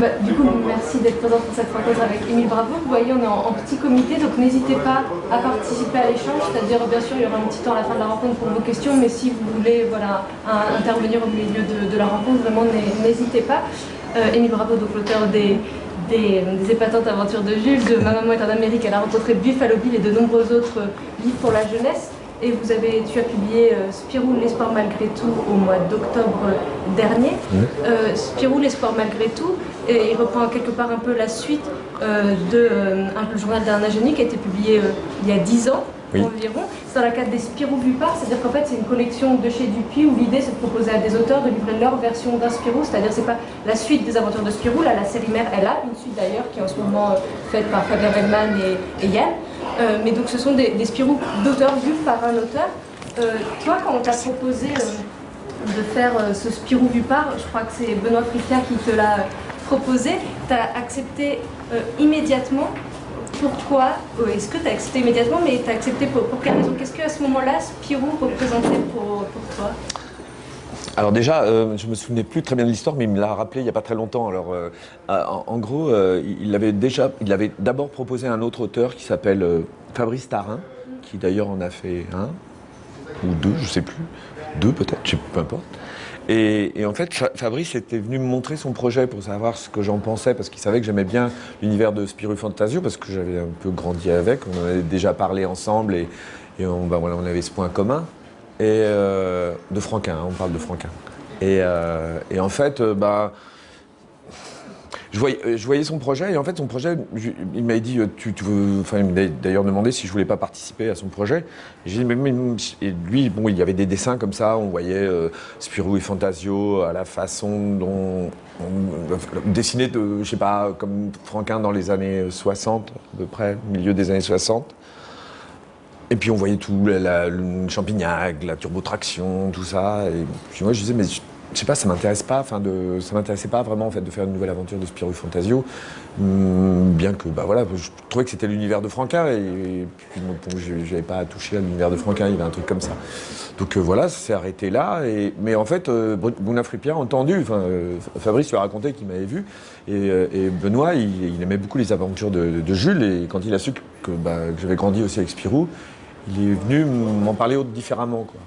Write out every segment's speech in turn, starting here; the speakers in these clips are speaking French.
Bah, du coup, merci d'être présent pour cette rencontre avec Émile Bravo. Vous voyez, on est en, petit comité, donc n'hésitez pas à participer à l'échange. C'est-à-dire, bien sûr, il y aura un petit temps à la fin de la rencontre pour vos questions, mais si vous voulez voilà, intervenir au milieu de, la rencontre, vraiment, n'hésitez pas. Euh, Émile Bravo, l'auteur des, des, épatantes aventures de Jules, de Ma maman est en Amérique, elle a rencontré Buffalo Bill et de nombreux autres livres pour la jeunesse. Et vous avez, tu as publié euh, Spirou, l'espoir malgré tout au mois d'octobre dernier. Euh, Spirou, l'espoir malgré tout, et il reprend quelque part un peu la suite euh, de un journal d'un ingénieur qui a été publié il y a dix ans environ. C'est dans la cadre des Spirou Bupar, c'est-à-dire qu'en fait c'est une collection de chez Dupuis où l'idée c'est de proposer à des auteurs de livrer leur version d'un Spirou, c'est-à-dire c'est pas la suite des aventures de Spirou, là la série mère elle a une suite d'ailleurs qui est en ce moment faite par Fabien Wellman et, et Yann. Euh, mais donc ce sont des, Spirou d'auteurs vus par un auteur. Euh, toi, quand on t'a proposé euh, de faire ce Spirou vu par, je crois que c'est Benoît Fricard qui te l'a proposé, tu as accepté immédiatement? Pourquoi Est-ce que tu as accepté immédiatement, mais tu as accepté pour, pour quelle raison? Qu'est-ce qu'à ce moment-là, Spirou représentait pour, pour toi? Alors déjà, euh, je me souvenais plus très bien de l'histoire, mais il me l'a rappelé il n'y a pas très longtemps. Alors, euh, en, gros, euh, il avait déjà, il avait d'abord proposé un autre auteur qui s'appelle Fabrice Tarin, qui d'ailleurs en a fait un ou deux, je sais plus, deux peut-être, peu importe. Et, en fait, Fabrice était venu me montrer son projet pour savoir ce que j'en pensais, parce qu'il savait que j'aimais bien l'univers de Spiru Fantasio, parce que j'avais un peu grandi avec, on en avait déjà parlé ensemble et, ben on avait ce point commun et euh, de Franquin, hein, on parle de Franquin. Et, euh, en fait, euh, bah, je voyais, son projet et en fait son projet, il m'a dit, tu, veux, enfin il m'a d'ailleurs demandé si je voulais pas participer à son projet. J'ai dit, mais, et lui, bon, il y avait des dessins comme ça, on voyait Spirou et Fantasio à la façon dont on dessinait, de, je sais pas, comme Franquin dans les années 60 à peu près, milieu des années 60. Et puis on voyait tout, la, le Champignac, la turbotraction, tout ça. Et puis moi je disais, mais je, sais pas, ça m'intéresse pas, enfin de, ça m'intéressait pas vraiment en fait de faire une nouvelle aventure de Spirou Fantasio, hum, bien que bah voilà, je trouvais que c'était l'univers de Franquin et, puis je n'avais pas à toucher à l'univers de Franquin, il y avait un truc comme ça. Donc euh, voilà, ça s'est arrêté là. Et, mais en fait, euh, Bouna a entendu, euh, Fabrice lui a raconté qu'il m'avait vu et, Benoît, il, aimait beaucoup les aventures de, Jules et quand il a su que, bah, que j'avais grandi aussi avec Spirou, il est venu m'en parler différemment. Quoi.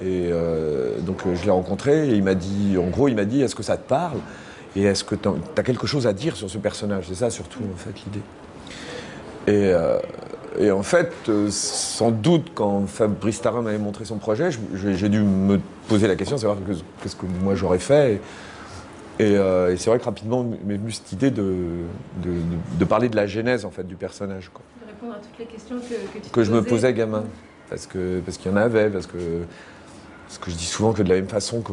Et euh, donc euh, je l'ai rencontré et il m'a dit, en gros, il m'a dit, est-ce que ça te parle? Et est-ce que tu as quelque chose à dire sur ce personnage? C'est ça surtout, en fait, l'idée. Et, euh, et, en fait, sans doute, quand Fabrice Tarin m'avait montré son projet, j'ai dû me poser la question, savoir qu'est-ce que moi j'aurais fait. Et, c'est vrai que rapidement m'est venue cette idée de, de, parler de la genèse en fait, du personnage. Quoi à toutes les questions que, que, je me posais gamin. Parce qu'il parce qu'il y en avait, parce que, parce que je dis souvent que de la même façon que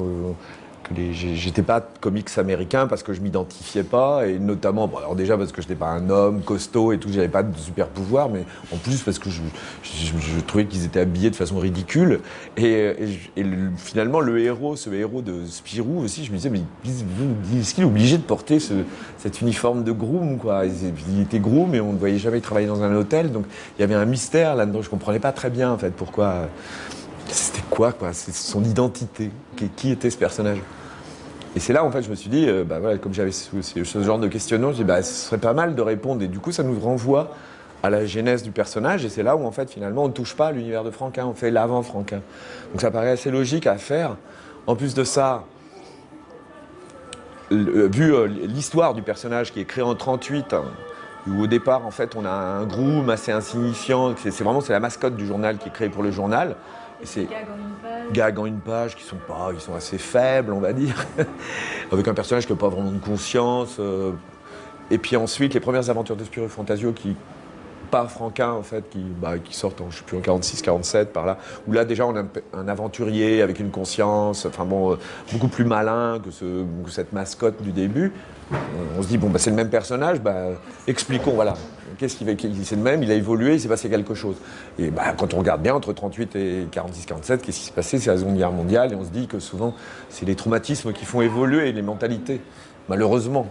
j'étais pas comics américain parce que je m'identifiais pas et notamment alors déjà parce que je n'étais pas un homme costaud et tout j'avais pas de super pouvoir mais en plus parce que je, trouvais qu'ils étaient habillés de façon ridicule. Et, finalement le héros ce héros de Spirou aussi je me disais mais est-ce qu'il est obligé de porter cet uniforme de groom quoi? Il était groom et on ne voyait jamais travailler dans un hôtel donc il y avait un mystère là-dedans je comprenais pas très bien en fait pourquoi c'était quoi, quoi? C'est son identité. Qui, était ce personnage? Et c'est là, en fait, je me suis dit, euh, bah, voilà, comme j'avais ce, genre de questionnement, je dis, bah, ce serait pas mal de répondre. Et du coup, ça nous renvoie à la genèse du personnage. Et c'est là où, en fait, finalement, on ne touche pas à l'univers de Franquin, on fait l'avant Franquin. Donc ça paraît assez logique à faire. En plus de ça, euh, vu euh, l'histoire du personnage qui est créé en 38, hein, où au départ, en fait, on a un groom assez insignifiant, c'est vraiment c'est la mascotte du journal qui est créée pour le journal. C'est gags en une page qui sont pas, ils sont assez faibles, on va dire, avec un personnage qui n'a pas vraiment de conscience. Euh. Et puis ensuite, les premières aventures de Spirou Fantasio qui, pas Franquin en fait, qui, bah, qui sortent en, je sais plus, en 46, 47 par là, où là déjà on a un, aventurier avec une conscience, enfin bon, euh, beaucoup plus malin que, ce, que, cette mascotte du début. On, se dit bon bah c'est le même personnage, bah expliquons voilà, qu'est-ce qui c'est le même, il a évolué, il s'est passé quelque chose. Et bah, quand on regarde bien entre 38 et 46, 47, qu'est-ce qui s'est passé C'est la Seconde Guerre mondiale et on se dit que souvent c'est les traumatismes qui font évoluer les mentalités, malheureusement.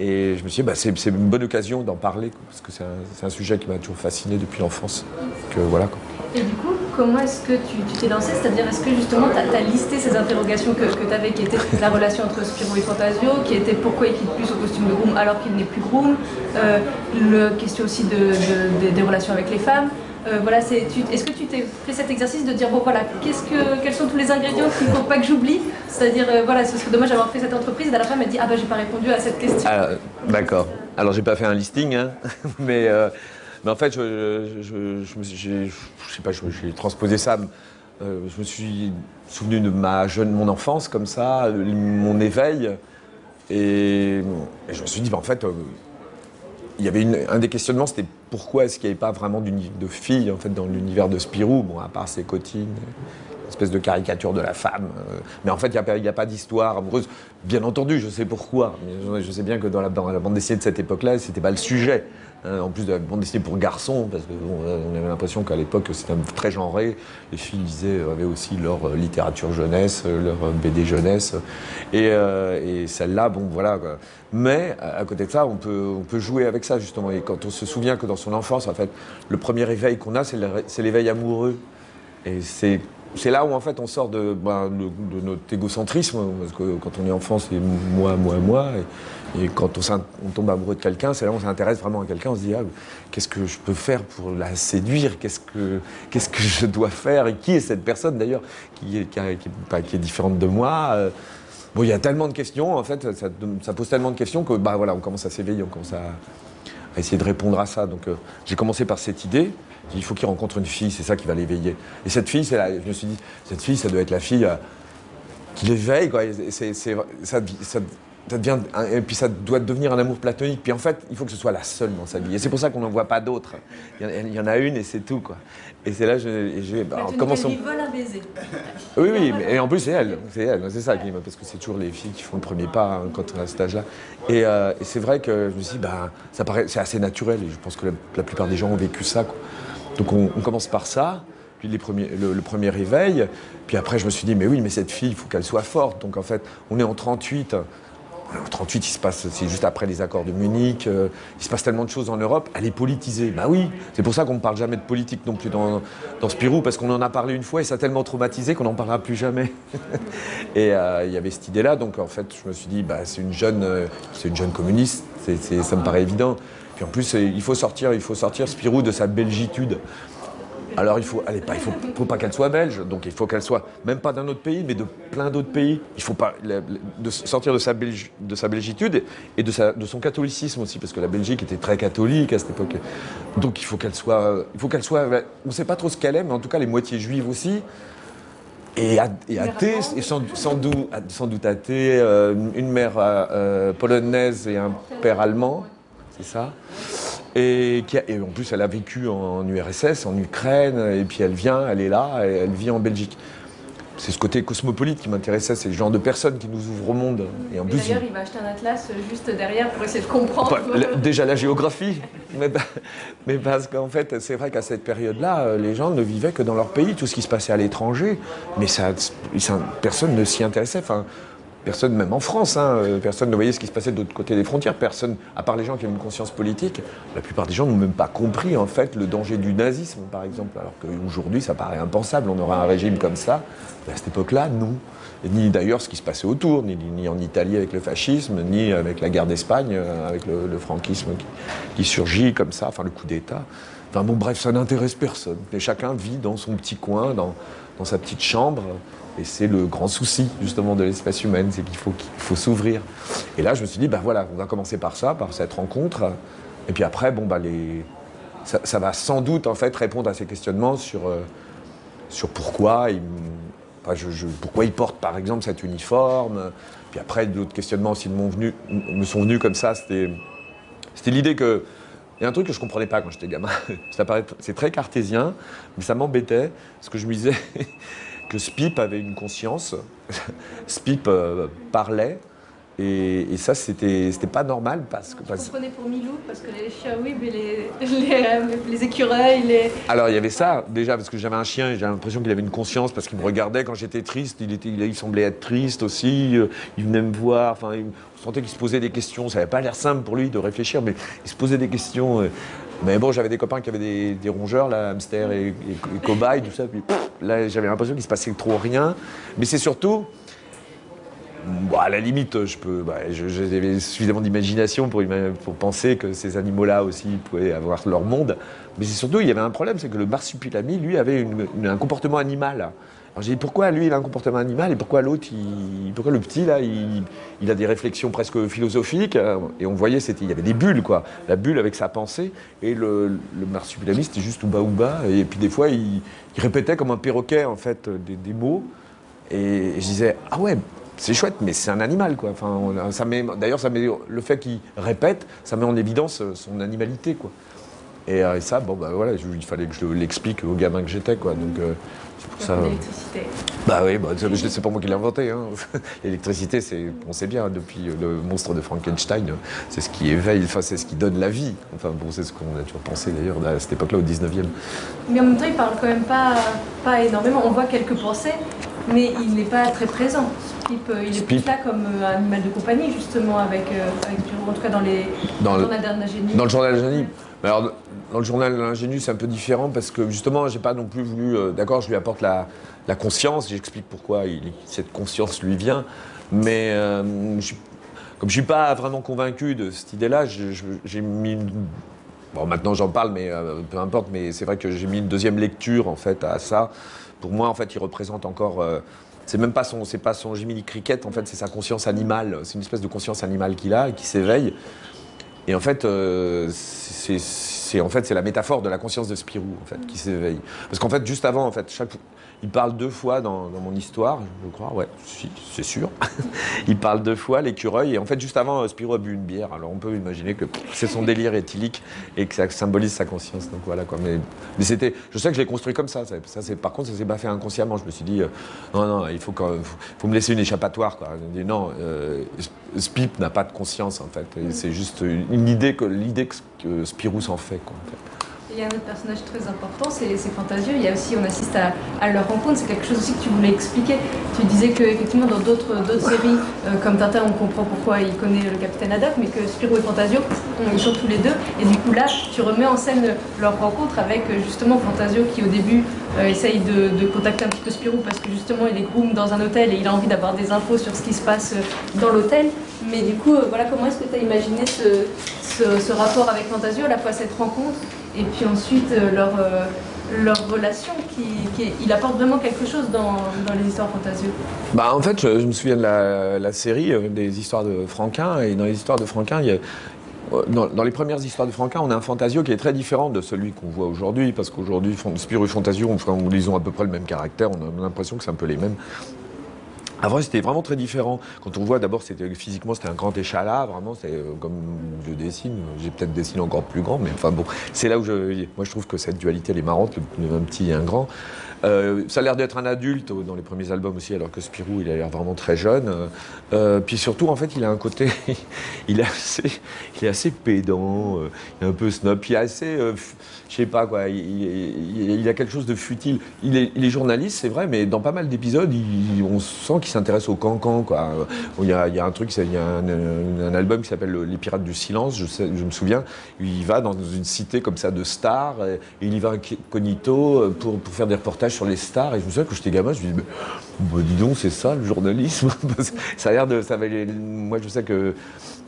Et je me suis dit, bah, c'est, une bonne occasion d'en parler, parce que c'est un, sujet qui m'a toujours fasciné depuis l'enfance. Que, voilà, coup, comment est-ce que tu t'es lancé C'est-à-dire, est-ce que justement tu as, listé ces interrogations que, tu avais, qui étaient la relation entre Spiro et Fantasio, qui était pourquoi il quitte plus au costume de groom alors qu'il n'est plus groom, euh, la question aussi de, des relations avec les femmes. Euh, voilà, est-ce que tu t'es fait cet exercice de dire bon voilà, quels sont tous les ingrédients qu'il ne faut pas que j'oublie C'est-à-dire euh, voilà, ce serait dommage d'avoir fait cette entreprise et à la fin me dit ah bah j'ai pas répondu à cette question. Ah, d'accord. Alors j'ai pas fait un listing, hein, mais euh, mais en fait je, je, je, sais pas, j'ai transposé ça. je me suis souvenu de ma jeune, mon enfance comme ça, mon éveil, et, je me suis dit bah, en fait il y avait un des questionnements, c'était pourquoi est-ce qu'il n'y avait pas vraiment de filles en fait, dans l'univers de Spirou, à part ses cotines, espèce de caricature de la femme. Euh. mais en fait, il n'y a, pas d'histoire amoureuse. Bien entendu, je sais pourquoi. Mais je sais bien que dans la, dans la bande dessinée de cette époque-là, ce n'était pas le sujet. Hein, en plus de la bande dessinée pour garçons, parce qu'on on avait l'impression qu'à l'époque c'était très genré. Les filles lisaient, avaient aussi leur euh, littérature jeunesse, euh, leur BD jeunesse. Et, et celle-là, bon voilà. Mais à côté de ça, on peut, on peut jouer avec ça justement. Et quand on se souvient que dans son enfance, en fait, le premier éveil qu'on a, c'est l'éveil amoureux. Et c'est c'est là où en fait on sort de, ben, de, notre égocentrisme, parce que quand on est enfant c'est moi, moi, moi, et, quand on, tombe amoureux de quelqu'un, c'est là où on s'intéresse vraiment à quelqu'un, on se dit ah, qu'est-ce que je peux faire pour la séduire, qu'est-ce que, que je dois faire, et qui est cette personne d'ailleurs qui est, qui, différente de moi euh. Bon, il y a tellement de questions, en fait, ça, pose tellement de questions que bah voilà, on commence à s'éveiller, on commence à, essayer de répondre à ça. Donc euh, j'ai commencé par cette idée. Il faut qu'il rencontre une fille, c'est ça qui va l'éveiller. Et cette fille, c'est je me suis dit, cette fille, ça doit être la fille euh, qui l'éveille. Quoi. ça, ça, devient, et puis ça doit devenir un amour platonique. Puis en fait, il faut que ce soit la seule dans sa vie. Et c'est pour ça qu'on n'en voit pas d'autres. Il y en a une et c'est tout. Quoi. Et c'est là je, je bah, commençons. vole un baiser. Oui, oui, et en plus c'est elle, c'est elle, c'est ça qui parce que c'est toujours les filles qui font le premier pas hein, quand on a cet âge-là. Euh, et, c'est vrai que je me suis dit, bah, ça paraît, c'est assez naturel. Et je pense que la, plupart des gens ont vécu ça. Quoi. Donc on, commence par ça, puis le, premier réveil. Puis après, je me suis dit, mais oui, mais cette fille, il faut qu'elle soit forte. Donc en fait, on est en 38. En 38, il se passe, c'est juste après les accords de Munich, euh, il se passe tellement de choses en Europe, elle est politisée. Bah oui, c'est pour ça qu'on ne parle jamais de politique non plus dans, dans Spirou, parce qu'on en a parlé une fois et ça a tellement traumatisé qu'on n'en parlera plus jamais. et euh, il y avait cette idée-là, donc en fait, je me suis dit, bah, c'est une jeune, euh, c'est une jeune communiste, ça me paraît évident. Puis en plus, il faut sortir, il faut sortir Spirou de sa belgitude. Alors il faut, allez, pas, il faut, faut pas qu'elle soit belge, donc il faut qu'elle soit même pas d'un autre pays, mais de plein d'autres pays. Il faut pas de sortir de sa, de sa belgitude et de, sa, de son catholicisme aussi, parce que la Belgique était très catholique à cette époque. Donc il faut qu'elle soit, il faut qu'elle soit, on ne sait pas trop ce qu'elle est, mais en tout cas les moitiés juives aussi. Et, athée, et sans, sans, doute, sans doute athée, euh, une mère euh, polonaise et un père allemand c'est ça. Et, qui en plus, elle a vécu en, URSS, en Ukraine, et puis elle vient, elle est là, et elle vit en Belgique. C'est ce côté cosmopolite qui m'intéressait, c'est le genre de personnes qui nous ouvrent au monde. Et en plus, d'ailleurs, il va acheter un atlas juste derrière pour essayer de comprendre. déjà la géographie, mais, mais parce qu'en fait, c'est vrai qu'à cette période-là, euh, les gens ne vivaient que dans leur pays, tout ce qui se passait à l'étranger, mais ça, personne ne s'y intéressait. Enfin, Personne, même en France, hein, euh, personne ne voyait ce qui se passait de l'autre côté des frontières. Personne, à part les gens qui ont une conscience politique, la plupart des gens n'ont même pas compris en fait le danger du nazisme, par exemple. Alors qu'aujourd'hui, ça paraît impensable. On aurait un régime comme ça. Mais à cette époque-là, non. ni d'ailleurs ce qui se passait autour, ni, en Italie avec le fascisme, ni avec la guerre d'Espagne, euh, avec le, franquisme qui, surgit comme ça, enfin le coup d'État. Enfin bon, bref, ça n'intéresse personne. Et chacun vit dans son petit coin, dans, dans sa petite chambre. Et c'est le grand souci justement de l'espèce humaine, c'est qu'il faut, qu'il faut s'ouvrir. Et là, je me suis dit, ben voilà, on va commencer par ça, par cette rencontre. Et puis après, bon, bah, les... ça, va sans doute en fait répondre à ces questionnements sur, euh, sur pourquoi, il, je, pourquoi ils portent par exemple cet uniforme. Puis après, d'autres questionnements aussi me, sont venus comme ça. C'était l'idée que. Il y a un truc que je ne comprenais pas quand j'étais gamin. c'est très cartésien, mais ça m'embêtait, parce que je me disais, que Spip avait une conscience, Spip euh, parlait, et, ça, c'était pas normal parce que. Parce... Pour Milou parce que les chiens, oui, mais les, les, les, écureuils, les. Alors il y avait ça déjà parce que j'avais un chien et j'ai l'impression qu'il avait une conscience parce qu'il me regardait quand j'étais triste. Il, était, il, semblait être triste aussi. Euh, il venait me voir. Enfin, on sentait qu'il se posait des questions. Ça n'avait pas l'air simple pour lui de réfléchir, mais il se posait des questions. Euh, Mais bon, j'avais des copains qui avaient des, rongeurs, là, hamster et, et, cobayes, tout ça. Puis là, j'avais l'impression qu'il se passait trop rien. Mais c'est surtout, Bon, à la limite, je peux, bah, j'avais suffisamment d'imagination pour, penser que ces animaux-là aussi pouvaient avoir leur monde. Mais surtout, il y avait un problème, c'est que le marsupilami, lui, avait un comportement animal. Alors j'ai dit pourquoi lui il a un comportement animal et pourquoi l'autre, pourquoi le petit là, il, a des réflexions presque philosophiques et on voyait c'était, il y avait des bulles quoi, la bulle avec sa pensée et le, le marsupilami c'était juste ouba ouba et puis des fois il, répétait comme un perroquet en fait des, mots et je disais ah ouais c'est chouette, mais c'est un animal, quoi. Enfin, ça met, d'ailleurs, ça met le fait qu'il répète, ça met en évidence euh, son animalité, quoi. Et, euh, ça, bon, bah voilà, il fallait que je l'explique au gamin que j'étais, quoi. Donc, euh, ça. L'électricité. Bah oui, bah, c'est pas moi qui l'ai inventé. Hein. L'électricité, c'est, on sait bien, depuis le monstre de Frankenstein, c'est ce qui éveille, enfin, c'est ce qui donne la vie. Enfin, bon, c'est ce qu'on a toujours pensé d'ailleurs à cette époque-là, au 19e. Mais en même temps, il parle quand même pas, pas énormément. On voit quelques pensées, mais il n'est pas très présent. Euh, il est plus là comme un euh, animal de compagnie, justement, avec, euh, avec en tout cas dans, les, dans le journal d'ingénu. Dans le journal alors, dans le journal d'ingénu, c'est un peu différent parce que justement, j'ai pas non plus voulu. D'accord, je lui apporte la, la conscience, j'explique pourquoi cette conscience lui vient, mais je, comme je suis pas vraiment convaincu de cette idée-là, j'ai mis Bon, maintenant j'en parle, mais peu importe, mais c'est vrai que j'ai mis une deuxième lecture en fait à ça. Pour moi, en fait, il représente encore c'est même pas son, c'est pas son Jiminy Cricket, en fait, c'est sa conscience animale. C'est une espèce de conscience animale qu'il a et qui s'éveille. Et en fait, euh, c'est, en fait, c'est la métaphore de la conscience de Spirou, en fait, qui s'éveille. Parce qu'en fait, juste avant, en fait, chaque, il parle deux fois dans, mon histoire, je crois, ouais, c'est sûr. il parle deux fois, l'écureuil, et en fait, juste avant, Spirou a bu une bière. Alors on peut imaginer que c'est son délire éthylique et que ça symbolise sa conscience. Donc voilà quoi. Mais, c'était, je sais que je l'ai construit comme ça. ça, par contre, ça s'est pas fait inconsciemment. Je me suis dit, euh, non, non, il faut, faut, me laisser une échappatoire. Quoi. Je me dit, non, euh, Spip n'a pas de conscience en fait. C'est juste une idée que l'idée que Spirou s'en fait. Quoi, en fait. Il y a un autre personnage très important, c'est Fantasio. Il y a aussi, on assiste à, leur rencontre. C'est quelque chose aussi que tu voulais expliquer. Tu disais qu'effectivement, dans d'autres séries, euh, comme Tintin, on comprend pourquoi il connaît le capitaine Haddock, mais que Spirou et Fantasio, ils sont tous les deux. Et du coup, là, tu remets en scène leur rencontre avec euh, justement Fantasio qui, au début, euh, essaye de, contacter un petit peu Spirou parce que justement, il est groom dans un hôtel et il a envie d'avoir des infos sur ce qui se passe dans l'hôtel. Mais du coup, voilà, comment est-ce que tu as imaginé ce, ce rapport avec Fantasio, à la fois cette rencontre et puis ensuite euh, leur, euh, leur relation, qui, il apporte vraiment quelque chose dans, dans les histoires fantasieuses. Bah, en fait, je, me souviens de la, série euh, des histoires de Franquin, et dans les histoires de Franquin, il y a, dans, les premières histoires de Franquin, on a un Fantasio qui est très différent de celui qu'on voit aujourd'hui, parce qu'aujourd'hui, Spirou et Fantasio, on, ils ont à peu près le même caractère, on a l'impression que c'est un peu les mêmes. Avant, c'était vraiment très différent. Quand on voit, d'abord, c'était physiquement, c'était un grand échalas, vraiment, c'est euh, comme je dessine. J'ai peut-être dessiné encore plus grand, mais enfin bon, c'est là où je, moi, je trouve que cette dualité, elle est marrante, un petit et un grand. Euh, ça a l'air d'être un adulte dans les premiers albums aussi, alors que Spirou, il a l'air vraiment très jeune. Euh, puis surtout, en fait, il a un côté, il est assez, il est assez pédant, il est un peu snob, il est assez je sais pas quoi, il, a quelque chose de futile. Il est, journaliste, c'est vrai, mais dans pas mal d'épisodes, on sent qu'il s'intéresse au cancan. Il, y a, il un truc, il y a un, album qui s'appelle Les Pirates du Silence, je, me souviens, il va dans une cité comme ça de stars, et, il y va incognito pour, pour, faire des reportages sur les stars. Et je me souviens que j'étais gamin, je me dis, bah, dis donc, c'est ça le journalisme. ça a l'air de. Ça moi, je sais que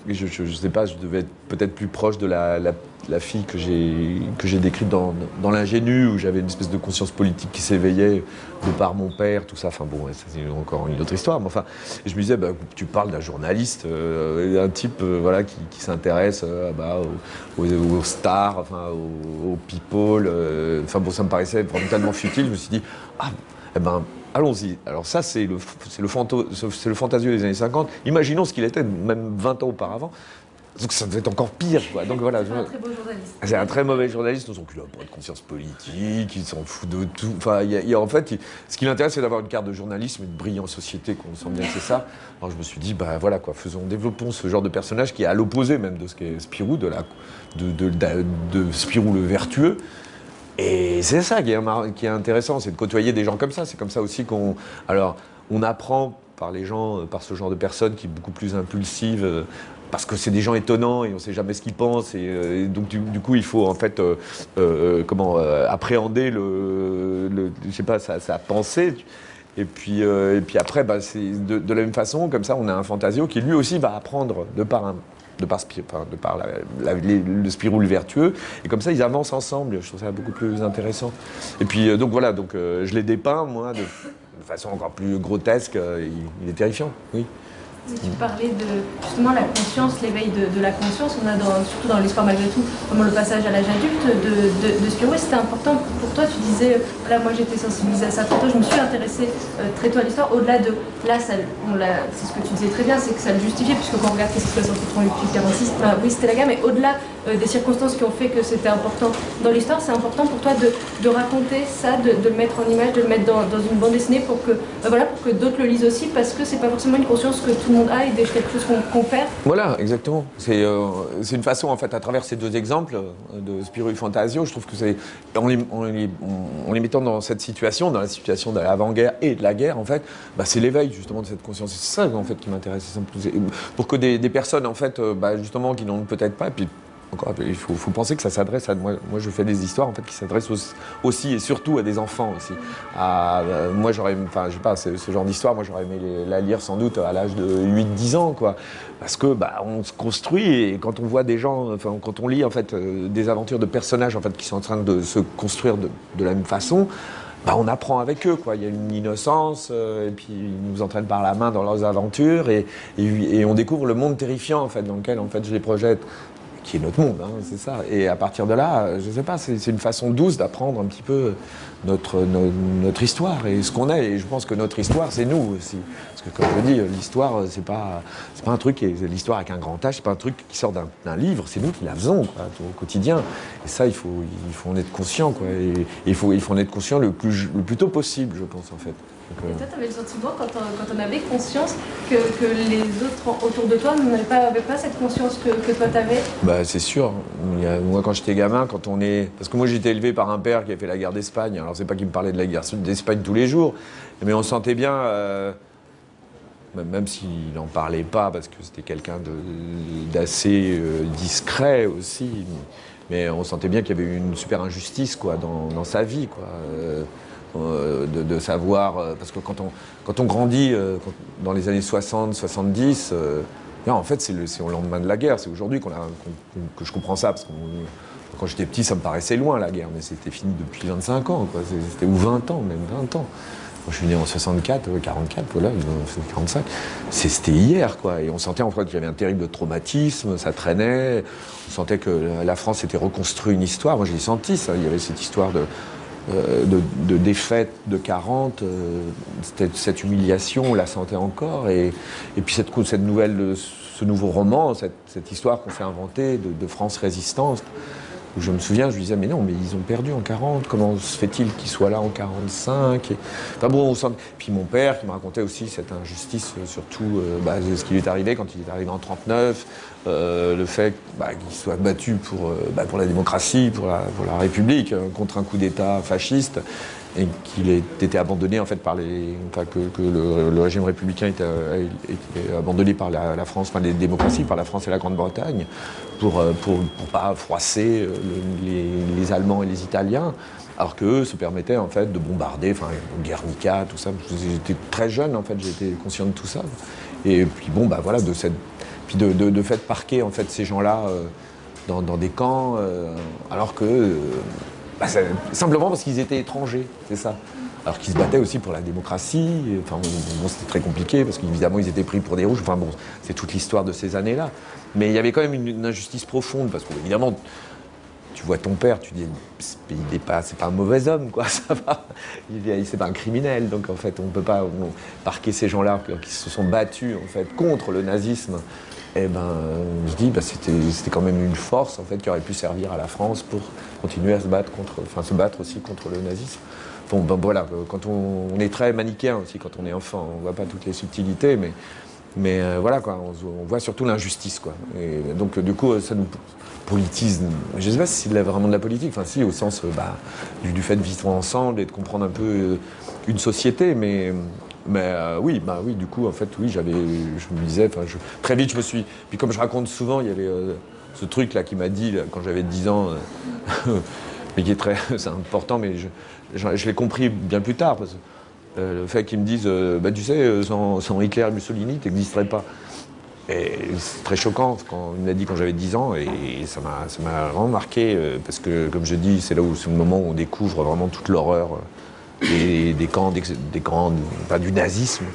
je ne sais pas, je devais être peut-être plus proche de la, fille que j'ai décrite dans, dans l'ingénu, où j'avais une espèce de conscience politique qui s'éveillait de par mon père, tout ça. Enfin bon, c'est encore une autre histoire. Mais enfin, je me disais, bah, tu parles d'un journaliste, euh, d'un type euh, voilà, qui, s'intéresse euh, bah, aux, stars, enfin, aux, people. enfin bon, ça me paraissait vraiment tellement futile. Je me suis dit, ah, eh ben, Allons-y. Alors ça, c'est le, c'est le, c'est le fantasio des années 50. Imaginons ce qu'il était même 20 ans auparavant. Donc ça devait être encore pire. Quoi. Donc voilà. C'est un très beau journaliste. C'est un très mauvais journaliste. Il n'a pas de conscience politique, il s'en fout de tout. Enfin, il en fait, ce qui l'intéresse, c'est d'avoir une carte de journalisme, une brillante société, qu'on sent bien, c'est ça. Alors je me suis dit, bah voilà quoi, faisons, développons ce genre de personnage qui est à l'opposé même de ce qu'est Spirou, de, la, de, de, de Spirou le vertueux. Et c'est ça qui est, intéressant, c'est de côtoyer des gens comme ça. C'est comme ça aussi qu'on. Alors, on apprend par les gens, euh, par ce genre de personnes qui est beaucoup plus impulsive, euh, parce que c'est des gens étonnants et on ne sait jamais ce qu'ils pensent. Et, donc, du, coup, il faut en fait comment, appréhender le, je sais pas, sa, pensée. Et puis, et puis après, bah, c'est de, la même façon, comme ça, on a un fantasio qui lui aussi va apprendre de par de par, de par le spiroule vertueux. Et comme ça, ils avancent ensemble. Je trouve ça beaucoup plus intéressant. Et puis, donc voilà, donc, je les dépeins, moi, de, façon encore plus grotesque. il est terrifiant, oui. Tu parlais de justement la conscience, l'éveil de, la conscience. On a surtout dans l'histoire malgré tout, le passage à l'âge adulte de, de, Spirou. C'était important pour toi. Tu disais, voilà, moi j'étais sensibilisée à ça très tôt. Je me suis intéressée euh, très tôt à l'histoire. Au-delà de là, c'est ce que tu disais très bien, c'est que ça le justifiait, puisque quand on regarde qu'est-ce qui se passe entre 46, bah, oui, c'était la guerre, mais au-delà euh, des circonstances qui ont fait que c'était important dans l'histoire, c'est important pour toi de, raconter ça, de, le mettre en image, de le mettre dans, une bande dessinée pour que, bah, voilà, que d'autres le lisent aussi, parce que c'est pas forcément une conscience que tout monde a qu'on perd. Voilà, exactement. Euh, c'est une façon, en fait, à travers ces deux exemples euh, de Spirou et Fantasio, je trouve que c'est. En, les, mettant dans cette situation, dans la situation de l'avant-guerre et de la guerre, en fait, bah, c'est l'éveil, justement, de cette conscience. C'est ça, en fait, qui m'intéresse. Pour que des, personnes, en fait, euh, bah, justement, qui n'ont peut-être pas, puis il faut, penser que ça s'adresse à moi. Moi, je fais des histoires en fait qui s'adressent aussi, et surtout à des enfants aussi. Euh, moi, j'aurais, enfin, je sais pas, ce, genre d'histoire, moi, j'aurais aimé la lire sans doute à l'âge de 8-10 ans, quoi. Parce que, bah, on se construit et quand on voit des gens, enfin, quand on lit en fait euh, des aventures de personnages en fait qui sont en train de se construire de, la même façon. Bah, on apprend avec eux. Quoi. Il y a une innocence, euh, et puis ils nous entraînent par la main dans leurs aventures, et, et, on découvre le monde terrifiant en fait, dans lequel en fait, je les projette qui est notre monde, hein, c'est ça. Et à partir de là, je ne sais pas, c'est une façon douce d'apprendre un petit peu notre, notre histoire et ce qu'on est. Et je pense que notre histoire, c'est nous aussi. Parce que comme je dis, l'histoire, c'est pas, pas un truc, l'histoire avec un grand H, c'est pas un truc qui sort d'un livre, c'est nous qui la faisons au quotidien. Et ça, il faut, il faut en être conscient. Quoi. Et, il, faut, il faut en être conscient le plus, le plus tôt possible, je pense, en fait. Et toi, tu avais le sentiment, quand on, quand on avait conscience, que, que, les autres autour de toi n'avaient pas, pas cette conscience que, que toi, tu avais bah, C'est sûr. moi, quand j'étais gamin, quand on est. Parce que moi, j'étais élevé par un père qui a fait la guerre d'Espagne. Alors, c'est pas qu'il me parlait de la guerre d'Espagne tous les jours, mais on sentait bien. Euh, même s'il n'en parlait pas, parce que c'était quelqu'un d'assez euh, discret aussi, mais on sentait bien qu'il y avait une super injustice quoi, dans, dans sa vie. Quoi. Euh, euh, de, savoir, euh, parce que quand on, quand on grandit euh, dans les années 60, 70, en fait c'est au lendemain de la guerre, c'est aujourd'hui que je comprends ça, parce que quand j'étais petit ça me paraissait loin la guerre, mais c'était fini depuis 25 ans, c'était ou 20 ans, même 20 ans. Moi, je suis né en 64, 44, voilà, 45. C'était hier, quoi. Et on sentait en fait qu'il y avait un terrible traumatisme, ça traînait. On sentait que la France était reconstruite une histoire. Moi, j'ai senti ça. Il y avait cette histoire de, euh, de, défaite de 40, euh, cette, humiliation, on la sentait encore. Et, puis cette, cette nouvelle, ce nouveau roman, cette, histoire qu'on s'est inventée de, France résistance, où je me souviens, je lui disais, mais non, mais ils ont perdu en 40, comment se fait-il qu'ils soient là en 45 et... Enfin bon, on. Puis mon père qui me racontait aussi cette injustice, euh, surtout bah, ce qui lui est arrivé quand il est arrivé en 39, euh, le fait bah, qu'il soit battu pour, euh, bah, pour la démocratie, pour la, République, euh, contre un coup d'État fasciste, et qu'il ait été abandonné en fait par les, enfin, que, le, régime républicain était, abandonné par la, France, enfin les démocraties, par la France et la Grande-Bretagne, pour, pour, pour pas froisser les, les, Allemands et les Italiens. Alors qu'eux se permettaient en fait de bombarder, enfin Guernica, tout ça. J'étais très jeune en fait, j'étais conscient de tout ça. Et puis bon, bah voilà, de cette puis de, de, fait parquer en fait ces gens-là euh, dans, des camps, euh, alors que euh, bah, simplement parce qu'ils étaient étrangers, c'est ça. Alors qu'ils se battaient aussi pour la démocratie. Enfin, bon, c'était très compliqué parce qu'évidemment ils étaient pris pour des rouges. Enfin bon, c'est toute l'histoire de ces années-là. Mais il y avait quand même une, injustice profonde parce qu'évidemment, tu vois ton père, tu dis, il n'est pas, c'est pas un mauvais homme, quoi, ça va. C'est pas un criminel, donc en fait, on ne peut pas parquer ces gens-là qui se sont battus en fait contre le nazisme eh ben, je dis, bah, c'était, quand même une force en fait qui aurait pu servir à la France pour continuer à se battre contre, enfin se battre aussi contre le nazisme. Bon, ben voilà, quand on, est très manichéen aussi quand on est enfant, on voit pas toutes les subtilités, mais, mais euh, voilà quoi, on, voit surtout l'injustice quoi. Et donc du coup, ça nous politise. Je sais pas si c'est vraiment de la politique, enfin si au sens bah, du, fait de vivre ensemble et de comprendre un peu euh, une société, mais Mais euh, oui, bah oui, du coup, en fait, oui, j'avais, je me disais, enfin, très vite, je me suis. Puis comme je raconte souvent, il y avait euh, ce truc là qui m'a dit quand j'avais 10 ans, euh, mais qui est très, c'est important, mais je, l'ai compris bien plus tard. Parce euh, le fait qu'ils me disent, euh, bah, tu sais, sans, Hitler et Mussolini, tu n'existerais pas. C'est très choquant quand il me l'a dit quand j'avais 10 ans et ça m'a vraiment marqué parce que comme je dis c'est là où c'est le moment où on découvre vraiment toute l'horreur des, des camps d'ex- des camps enfin, du nazisme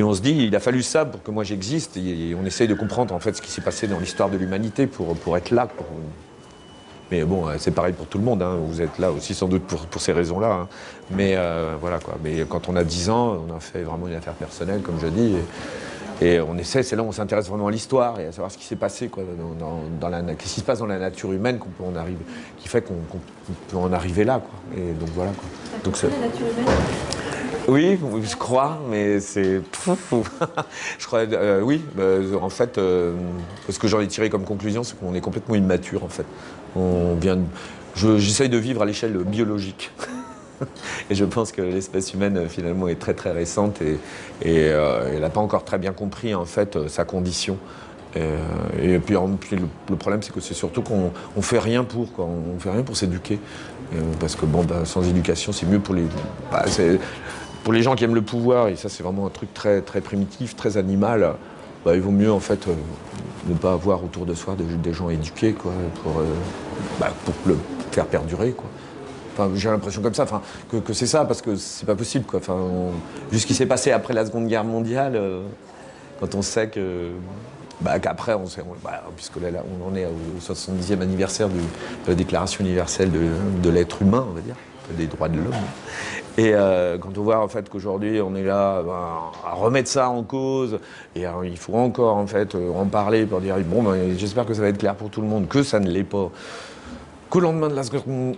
et on se dit il a fallu ça pour que moi j'existe et on essaye de comprendre en fait ce qui s'est passé dans l'histoire de l'humanité pour, pour être là pour- mais bon euh, c'est pareil pour tout le monde hein. vous êtes là aussi sans doute pour, pour ces raisons là mais euh, voilà quoi mais quand on a 10 ans on a fait vraiment une affaire personnelle comme je dis et, et on essaie, c'est là où on s'intéresse vraiment à l'histoire et à savoir ce qui s'est passé, quoi, dans, dans- dans la, qu'est-ce qui se passe dans la nature humaine qu'on peut en arriver, qui fait qu'on, qu'on peut en arriver là, quoi. Et donc voilà, quoi. Donc c'est- la nature humaine? Oui, je crois, mais c'est. je crois, euh, oui, bah, en fait, euh, ce que j'en ai tiré comme conclusion, c'est qu'on est complètement immature, en fait. On vient J'essaye de vivre à l'échelle biologique. Et je pense que l'espèce humaine, euh, finalement, est très très récente et, elle n'a pas encore très bien compris, en fait, sa condition. Et puis, en- le, problème, c'est que c'est surtout qu'on on fait rien pour, quoi. On fait rien pour s'éduquer. Parce que bon, bah, sans éducation, c'est mieux pour les, bah, pour les gens qui aiment le pouvoir. Et ça, c'est vraiment un truc très très primitif, très animal. Bah, il vaut mieux en fait euh, ne pas avoir autour de soi des, gens éduqués, quoi, pour, euh, bah, pour le faire perdurer, quoi. Enfin, j'ai l'impression comme ça, enfin, que, que c'est ça, parce que c'est pas possible, quoi. Enfin, vu ce qui s'est passé après la Seconde Guerre mondiale, euh, quand on sait que, bah, qu'après, on sait, bah, puisque là, on en est au 70e anniversaire du- de la Déclaration universelle de, de l'être humain, on va dire, des droits de l'homme. Et euh, quand on voit en fait qu'aujourd'hui on est là ben, à remettre ça en cause, et alors, il faut encore en fait euh, en parler pour dire bon, ben, j'espère que ça va être clair pour tout le monde, que ça ne l'est pas. Qu'au lendemain de la seconde,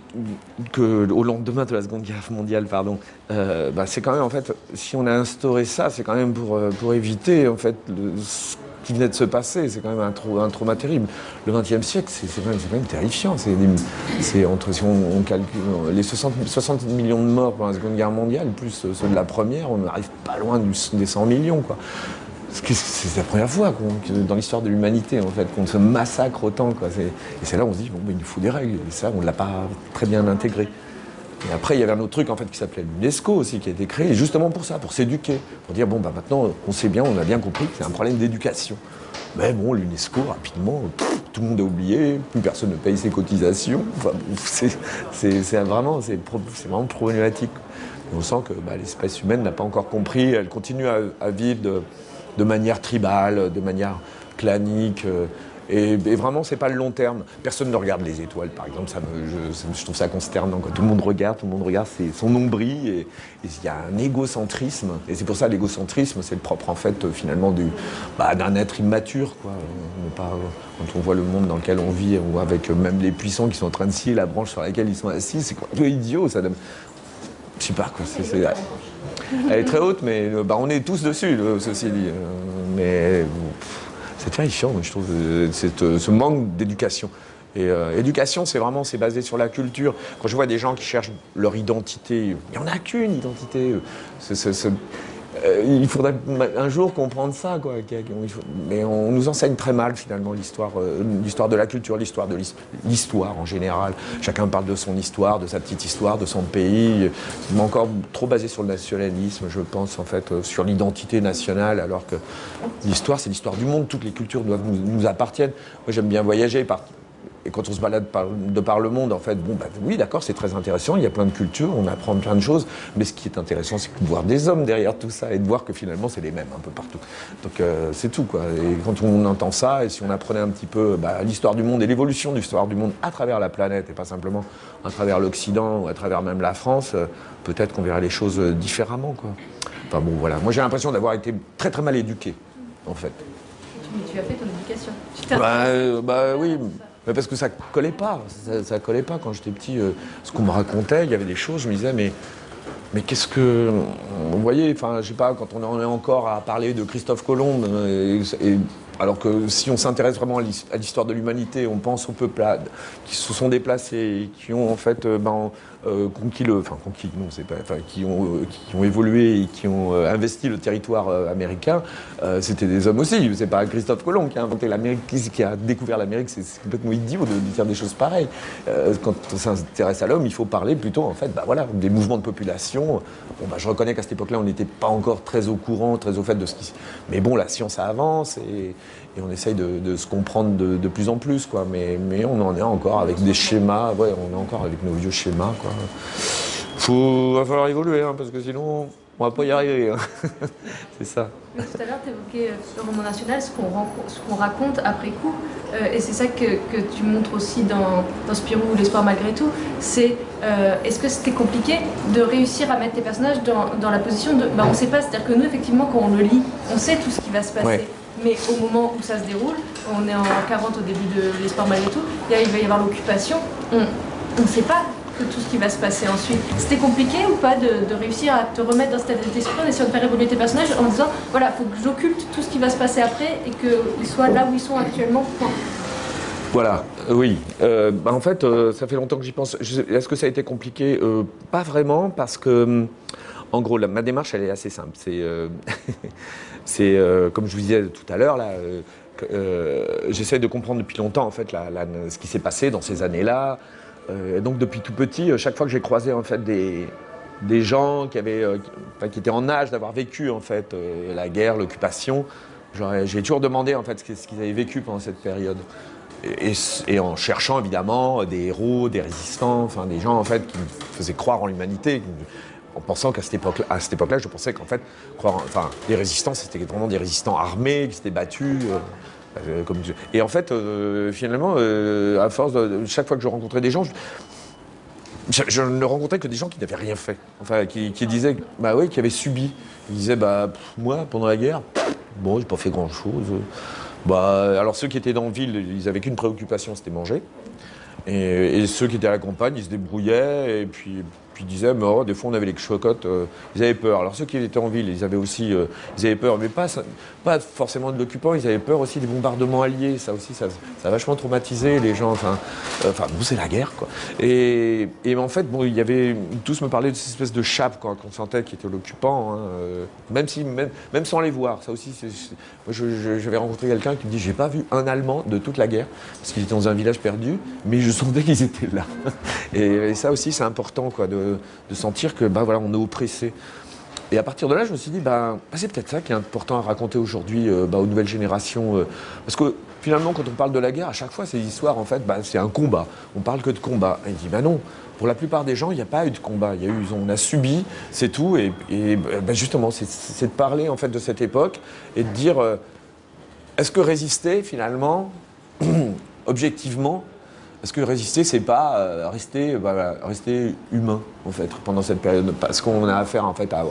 lendemain de la Seconde Guerre mondiale, pardon, euh, bah, c'est quand même en fait, si on a instauré ça, c'est quand même pour, euh, pour éviter en fait qui venait de se passer. C'est quand même un, trau- un trauma terrible. Le XXe siècle, c'est quand, même- terrifiant. Entre si on, calcule les 60, 60 millions de morts pendant la Seconde Guerre mondiale, plus ceux de la première, on n'arrive pas loin des 100 millions, C'est la première fois dans l'histoire de l'humanité qu'on se massacre autant. Et c'est là où on se dit bon, il nous faut des règles. Et ça, on ne l'a pas très bien intégré. Et après, il y avait un autre truc en fait qui s'appelait l'UNESCO aussi, qui a été créé justement pour ça, pour s'éduquer, pour dire bon bah maintenant on sait bien, on a bien compris que c'est un problème d'éducation. Mais bon, l'UNESCO rapidement, tout le monde a oublié, plus personne ne paye ses cotisations. Enfin, c'est vraiment, c'est vraiment problématique. On sent que bah, l'espèce humaine n'a pas encore compris, elle continue à, vivre de, de manière tribale, de manière clanique. euh, et, et vraiment, c'est pas le long terme. Personne ne regarde les étoiles, par exemple. Je, trouve ça consternant. Tout le monde regarde, tout le monde regarde c'est son nombril. Et il y a un égocentrisme. Et c'est pour ça l'égocentrisme, c'est le propre en fait euh, finalement du, bah, d'un être immature. Quoi. Euh, quand on voit le monde dans lequel on vit, ou avec euh, même les puissants qui sont en train de scier la branche sur laquelle ils sont assis, c'est un peu idiot. Ça donne- je sais pas quoi. elle est très haute, mais bah, on est tous dessus, ceci dit. Mais c'est terrifiant, je trouve, euh, ce manque d'éducation. Et euh, éducation, c'est vraiment, c'est basé sur la culture. Quand je vois des gens qui cherchent leur identité, il n'y en a qu'une identité. Euh, il faudrait un jour comprendre ça, quoi. Mais on nous enseigne très mal finalement l'histoire, euh, de la culture, l'histoire de l'his- l'histoire en général. Chacun parle de son histoire, de sa petite histoire, de son pays. C'est encore trop basé sur le nationalisme, je pense en fait, euh, sur l'identité nationale, alors que l'histoire, c'est l'histoire du monde. Toutes les cultures doivent nous, nous appartiennent. Moi, j'aime bien voyager. Par... Et quand on se balade par- de par le monde, en fait, bon, bah, oui, d'accord, c'est très intéressant, il y a plein de cultures, on apprend plein de choses, mais ce qui est intéressant, c'est de voir des hommes derrière tout ça et de voir que finalement, c'est les mêmes un peu partout. Donc, euh, c'est tout, quoi. Et quand on entend ça, et si on apprenait un petit peu bah, l'histoire du monde et l'évolution de l'histoire du monde à travers la planète, et pas simplement à travers l'Occident ou à travers même la France, euh, peut-être qu'on verrait les choses euh, différemment, quoi. Enfin, bon, voilà. Moi, j'ai l'impression d'avoir été très, très mal éduqué, en fait. Tu, tu as fait ton éducation. Bah, bah oui, mais parce que ça collait pas. Ça, collait pas quand j'étais petit. euh, ce qu'on me racontait, il y avait des choses, je me disais, mais, mais qu'est-ce que. Vous voyez, enfin, je sais pas, quand on en est encore à parler de Christophe Colomb, euh, alors que si on s'intéresse vraiment à l'histoire de l'humanité, on pense aux peuplades qui se sont déplacés, qui ont en fait euh, ben, euh, enfin conquis, non, c'est pas, enfin, qui ont, euh, qui ont évolué et qui ont investi le territoire américain, c'était des hommes aussi. C'est pas Christophe Colomb qui a inventé l'Amérique, qui a découvert l'Amérique. C'est complètement idiot de, dire des choses pareilles. quand on s'intéresse à l'homme, il faut parler plutôt en fait, bah, voilà, des mouvements de population. Bon, bah, je reconnais qu'à cette époque-là, on n'était pas encore très au courant, très au fait de ce qui, mais bon, la science avance et et on essaye de, se comprendre de, plus en plus, quoi. Mais, mais, on en est encore avec des schémas, ouais, on est encore avec nos vieux schémas, quoi. Faut, va falloir évoluer, hein, parce que sinon, on va pas y arriver. Hein. C'est ça. tout à l'heure, tu évoquais euh, le roman national, ce qu'on raconte après coup, euh, et c'est ça que, que, tu montres aussi dans, dans Spirou ou l'espoir malgré tout, c'est euh, est-ce que c'était compliqué de réussir à mettre tes personnages dans, dans la position de... Bah, on ne sait pas, c'est-à-dire que nous, effectivement, quand on le lit, on sait tout ce qui va se passer mais au moment où ça se déroule, on est en 40 au début de l'espoir malgré tout, il va y avoir l'occupation, on ne sait pas que tout ce qui va se passer ensuite. C'était compliqué ou pas de, réussir à te remettre dans cet état d'esprit en essayant de faire évoluer tes personnages en disant voilà, il faut que j'occulte tout ce qui va se passer après et qu'ils soient là où ils sont actuellement, Voilà, euh, oui. Euh, bah, en fait, euh, ça fait longtemps que j'y pense. Est-ce que ça a été compliqué? Pas vraiment, parce que, hum, en gros, ma démarche, elle est assez simple. C'est C'est, euh, comme je vous disais tout à l'heure, là, euh, euh, j'essaie de comprendre depuis longtemps en fait, ce qui s'est passé dans ces années-là. donc depuis tout petit, chaque fois que j'ai croisé en fait, des, des gens qui, avaient, qui étaient en âge d'avoir vécu en fait, la guerre, l'occupation, j'ai toujours demandé en fait, ce qu'ils avaient vécu pendant cette période. Et, et, en cherchant évidemment des héros, des résistants, enfin des gens en fait qui me faisaient croire en l'humanité, en pensant qu'à cette époque-là, je pensais qu'en fait, les résistants, c'était vraiment des résistants armés qui s'étaient battus. Euh, euh. Et en fait, euh, finalement, à force chaque fois que je rencontrais des gens, je, ne rencontrais que des gens qui n'avaient rien fait, enfin, qui, disaient, bah oui, qui avaient subi. Ils disaient, bah moi, pendant la guerre, bon, j'ai pas fait grand-chose. Bah, alors ceux qui étaient dans la ville, ils avaient qu'une préoccupation, c'était manger. Et, et, ceux qui étaient à la campagne, ils se débrouillaient, et puis puis ils disaient, mais oh, des fois on avait les chocottes, euh, ils avaient peur. Alors ceux qui étaient en ville, ils avaient aussi, euh, ils avaient peur, mais pas, pas forcément de l'occupant, ils avaient peur aussi des bombardements alliés. Ça aussi, ça, a vachement traumatisé les gens. Enfin, euh, bon, c'est la guerre, quoi. Et, et, en fait, bon, il y avait, tous me parlaient de cette espèce de chape, qu'on sentait qui était l'occupant, hein, même si, même, même, sans les voir. Ça aussi, j'avais rencontré quelqu'un qui me dit, j'ai pas vu un Allemand de toute la guerre, parce qu'il était dans un village perdu, mais je sentais qu'ils étaient là. Et, et ça aussi, c'est important, quoi, de de, sentir que bah, voilà, on est oppressé. Et à partir de là, je me suis dit, bah, bah, c'est peut-être ça qui est important à raconter aujourd'hui euh, bah, aux nouvelles générations. Euh. parce que finalement, quand on parle de la guerre, à chaque fois, ces histoires, en fait, bah, c'est un combat. On parle que de combat. Et il dit, bah non, pour la plupart des gens, il n'y a pas eu de combat. Il y a eu, on a subi, c'est tout. Et, justement, c'est de parler en fait de cette époque et de dire, euh, est-ce que résister, finalement, objectivement, parce que résister, c'est pas euh, rester, bah, rester humain, en fait, pendant cette période. Parce qu'on a affaire, en fait, à,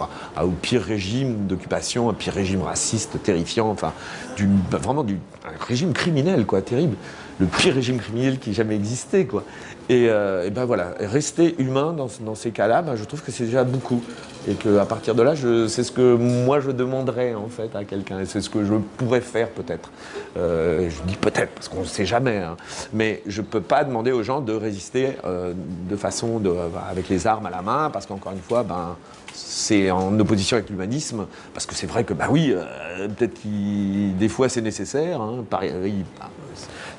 au pire régime d'occupation, un pire régime raciste, terrifiant, enfin, du, bah, vraiment du, un régime criminel, quoi, terrible. Le pire régime criminel qui ait jamais existé, quoi. Et, euh, ben voilà, rester humain dans, ces cas-là, ben je trouve que c'est déjà beaucoup. Et qu'à partir de là, c'est ce que moi je demanderais en fait à quelqu'un. Et c'est ce que je pourrais faire peut-être. Euh, je dis peut-être parce qu'on ne sait jamais. Hein. Mais je ne peux pas demander aux gens de résister euh, de façon de, avec les armes à la main, parce qu'encore une fois, ben, c'est en opposition avec l'humanisme, parce que c'est vrai que, bah oui, euh, peut-être que des fois c'est nécessaire. Hein, bah,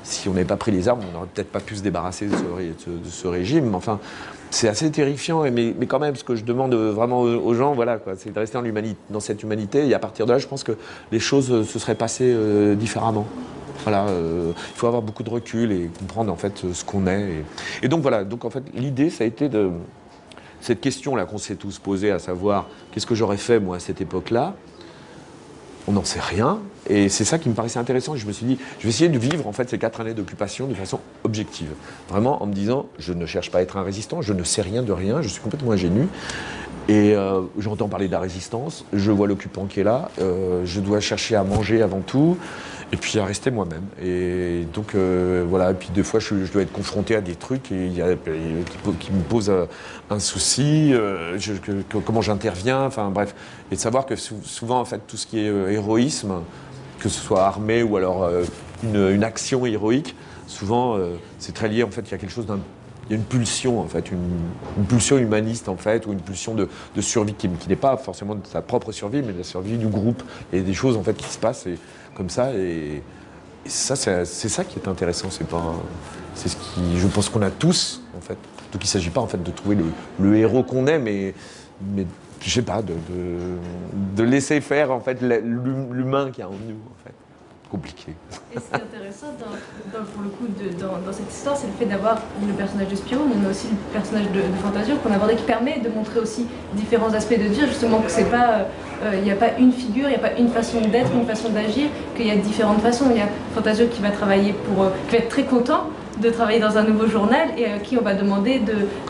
si on n'avait pas pris les armes, on n'aurait peut-être pas pu se débarrasser de ce, de ce régime. Enfin, c'est assez terrifiant, mais, quand même, ce que je demande vraiment aux gens, voilà, c'est de rester en dans cette humanité. Et à partir de là, je pense que les choses euh, se seraient passées euh, différemment. Voilà, euh, il faut avoir beaucoup de recul et comprendre en fait ce qu'on est. Et, donc voilà, donc en fait l'idée, ça a été de cette question là qu'on s'est tous posée, à savoir qu'est-ce que j'aurais fait moi à cette époque-là on n'en sait rien. Et c'est ça qui me paraissait intéressant. je me suis dit, je vais essayer de vivre en fait ces quatre années d'occupation de façon objective. Vraiment en me disant, je ne cherche pas à être un résistant, je ne sais rien de rien, je suis complètement ingénu. Et euh, j'entends parler de la résistance, je vois l'occupant qui est là, euh, je dois chercher à manger avant tout, et puis à rester moi-même. Et donc euh, voilà, et puis des fois je, dois être confronté à des trucs qui, me posent un souci, comment j'interviens, enfin bref. Et de savoir que souvent en fait tout ce qui est héroïsme, que ce soit armé ou alors une, action héroïque, souvent c'est très lié en fait, il y a quelque chose d'un il y a une pulsion en fait, une, pulsion humaniste en fait, ou une pulsion de, survie qui, n'est pas forcément de sa propre survie, mais de la survie du groupe. A des choses en fait qui se passent comme ça, et, ça c'est ça qui est intéressant. C'est pas, c'est ce qui, je pense qu'on a tous en fait. Donc il ne s'agit pas en fait de trouver le, héros qu'on est, mais, mais je sais pas, de, de, laisser faire en fait l'humain qui a en nous compliqué. Et ce qui est intéressant dans, pour le coup dans, cette histoire, c'est le fait d'avoir le personnage de Spirou, mais aussi le personnage de, Fantasio qu'on a abordé, qui permet de montrer aussi différents aspects de dire justement que c'est pas, euh, il n'y a pas une figure, il n'y a pas une façon d'être, une façon d'agir, qu'il y a différentes façons. Il y a Fantasio qui va travailler pour, euh, qui va être très content de travailler dans un nouveau journal et à qui on va demander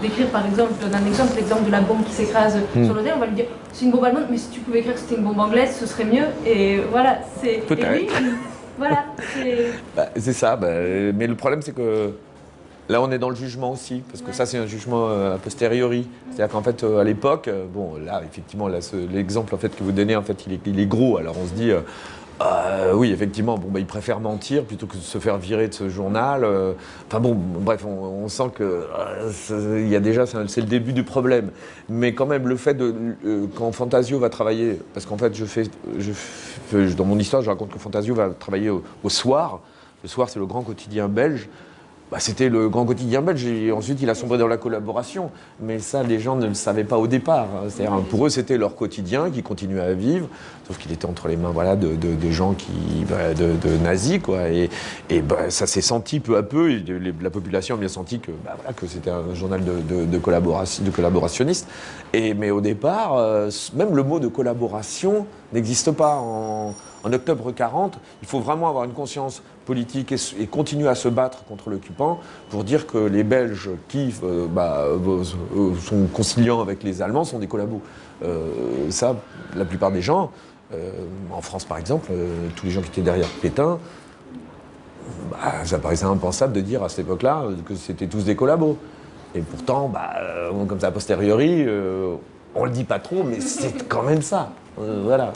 d'écrire par exemple, je donne un exemple, l'exemple de la bombe qui s'écrase hmm. sur l'hôtel, on va lui dire c'est une bombe allemande, mais si tu pouvais écrire que c'était une bombe anglaise, ce serait mieux. Et voilà, c'est. Voilà. Bah, c'est ça. Bah, mais le problème, c'est que là, on est dans le jugement aussi, parce que ça, c'est un jugement euh, a posteriori. C'est-à-dire qu'en fait, euh, à l'époque, euh, bon, là, effectivement, l'exemple en fait, que vous donnez, en fait, il est, gros. Alors, on se dit. Euh, oui, effectivement, bon, bah, il préfère mentir plutôt que de se faire virer de ce journal. Euh. enfin bon, bref, on, sent que euh, il y a déjà, c'est le début du problème. Mais quand même, le fait de quand Fantasio va travailler, parce qu'en fait, je fais, dans mon histoire, je raconte que Fantasio va travailler au soir. Le soir, c'est le grand quotidien belge. Bah, c'était le grand quotidien belge. Et ensuite, il a sombré dans la collaboration. Mais ça, les gens ne le savaient pas au départ. cest pour eux, c'était leur quotidien qui continuait à vivre. Sauf qu'il était entre les mains de, gens qui, bah, de, nazis. Quoi. Et, bah, ça s'est senti peu à peu. La population a bien senti que, c'était un journal de, collaboration, collaborationnistes. Mais au départ, euh, même le mot de collaboration n'existe pas en en octobre 40, il faut vraiment avoir une conscience politique et, continuer à se battre contre l'occupant pour dire que les Belges qui euh, bah, euh, sont conciliants avec les Allemands sont des collabos. Euh, ça, la plupart des gens, en France par exemple, tous les gens qui étaient derrière Pétain, bah, ça paraissait impensable de dire à cette époque-là que c'était tous des collabos. Et pourtant, bah, comme ça a posteriori, on le dit pas trop, mais c'est quand même ça. Voilà,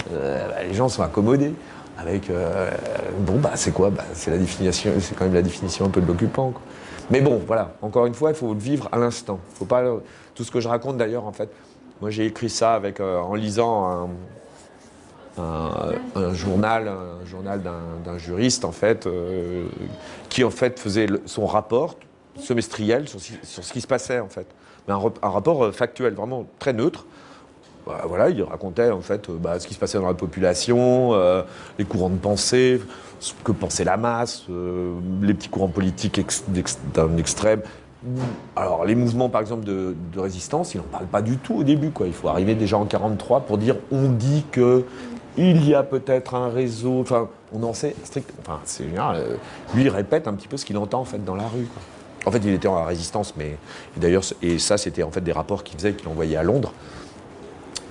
les gens sont accommodés avec euh, bon bah c'est quoi? Bah, c'est la définition c'est quand même la définition un peu de l'occupant mais bon voilà. Encore une fois il faut le vivre à l'instant. Faut pas tout ce que je raconte d'ailleurs en fait moi j'ai écrit ça avec en lisant un, journal journal d'un juriste en fait qui en fait faisait son rapport semestriel sur, sur, ce qui se passait en fait. Mais un rapport factuel vraiment très neutre bah, voilà, il racontait en fait euh, bah, ce qui se passait dans la population, euh, les courants de pensée, ce que pensait la masse, euh, les petits courants politiques d'un extrême. Alors les mouvements par exemple de, résistance, il n'en parle pas du tout au début. Quoi. Il faut arriver déjà en 43 pour dire on dit que il y a peut-être un réseau. Enfin, on en sait strict. Enfin, c'est lui, il répète un petit peu ce qu'il entend en fait dans la rue. En fait, il était en résistance, mais d'ailleurs, et ça, c'était en fait des rapports qu'il faisait, qu'il envoyait à Londres.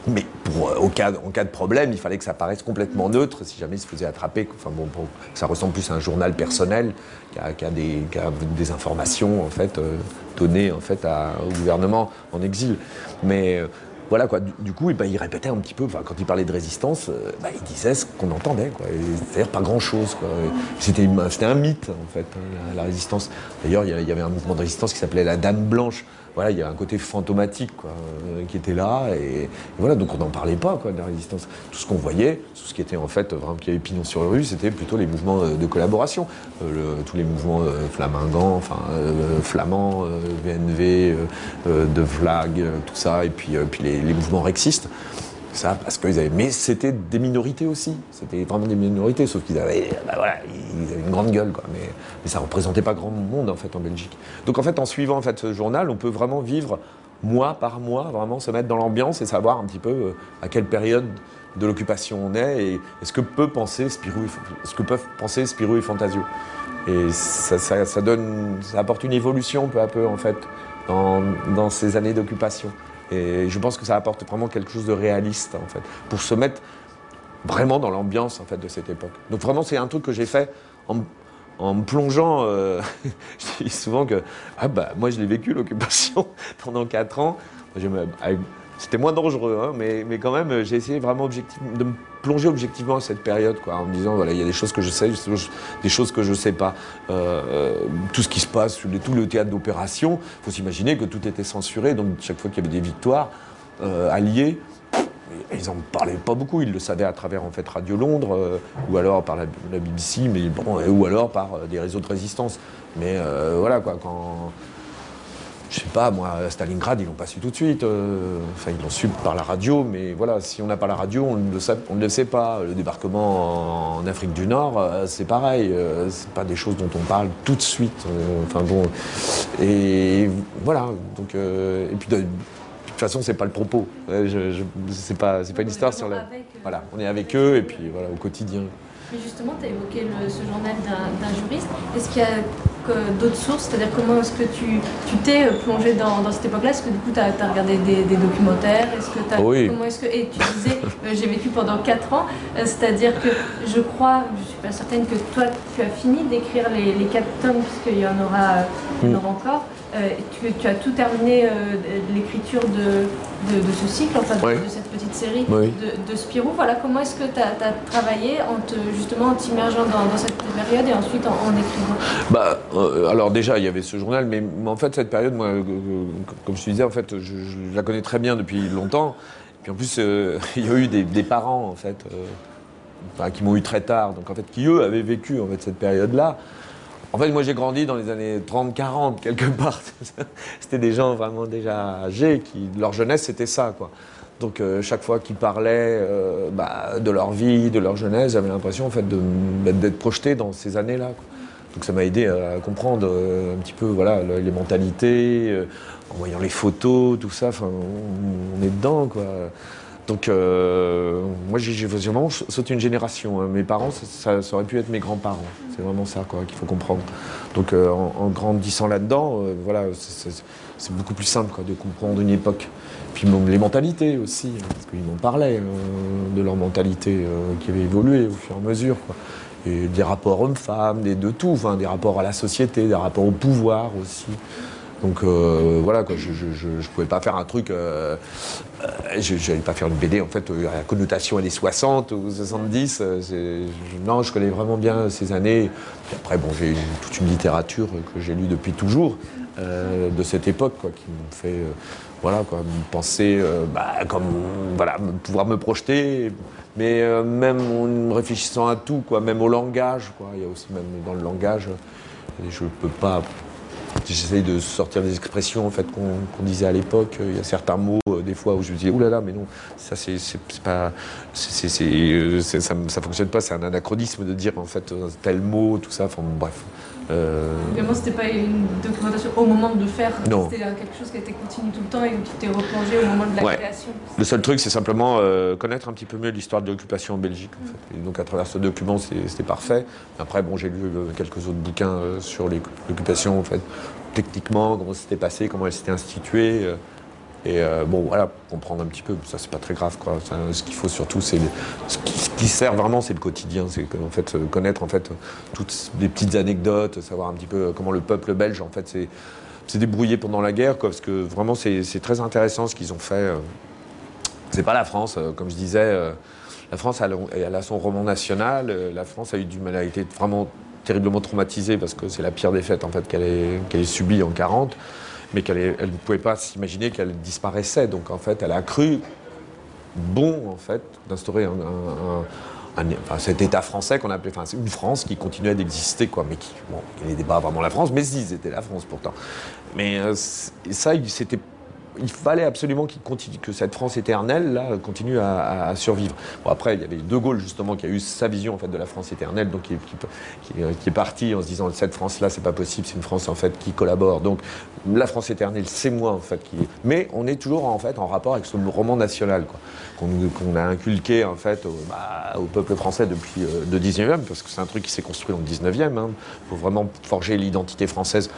Mais euh, en cas de problème, il fallait que ça paraisse complètement neutre si jamais il se faisait attraper. Enfin bon, ça ressemble plus à un journal personnel qui a, des, informations en fait euh, données en fait au gouvernement en exil. Mais euh, voilà quoi. Du, coup, bah, il répétait un petit peu. Quand il parlait de résistance, bah, il disait ce qu'on entendait. C'est-à-dire pas grand-chose. C'était un mythe en fait hein, la, résistance. D'ailleurs, il y avait un mouvement de résistance qui s'appelait la Dame Blanche voilà, il y a un côté fantomatique euh, qui était là. Et, voilà, donc on n'en parlait pas quoi, de la résistance. Tout ce qu'on voyait, tout ce qui était en fait vraiment qui avait pignon sur rue, c'était plutôt les mouvements euh, de collaboration. Euh, tous les mouvements flamingants, enfin flamands, VNV, de Flag, tout ça, et puis, puis les, les mouvements rexistes ça parce qu'ils avaient. Mais c'était des minorités aussi. C'était vraiment des minorités, sauf qu'ils avaient, bah voilà, ils avaient une grande gueule, quoi. Mais, mais ça représentait pas grand monde en fait en Belgique. Donc en fait, en suivant en fait ce journal, on peut vraiment vivre mois par mois, vraiment se mettre dans l'ambiance et savoir un petit peu euh, à quelle période de l'occupation on est et, ce que peut penser Spirou, ce que peuvent penser Spirou et Fantasio. Et ça, ça, donne, ça apporte une évolution peu à peu en fait dans, dans ces années d'occupation. Et je pense que ça apporte vraiment quelque chose de réaliste, en fait, pour se mettre vraiment dans l'ambiance, en fait, de cette époque. Donc vraiment, c'est un truc que j'ai fait en, me plongeant. Euh, je dis souvent que, ah bah, moi, je l'ai vécu, l'occupation, pendant 4 ans. c'était moins dangereux, hein, mais, mais quand même, j'ai essayé vraiment objectif, de me plonger objectivement à cette période, quoi, en me disant, voilà, il y a des choses que je sais, des choses que je ne sais pas. Euh, euh, tout ce qui se passe, tout le théâtre d'opération, il faut s'imaginer que tout était censuré, donc chaque fois qu'il y avait des victoires euh, alliées, ils n'en parlaient pas beaucoup, ils le savaient à travers en fait Radio Londres, ou alors par la, BBC, mais bon, ou alors par des réseaux de résistance. Mais voilà quoi, quand je sais pas, moi, à Stalingrad, ils l'ont pas su tout de suite. Euh, enfin, ils l'ont su par la radio, mais voilà, si on n'a pas la radio, on ne, le sait, on ne le sait pas. Le débarquement en Afrique du Nord, euh, c'est pareil. Euh, c'est pas des choses dont on parle tout de suite. enfin bon, et voilà. Donc, et puis de, toute façon, c'est pas le propos. Je, je, c'est pas, c'est pas une histoire sur la. Voilà, on est avec eux et puis voilà au quotidien. Mais justement, tu as évoqué ce journal d'un juriste. Est-ce qu'il y a d'autres sources? C'est-à-dire comment est-ce que tu t'es euh, plongé dans, cette époque-là? Est-ce que du coup tu as, regardé des, documentaires? Est-ce que as, oui. comment est-ce que et tu disais euh, j'ai vécu pendant 4 ans, euh, c'est-à-dire que je crois, je suis pas certaine que toi tu as fini d'écrire les, les 4 tomes puisqu'il y en aura, mm. encore. Tu, as tout terminé l'écriture de, de, ce cycle, enfin de, cette petite série de, Spirou. Voilà, comment est-ce que tu as, travaillé en te, justement en t'immergeant dans, cette période et ensuite en, écrivant? Bah, euh, Alors déjà, il y avait ce journal, mais, en fait, cette période, moi, euh, comme je te disais, en fait, je, la connais très bien depuis longtemps. Puis en plus, euh, il y a eu des, parents, en fait, qui m'ont eu très tard, donc en fait, qui eux avaient vécu en fait, cette période-là. En fait, moi, j'ai grandi dans les années 30-40, quelque part. c'était des gens vraiment déjà âgés, qui, leur jeunesse, c'était ça, quoi. Donc, euh, chaque fois qu'ils parlaient euh, bah, de leur vie, de leur jeunesse, j'avais l'impression, en fait, d'être projeté dans ces années-là. Donc, ça m'a aidé à comprendre euh, un petit peu, voilà, les mentalités, en voyant les photos, tout ça. Enfin, on, est dedans, quoi. Donc, euh, moi, j'ai vraiment sauté une génération. Hein. Mes parents, ça, aurait pu être mes grands-parents. C'est vraiment ça qu'il faut comprendre. Donc, euh, en, grandissant là-dedans, euh, voilà, c'est beaucoup plus simple quoi, de comprendre une époque. Puis les mentalités aussi, hein, parce qu'ils m'en parlaient de leur mentalité qui avait évolué au fur et à mesure. Et des rapports hommes-femmes, de tout, enfin, des rapports à la société, des rapports au pouvoir aussi. Donc euh, voilà, quoi, je ne pouvais pas faire un truc. Euh, euh je n'allais pas faire une BD en fait la connotation années 60 ou 70. non, je connais vraiment bien ces années. après, bon, j'ai toute une littérature que j'ai lue depuis toujours de cette époque quoi, qui me fait voilà, quoi, penser bah, comme voilà, pouvoir me projeter. Mais même en réfléchissant à tout, quoi, même au langage, quoi, il y a aussi même dans le langage, je ne peux pas J'essaye de sortir des expressions en fait, qu'on disait à l'époque. Il y a certains mots, euh, des fois, où je me disais, oulala, mais non, ça, c'est pas. Euh, ça, ça fonctionne pas, c'est un anachronisme de dire en fait tel mot, tout ça. Enfin, bref. Euh... Évidemment, c'était pas une documentation au moment de faire. C'était quelque chose qui a été continu tout le temps et où tu t'es replongé au moment de la création. Le seul truc, c'est simplement euh, connaître un petit peu mieux l'histoire de l'occupation en Belgique. En fait. Et donc, à travers ce document, c'était parfait. Après, bon, j'ai lu quelques autres bouquins sur l'occupation, en fait, techniquement, comment c'était passé, comment elle s'était instituée. Euh, et euh, bon, voilà, comprendre un petit peu, ça c'est pas très grave. Quoi. ce qu'il faut surtout, c'est ce, qui, sert vraiment, c'est le quotidien, c'est en fait euh, connaître en fait toutes les petites anecdotes, savoir un petit peu comment le peuple belge en fait s'est débrouillé pendant la guerre, parce que vraiment c'est très intéressant ce qu'ils ont fait. C'est pas la France, comme je disais. La France, elle, a son roman national. La France a eu du mal, a été vraiment terriblement traumatisée parce que c'est la pire défaite en fait qu'elle ait, subie en 40, mais qu'elle elle ne pouvait pas s'imaginer qu'elle disparaissait. Donc en fait, elle a cru bon en fait d'instaurer un, cet État français qu'on appelait, enfin, une France qui continuait d'exister, quoi, mais qui, bon, n'était pas vraiment la France, mais si, c'était la France pourtant. Mais euh, ça, c'était il fallait absolument que cette France éternelle là, continue à, survivre. Bon, après, il y avait De Gaulle justement qui a eu sa vision en fait de la France éternelle, donc qui, est parti en se disant cette France-là, c'est pas possible, c'est une France en fait qui collabore. Donc la France éternelle, c'est moi en fait qui. Mais on est toujours en fait en rapport avec ce roman national qu'on a inculqué en fait au, bah, peuple français depuis euh, le 19e, parce que c'est un truc qui s'est construit dans le 19e. Il faut vraiment forger l'identité française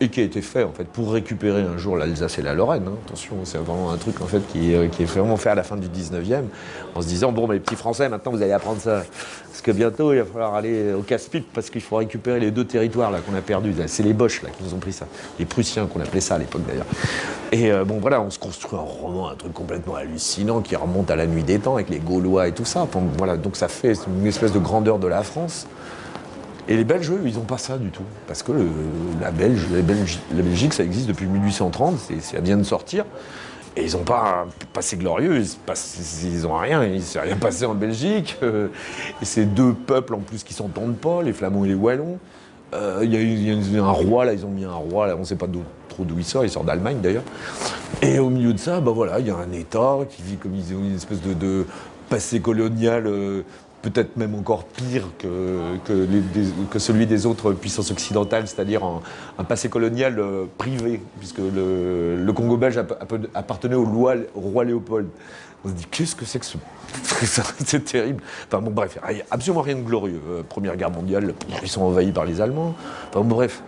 et qui a été fait en fait pour récupérer un jour l'Alsace et la Lorraine. hein. Attention, c'est vraiment un truc en fait qui, qui est vraiment fait à la fin du 19e, en se disant bon, les petits Français, maintenant vous allez apprendre ça, parce que bientôt il va falloir aller au casse-pipe parce qu'il faut récupérer les deux territoires là qu'on a perdus. C'est les Boches là qui nous ont pris ça, les Prussiens qu'on appelait ça à l'époque d'ailleurs. Et euh, bon voilà, on se construit un roman, un truc complètement hallucinant qui remonte à la nuit des temps avec les Gaulois et tout ça. Voilà, donc ça fait une espèce de grandeur de la France. Et les Belges, eux, ils n'ont pas ça du tout. Parce que la, Belgique, ça existe depuis 1830, c'est- ça vient de sortir. Et ils n'ont pas un passé glorieux, ils n'ont rien, il ne s'est rien passé en Belgique. euh, et c'est deux peuples en plus qui s'entendent pas, les Flamands et les Wallons. Euh, Il y a un roi, là, ils ont mis un roi, là, on ne sait pas trop d'où il sort, il sort d'Allemagne d'ailleurs. Et au milieu de ça, bah voilà, il y a un État qui vit comme ils ont une espèce de, de passé colonial, euh, peut-être même encore pire que, celui des autres puissances occidentales, c'est-à-dire un, passé colonial euh, privé, puisque le, Congo belge app- app- appartenait au, au roi Léopold. On se dit, qu'est-ce que c'est que ce... c'est terrible. Enfin bon, bref, absolument rien de glorieux. Euh, Première guerre mondiale, ils sont envahis par les Allemands. Enfin bon, bref.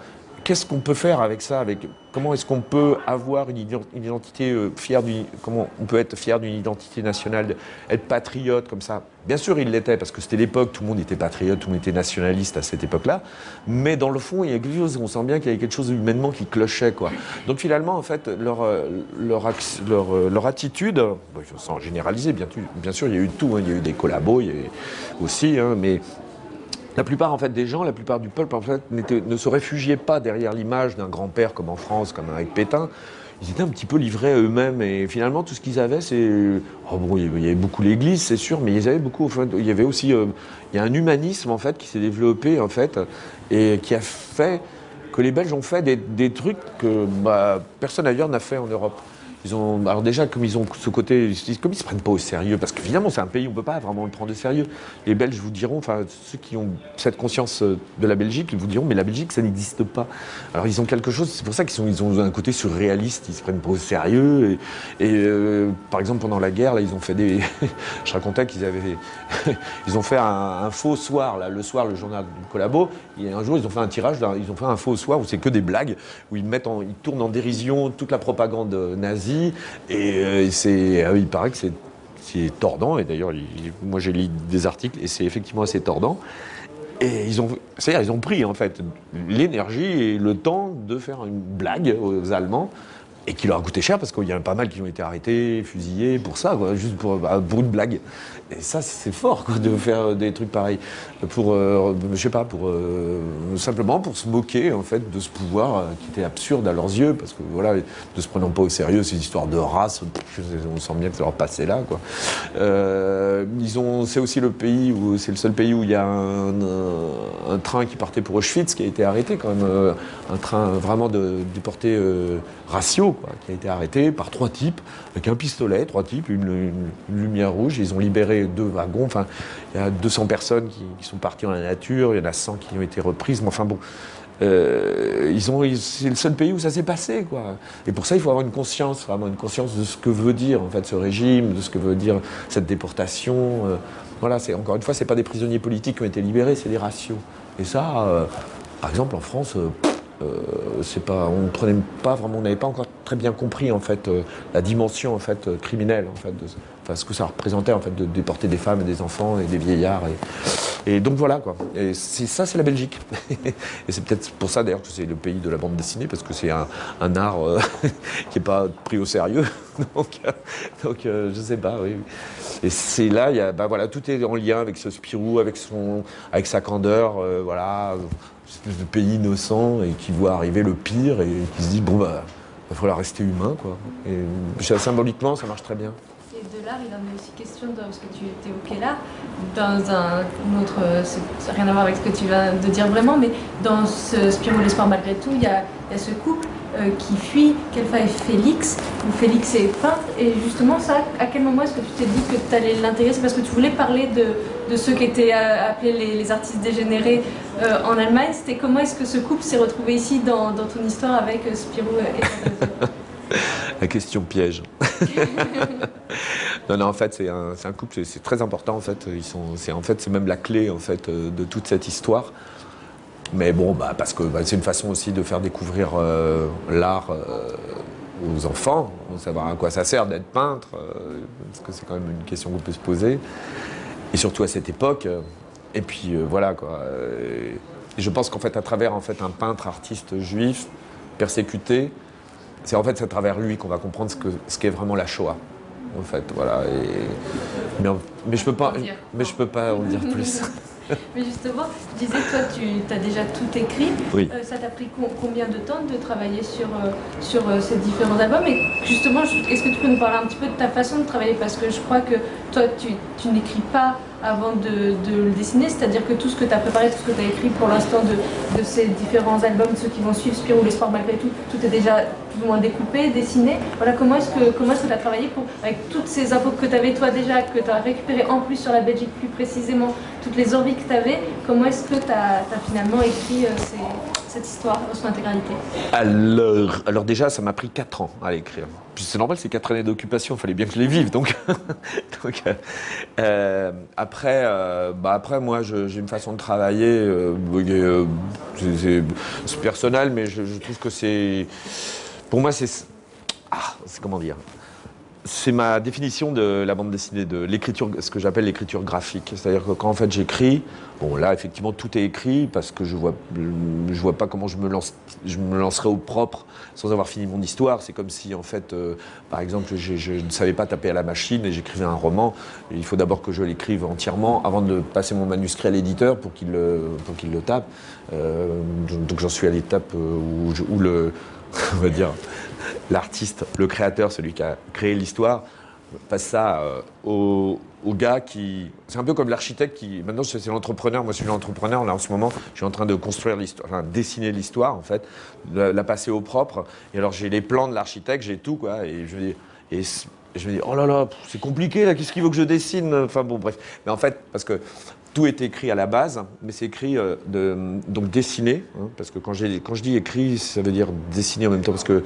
Qu'est-ce qu'on peut faire avec ça avec, Comment est-ce qu'on peut avoir une ident- une identité euh, fière d'une, Comment on peut être fier d'une identité nationale, être patriote comme ça? Bien sûr, il l'était parce que c'était l'époque, tout le monde était patriote, tout le monde était nationaliste à cette époque-là. Mais dans le fond, il y a quelque chose, on sent bien qu'il y avait quelque chose humainement qui clochait, quoi. Donc finalement, en fait, leur euh, leur, leur, euh, leur attitude, sans généraliser, bien, bien sûr, il y a eu tout. hein. Il y a eu des collabos, il y a aussi, hein, mais la plupart en fait des gens, la plupart du peuple en fait ne se réfugiaient pas derrière l'image d'un grand-père comme en France, comme avec Pétain. Ils étaient un petit peu livrés à eux-mêmes et finalement tout ce qu'ils avaient c'est oh bon il y avait- beaucoup l'Église c'est sûr mais ils avaient beaucoup il y avait aussi euh, il y a un humanisme en fait qui s'est développé en fait et qui a fait que les Belges ont fait des, des trucs que bah, personne ailleurs n'a fait en Europe. Ils ont, alors déjà, comme ils ont ce côté, comme ils se prennent pas au sérieux, parce qu'évidemment c'est un pays où on peut pas vraiment le prendre au sérieux. Les Belges vous diront, enfin ceux qui ont cette conscience euh, de la Belgique, ils vous diront, mais la Belgique ça n'existe pas. Alors ils ont quelque chose, c'est pour ça qu'ils ils ont un côté surréaliste, ils se prennent pas au sérieux. Et, euh, par exemple pendant la guerre, là ils ont fait des, je racontais qu'ils avaient, ils ont fait un, faux soir là, le soir le journal du collabo. Un jour ils ont fait un tirage, ils ont fait un faux soir où c'est que des blagues, où ils mettent, en, ils tournent en dérision toute la propagande nazie. Et euh, ah il paraît que c'est tordant, et d'ailleurs, il- moi j'ai lu des articles, et c'est effectivement assez tordant. Et ils ont, c'est-à-dire, ils ont pris en fait l'énergie et le temps de faire une blague aux Allemands, et qui leur a coûté cher parce qu'il y en a pas mal qui ont été arrêtés, fusillés pour ça, juste pour, bah, pour une blague. Et ça, c'est fort de faire des trucs pareils. Pour, euh, je sais pas, pour euh, simplement pour se moquer en fait de ce pouvoir euh, qui était absurde à leurs yeux, parce que voilà, de se prenant pas au sérieux, ces histoires de race, on sent bien que ça leur passait là, c'est aussi le pays où c'est le seul pays où il y a un, train qui partait pour Auschwitz qui a été arrêté quand même, un train vraiment de déporté ratio, qui a été arrêté par trois types avec un pistolet, trois types, une lumière rouge. Ils ont libéré deux wagons. Enfin, il y a 200 personnes qui, sont parties dans la nature. Il y en a 100 qui ont été reprises. Mais enfin bon. euh, ils ont, c'est le seul pays où ça s'est passé, quoi. Et pour ça, il faut avoir une conscience, vraiment une conscience de ce que veut dire en fait ce régime, de ce que veut dire cette déportation. euh, voilà, c'est encore une fois, c'est pas des prisonniers politiques qui ont été libérés, c'est des ratios. Et ça, euh, par exemple, en France, c'est pas, on prenait pas vraiment, on n'avait pas encore très bien compris en fait la dimension en fait criminelle en fait, enfin, ce que ça représentait en fait de déporter des femmes et des enfants et des vieillards et, donc voilà quoi. Et ça, c'est la Belgique. et c'est peut-être pour ça d'ailleurs que c'est le pays de la bande dessinée parce que c'est un, art euh, qui n'est pas pris au sérieux. donc, euh, donc euh, je sais pas. Et c'est là, il bah voilà, tout est en lien avec ce Spirou, avec son, avec sa candeur, euh, voilà, espèce de pays innocent et qui voit arriver le pire et qui se dit bon bah, va falloir rester humain quoi. Et symboliquement, ça marche très bien. Il en est aussi question dans ce que tu évoquais là, dans un autre, ça n'a rien à voir avec ce que tu viens de dire vraiment, mais dans ce Spirou l'espoir malgré tout, il y a, ce couple euh, qui fuit Kelfa et Félix, où Félix est peintre, et justement ça, à quel moment est-ce que tu t'es dit que tu allais l'intégrer parce que tu voulais parler de, ceux qui étaient euh, appelés les, artistes dégénérés euh, en Allemagne, c'était comment est-ce que ce couple s'est retrouvé ici dans, ton histoire avec Spirou et La question piège. non, non, en fait, c'est un, couple, c'est- très important. En fait, c'est en fait, même la clé en fait euh, de toute cette histoire. Mais bon, bah, parce que bah, c'est une façon aussi de faire découvrir euh, l'art euh, aux enfants, de savoir à quoi ça sert d'être peintre, parce que c'est quand même une question qu'on peut se poser, et surtout à cette époque. Et puis voilà quoi. Je pense qu'en fait, à travers un peintre artiste juif persécuté, c'est en fait à travers lui qu'on va comprendre ce que ce qu'est vraiment la Shoah. En fait, voilà. Et... Mais, mais je peux pas, mais je peux pas en dire plus. Mais justement, tu disais que toi, tu as déjà tout écrit. Oui. Euh, ça t'a pris combien de temps de travailler sur, euh, sur euh, ces différents albums? Et justement, est-ce que tu peux nous parler un petit peu de ta façon de travailler? Parce que je crois que toi, tu, tu n'écris pas avant de, le dessiner, c'est-à-dire que tout ce que tu as préparé, tout ce que tu as écrit pour l'instant de, de, ces différents albums, ceux qui vont suivre, Spirou, l'espoir malgré tout, tout est déjà plus ou moins découpé, dessiné. Voilà, comment est-ce que tu as travaillé pour, avec toutes ces infos que tu avais toi déjà, que tu as récupéré en plus sur la Belgique plus précisément, toutes les envies que tu avais, comment est-ce que tu as, finalement écrit euh, cette histoire dans son intégralité? Alors, alors déjà, ça m'a pris 4 ans à l'écrire. Puis c'est normal, c'est 4 années d'occupation, il fallait bien que je les vive. Donc, euh, euh, après, bah après, moi, j'ai une façon de travailler, c'est personnel, mais je trouve que c'est... Pour moi, c'est... Ah, comment dire? C'est ma définition de la bande dessinée, de l'écriture, ce que j'appelle l'écriture graphique. C'est-à-dire que quand en fait j'écris, bon là effectivement tout est écrit parce que je vois, je vois pas comment je me lance, je me lancerai au propre sans avoir fini mon histoire. C'est comme si en fait, euh, par exemple, je, ne savais pas taper à la machine et j'écrivais un roman. Il faut d'abord que je l'écrive entièrement avant de passer mon manuscrit à l'éditeur pour qu'il qu'il le tape. Euh, donc j'en suis à l'étape euh, où le, on va dire l'artiste, le créateur, celui qui a créé l'histoire, passe ça euh, au, gars qui. C'est un peu comme l'architecte qui. Maintenant, c'est l'entrepreneur. Moi, je suis l'entrepreneur. Là, en ce moment, je suis en train de construire l'histoire, enfin, dessiner l'histoire, en fait, la, passer au propre. Et alors, j'ai les plans de l'architecte, j'ai tout, quoi. Et je. Et je me dis, oh là là, c'est compliqué, là, qu'est-ce qu'il veut que je dessine? Enfin bon, bref. Mais en fait, parce que tout est écrit à la base, mais c'est écrit euh, donc dessiné, hein, parce que quand, je dis écrit, ça veut dire dessiner en même temps, parce que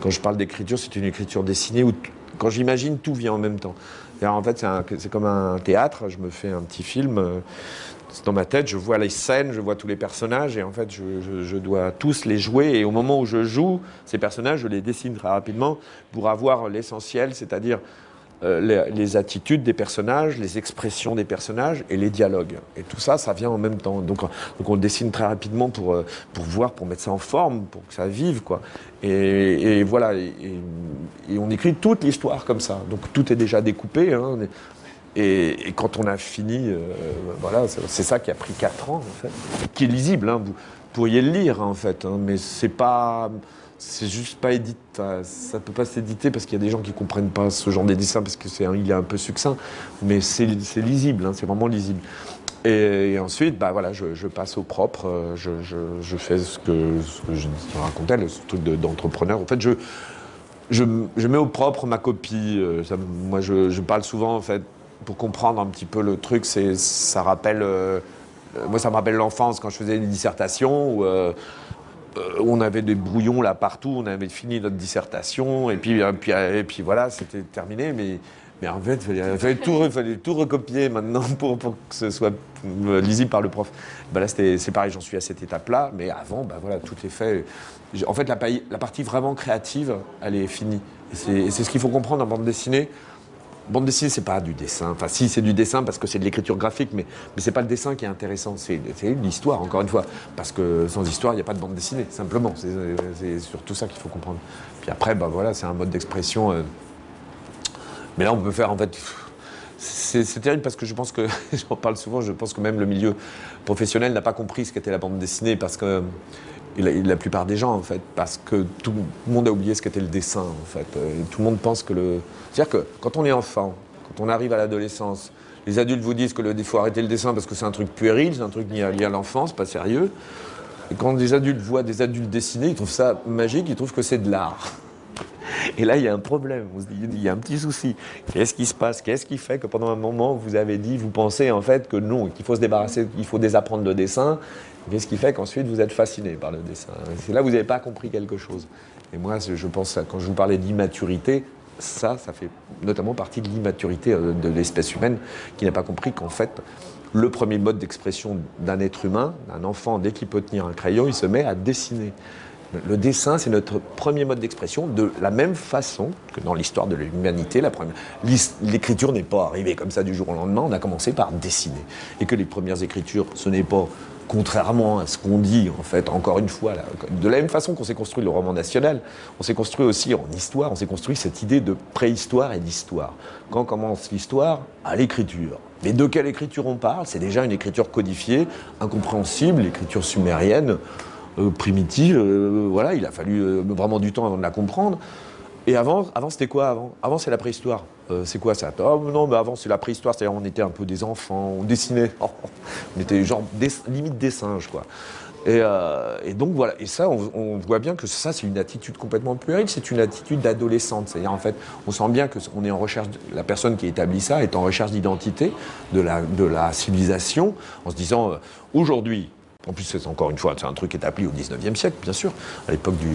quand je parle d'écriture, c'est une écriture dessinée où quand j'imagine, tout vient en même temps. En fait, c'est comme un théâtre. Je me fais un petit film euh, dans ma tête. Je vois les scènes, je vois tous les personnages, et en fait, je, dois tous les jouer. Et au moment où je joue ces personnages, je les dessine très rapidement pour avoir l'essentiel, c'est-à-dire euh, les, attitudes des personnages, les expressions des personnages et les dialogues. Et tout ça, ça vient en même temps. Donc, on dessine très rapidement pour, euh, pour voir, pour mettre ça en forme, pour que ça vive. Quoi. Et, voilà, et, on écrit toute l'histoire comme ça. Donc tout est déjà découpé. Hein, et, quand on a fini, euh, voilà, c'est ça qui a pris 4 ans, qui est lisible. Hein, vous pourriez le lire, en fait, hein, mais c'est pas c'est juste pas édité. Ça peut pas s'éditer parce qu'il y a des gens qui comprennent pas ce genre de dessin parce que c'est il est un peu succinct, mais c'est lisible, hein, c'est vraiment lisible. Et, ensuite, bah voilà, je, passe au propre, euh, je, fais ce que, je racontais, le truc d'entrepreneur. en fait, je, mets au propre ma copie. Euh, moi, je, parle souvent, en fait, pour comprendre un petit peu le truc, ça rappelle. Euh, moi, ça me rappelle l'enfance quand je faisais une dissertation où euh, on avait des brouillons là partout, on avait fini notre dissertation, et puis, euh, et puis, voilà, c'était terminé. Mais, mais en fait, il fallait, tout, fallait tout recopier maintenant pour, pour, que ce soit euh, lisible par le prof. Ben là, c'est pareil, j'en suis à cette étape-là, mais avant, ben voilà, tout est fait. En fait, la, la partie vraiment créative, elle est finie. C'est ce qu'il faut comprendre en bande dessinée bande dessinée, c'est pas du dessin. Enfin, si, c'est du dessin parce que c'est de l'écriture graphique, mais, mais c'est pas le dessin qui est intéressant. C'est l'histoire, encore une fois. Parce que sans histoire, il n'y a pas de bande dessinée, simplement. C'est surtout ça qu'il faut comprendre. Puis après, bah voilà, c'est un mode d'expression. Euh. Mais là, on peut faire, en fait. C'est terrible parce que je pense que, j'en parle souvent, je pense que même le milieu professionnel n'a pas compris ce qu'était la bande dessinée parce que la, plupart des gens, en fait, parce que tout le monde a oublié ce qu'était le dessin, en fait. Et tout le monde pense que le. C'est-à-dire que quand on est enfant, quand on arrive à l'adolescence, les adultes vous disent que le faut arrêter le dessin parce que c'est un truc puéril, c'est un truc lié à l'enfance, pas sérieux. Et quand des adultes voient des adultes dessiner, ils trouvent ça magique, ils trouvent que c'est de l'art. Et là, il y a un problème, il y a un petit souci. Qu'est-ce qui se passe? Qu'est-ce qui fait que pendant un moment, vous avez dit, vous pensez en fait que non, qu'il faut se débarrasser, qu'il faut désapprendre le dessin Qu'est-ce qui fait qu'ensuite vous êtes fasciné par le dessin C'est là où vous n'avez pas compris quelque chose. Et moi, je pense, quand je vous parlais d'immaturité, ça, ça fait notamment partie de l'immaturité euh, de l'espèce humaine qui n'a pas compris qu'en fait, le premier mode d'expression d'un être humain, d'un enfant, dès qu'il peut tenir un crayon, il se met à dessiner. Le dessin, c'est notre premier mode d'expression, de la même façon que dans l'histoire de l'humanité. L'écriture n'est pas arrivée comme ça du jour au lendemain, on a commencé par dessiner. Et que les premières écritures, ce n'est pas contrairement à ce qu'on dit, en fait, encore une fois, de la même façon qu'on s'est construit le roman national, on s'est construit aussi en histoire, on s'est construit cette idée de préhistoire et d'histoire. Quand commence l'histoire À l'écriture. Mais de quelle écriture on parle? C'est déjà une écriture codifiée, incompréhensible, l'écriture sumérienne. Euh, primitive. Euh, voilà, il a fallu euh, vraiment du temps avant de la comprendre. Et avant, avant c'était quoi avant? Avant, c'est la préhistoire. C'est quoi ça oh, Non, mais avant, c'est la préhistoire. C'est-à-dire, on était un peu des enfants, on dessinait. on était genre limite des singes, quoi. Et, donc voilà, et ça, on, voit bien que ça, c'est une attitude complètement puérile, c'est une attitude d'adolescente. C'est-à-dire, en fait, on sent bien que on est en recherche, la personne qui établit ça est en recherche d'identité, de la, de la civilisation, en se disant, aujourd'hui, en plus, c'est encore une fois, c'est un truc établi au 19e siècle, bien sûr. À l'époque du,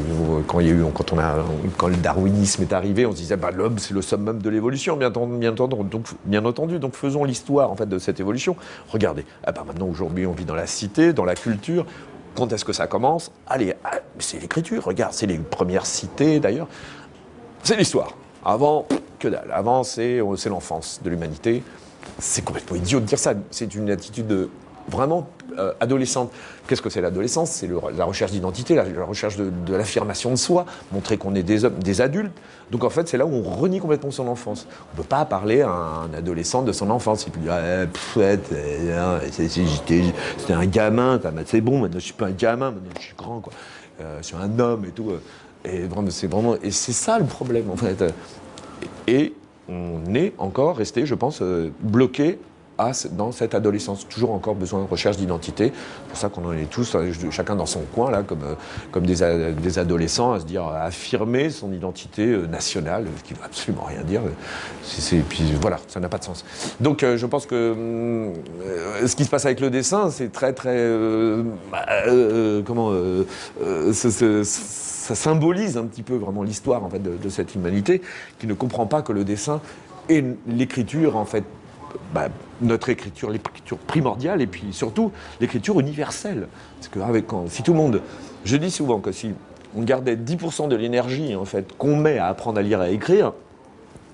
quand il y a eu, quand on a, quand le darwinisme est arrivé, on se disait, bah, l'homme, c'est le summum de l'évolution, bien entendu, bien entendu. Donc, bien entendu, donc faisons l'histoire, en fait, de cette évolution. Regardez, ah bah, maintenant, aujourd'hui, on vit dans la cité, dans la culture. Quand est-ce que ça commence? Allez, ah, c'est l'écriture. Regarde, c'est les premières cités, d'ailleurs. C'est l'histoire. Avant, que dalle. Avant, c'est l'enfance de l'humanité. C'est complètement idiot de dire ça. C'est une attitude de vraiment euh, adolescente. Qu'est-ce que c'est l'adolescence? C'est la recherche d'identité, la, recherche de, l'affirmation de soi, montrer qu'on est des des adultes. Donc en fait, c'est là où on renie complètement son enfance. On ne peut pas parler à un adolescent de son enfance. Il peut dire ah, c'était un gamin, c'est bon, maintenant je suis pas un gamin, maintenant je suis grand. Euh, je suis un homme et tout. Et c'est vraiment, et c'est ça le problème en fait. Et on est encore resté, je pense, euh, dans cette adolescence. Toujours encore besoin de recherche d'identité. C'est pour ça qu'on en est tous, euh, chacun dans son coin, là, comme, euh, des, adolescents, à se dire, à affirmer son identité euh, nationale, ce qui ne veut absolument rien dire. Et puis voilà, ça n'a pas de sens. Donc je pense que ce qui se passe avec le dessin, c'est très, très. Bah, comment. ça symbolise un petit peu vraiment l'histoire en fait, de, de cette humanité qui ne comprend pas que le dessin et l'écriture en fait bah, notre écriture, l'écriture primordiale, et puis surtout l'écriture universelle. Parce que si tout le monde, je dis souvent que si on gardait 10% de l'énergie qu'on met à apprendre à lire et à écrire,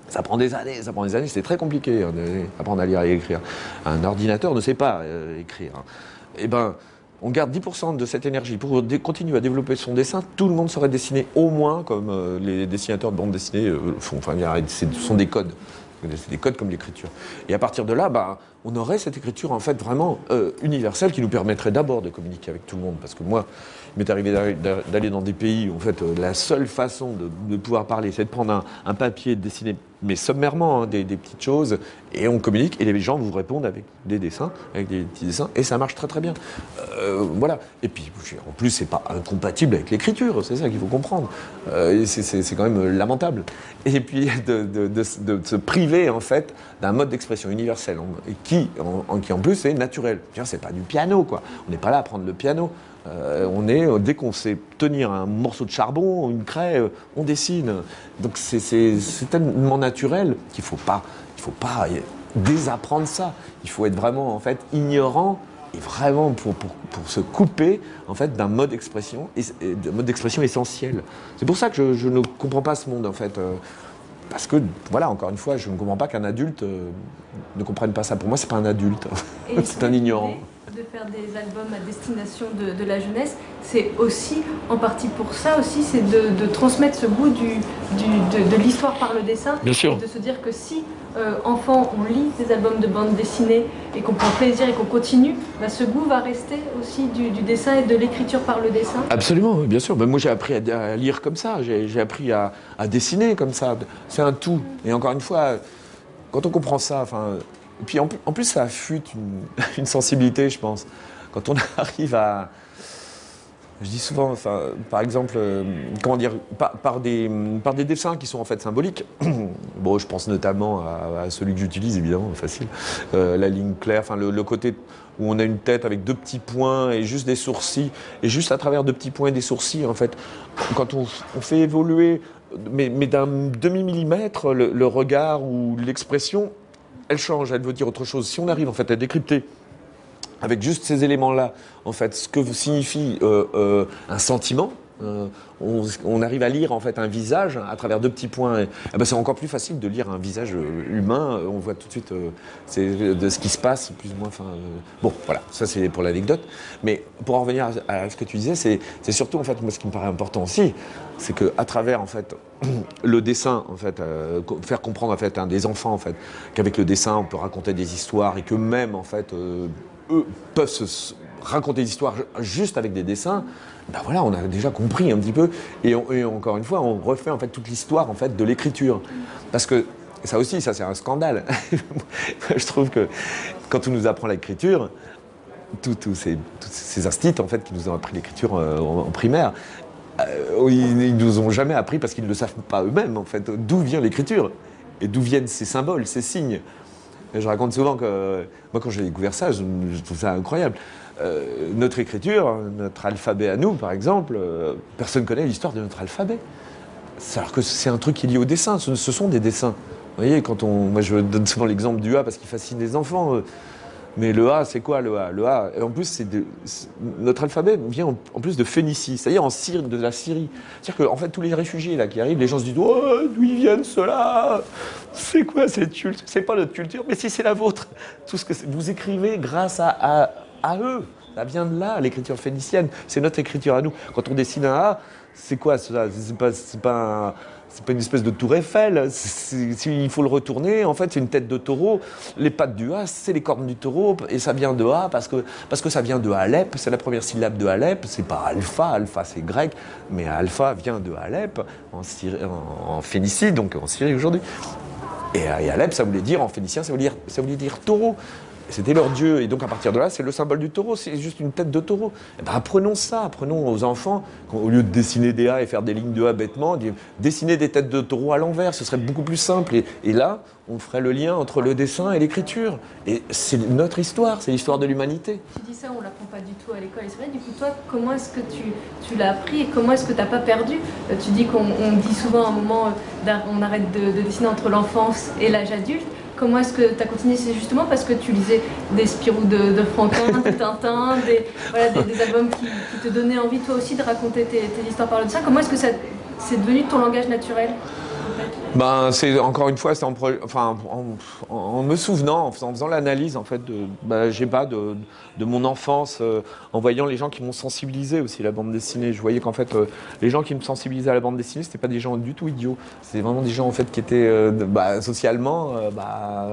ça prend des années, ça prend des années, c'est très compliqué hein, d'apprendre à lire et à écrire. Un ordinateur ne sait pas euh, écrire. Hein. Eh ben, on garde 10% de cette énergie pour continuer à développer son dessin, tout le monde saurait dessiner au moins comme euh, les dessinateurs de bande dessinée euh, font. Enfin, ce sont des codes. C'est des codes comme l'écriture. Et à partir de là, bah, on aurait cette écriture en fait vraiment euh, universelle qui nous permettrait d'abord de communiquer avec tout le monde. Parce que moi, il m'est arrivé d'aller dans des pays où en fait euh, la seule façon de, pouvoir parler, c'est de prendre un, un, papier, de dessiner mais sommairement, hein, des, petites choses, et on communique, et les gens vous répondent avec des dessins, avec des petits dessins, et ça marche très très bien. Euh, voilà. Et puis, en plus, c'est pas incompatible avec l'écriture, c'est ça qu'il faut comprendre. Euh, c'est quand même lamentable. Et puis, de, se priver, en fait, d'un mode d'expression universel, qui en, qui, en plus, est naturel. C'est pas du piano, quoi. On n'est pas là à prendre le piano. Euh, on est, euh, dès qu'on sait tenir un morceau de charbon, une craie, euh, on dessine. Donc c'est tellement naturel qu'il ne faut pas, il faut pas désapprendre ça. Il faut être vraiment en fait ignorant et vraiment pour, se couper en fait d'un mode d'expression, mode d'expression essentiel. C'est pour ça que je, ne comprends pas ce monde en fait. parce que, voilà, encore une fois, je ne comprends pas qu'un adulte ne comprenne pas ça. Pour moi, c'est pas un adulte, c'est un ignorant faire des albums à destination de, la jeunesse, c'est aussi, en partie pour ça aussi, c'est de, transmettre ce goût du, de, l'histoire par le dessin. Bien sûr. Et de se dire que si, euh, enfant, on lit des albums de bande dessinée et qu'on prend plaisir et qu'on continue, bah, ce goût va rester aussi du, dessin et de l'écriture par le dessin. Absolument, bien sûr. moi, j'ai appris à, lire comme ça, j'ai appris à, à dessiner comme ça. C'est un tout. Et encore une fois, quand on comprend ça, enfin et puis en, plus, ça affûte une, sensibilité, je pense. Quand on arrive à. Je dis souvent, enfin, par exemple, euh, comment dire, par, des, par des dessins qui sont en fait symboliques. bon, je pense notamment à, celui que j'utilise, évidemment, facile. Euh, la ligne claire, enfin, le, côté où on a une tête avec deux petits points et juste des sourcils. Et juste à travers deux petits points et des sourcils, en fait, quand on, fait évoluer mais, d'un demi-millimètre, le regard ou l'expression, elle change, elle veut dire autre chose. Si on arrive en fait à décrypter avec juste ces éléments-là, en fait, ce que signifie euh, euh, un sentiment, euh, on, arrive à lire en fait un visage à travers deux petits points. Eh ben, c'est encore plus facile de lire un visage humain. On voit tout de suite de ce qui se passe, plus ou moins. Bon, voilà, ça c'est pour l'anecdote. Mais pour en revenir à, à ce que tu disais, c'est surtout en fait moi ce qui me paraît important aussi, c'est que à travers en fait le dessin, en fait, euh, faire comprendre en fait à des enfants en fait qu'avec le dessin on peut raconter des histoires et que même en fait euh, eux peuvent se raconter des histoires ju- juste avec des dessins. Ben voilà, on a déjà compris un petit peu. Et, encore une fois, on refait en fait toute l'histoire en fait de l'écriture, parce que ça aussi, ça c'est un scandale. Je trouve que quand on nous apprend l'écriture, tous ces, instits en fait qui nous ont appris l'écriture euh, en primaire, euh, ils, ils nous ont jamais appris parce qu'ils ne le savent pas eux-mêmes en fait d'où vient l'écriture et d'où viennent ces symboles, ces signes? Et je raconte souvent que moi quand j'ai découvert ça, je, trouve ça incroyable. Euh, notre écriture, notre alphabet à nous par exemple, euh, personne ne connaît l'histoire de notre alphabet. Alors que c'est un truc qui est lié au dessin, ce, ce sont des dessins. Vous voyez, quand on, moi je donne souvent l'exemple du A parce qu'il fascine les enfants. Mais le A, c'est quoi le A? Le A, en plus, c'est notre alphabet vient en, en plus de Phénicie, c'est-à-dire en Syrie, de la Syrie. C'est-à-dire qu'en fait, tous les réfugiés là qui arrivent, les gens se disent Oh, d'où ils viennent ceux-là? C'est quoi cette culture? C'est pas notre culture, mais si c'est la vôtre. Tout ce que vous écrivez grâce à, à, eux. Ça vient de là, l'écriture phénicienne. C'est notre écriture à nous. Quand on dessine un A, c'est quoi cela C'est pas, pas, un- c'est pas une espèce de tour Eiffel. C'est- c'est- il faut le retourner. En fait, c'est une tête de taureau. Les pattes du A, c'est les cornes du taureau. Et ça vient de A parce que, parce que ça vient de Alep. C'est la première syllabe de Alep. C'est pas alpha. Alpha, c'est grec. Mais alpha vient de Alep, en, Syrie- en, en Phénicie, donc en Syrie aujourd'hui. Et, Alep, ça voulait dire, en phénicien, ça voulait dire taureau. C'était leur dieu. Et donc, à partir de là, c'est le symbole du taureau. C'est juste une tête de taureau. Eh ben, apprenons ça. Apprenons aux enfants, au lieu de dessiner des A et faire des lignes de A bêtement, dessiner des têtes de taureau à l'envers. Ce serait beaucoup plus simple. Et, là, on ferait le lien entre le dessin et l'écriture. Et c'est notre histoire. C'est l'histoire de l'humanité. Tu dis ça, on l'apprend pas du tout à l'école. C'est vrai, du coup, toi, comment est-ce que tu, l'as appris et comment est-ce que tu n'as pas perdu? Euh, Tu dis qu'on on dit souvent à un moment, euh, on arrête de dessiner entre l'enfance et l'âge adulte. Comment est-ce que tu as continué C'est justement parce que tu lisais des Spirou de, de Franquin, de Tintin, des, des, des albums qui, te donnaient envie toi aussi de raconter tes, tes histoires par le dessin. Comment est-ce que c'est devenu ton langage naturel Ben, c'est encore une fois, c'est en, en, me souvenant, en faisant, l'analyse en fait de, ben, pas de, de mon enfance, euh, en voyant les gens qui m'ont sensibilisé aussi à la bande dessinée. Je voyais qu'en fait, euh, les gens qui me sensibilisaient à la bande dessinée, c'était pas des gens du tout idiots. C'était vraiment des gens en fait qui étaient euh, bah, socialement, bah,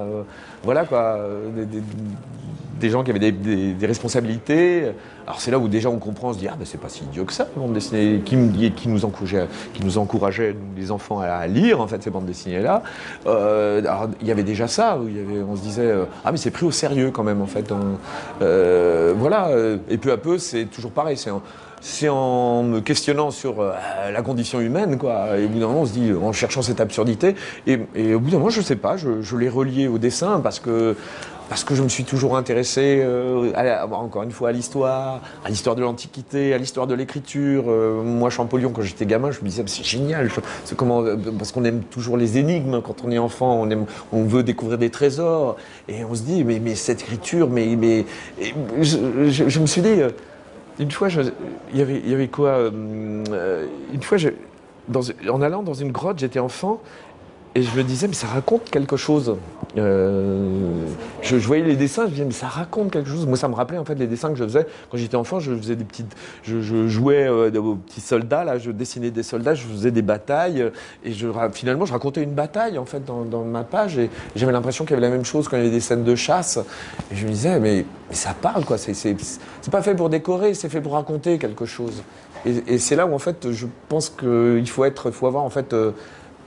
voilà quoi, des, gens qui avaient des responsabilités. Alors c'est là où déjà on comprend, on se dit ah ben c'est pas si idiot que ça, la bande dessinée, qui, qui nous encourageait, qui nous encourageait les enfants à, lire en fait ces bandes dessinées là. alors il y avait déjà ça, où on se disait euh, ah mais c'est pris au sérieux quand même en fait. euh, voilà, euh, et peu à peu c'est toujours pareil, c'est en, me questionnant sur euh, la condition humaine, quoi. Et au bout d'un moment, on se dit, en cherchant cette absurdité, et, et au bout d'un moment, je sais pas, je, je l'ai relié au dessin parce que parce que je me suis toujours intéressé, euh, encore une fois, à l'histoire, à l'histoire de l'Antiquité, à l'histoire de l'écriture. Euh, moi, Champollion, quand j'étais gamin, je me disais, c'est génial, euh, parce qu'on aime toujours les énigmes quand on est enfant, on, veut découvrir des trésors, et on se dit, mais, cette écriture, mais, mais je, me suis dit, une fois, il y avait, quoi Une fois, en allant dans une grotte, j'étais enfant, et je me disais, mais ça raconte quelque chose. Euh, je, voyais les dessins, je me disais, mais ça raconte quelque chose. Moi, ça me rappelait en fait les dessins que je faisais quand j'étais enfant. Je faisais des petites, je, jouais euh, aux petits soldats, là, je dessinais des soldats, je faisais des batailles, et finalement, je racontais une bataille en fait dans, ma page, et j'avais l'impression qu'il y avait la même chose quand il y avait des scènes de chasse. Et je me disais, mais, ça parle quoi. C'est, pas fait pour décorer, c'est fait pour raconter quelque chose. Et, et c'est là où en fait, je pense qu'il faut être, faut avoir en fait. euh,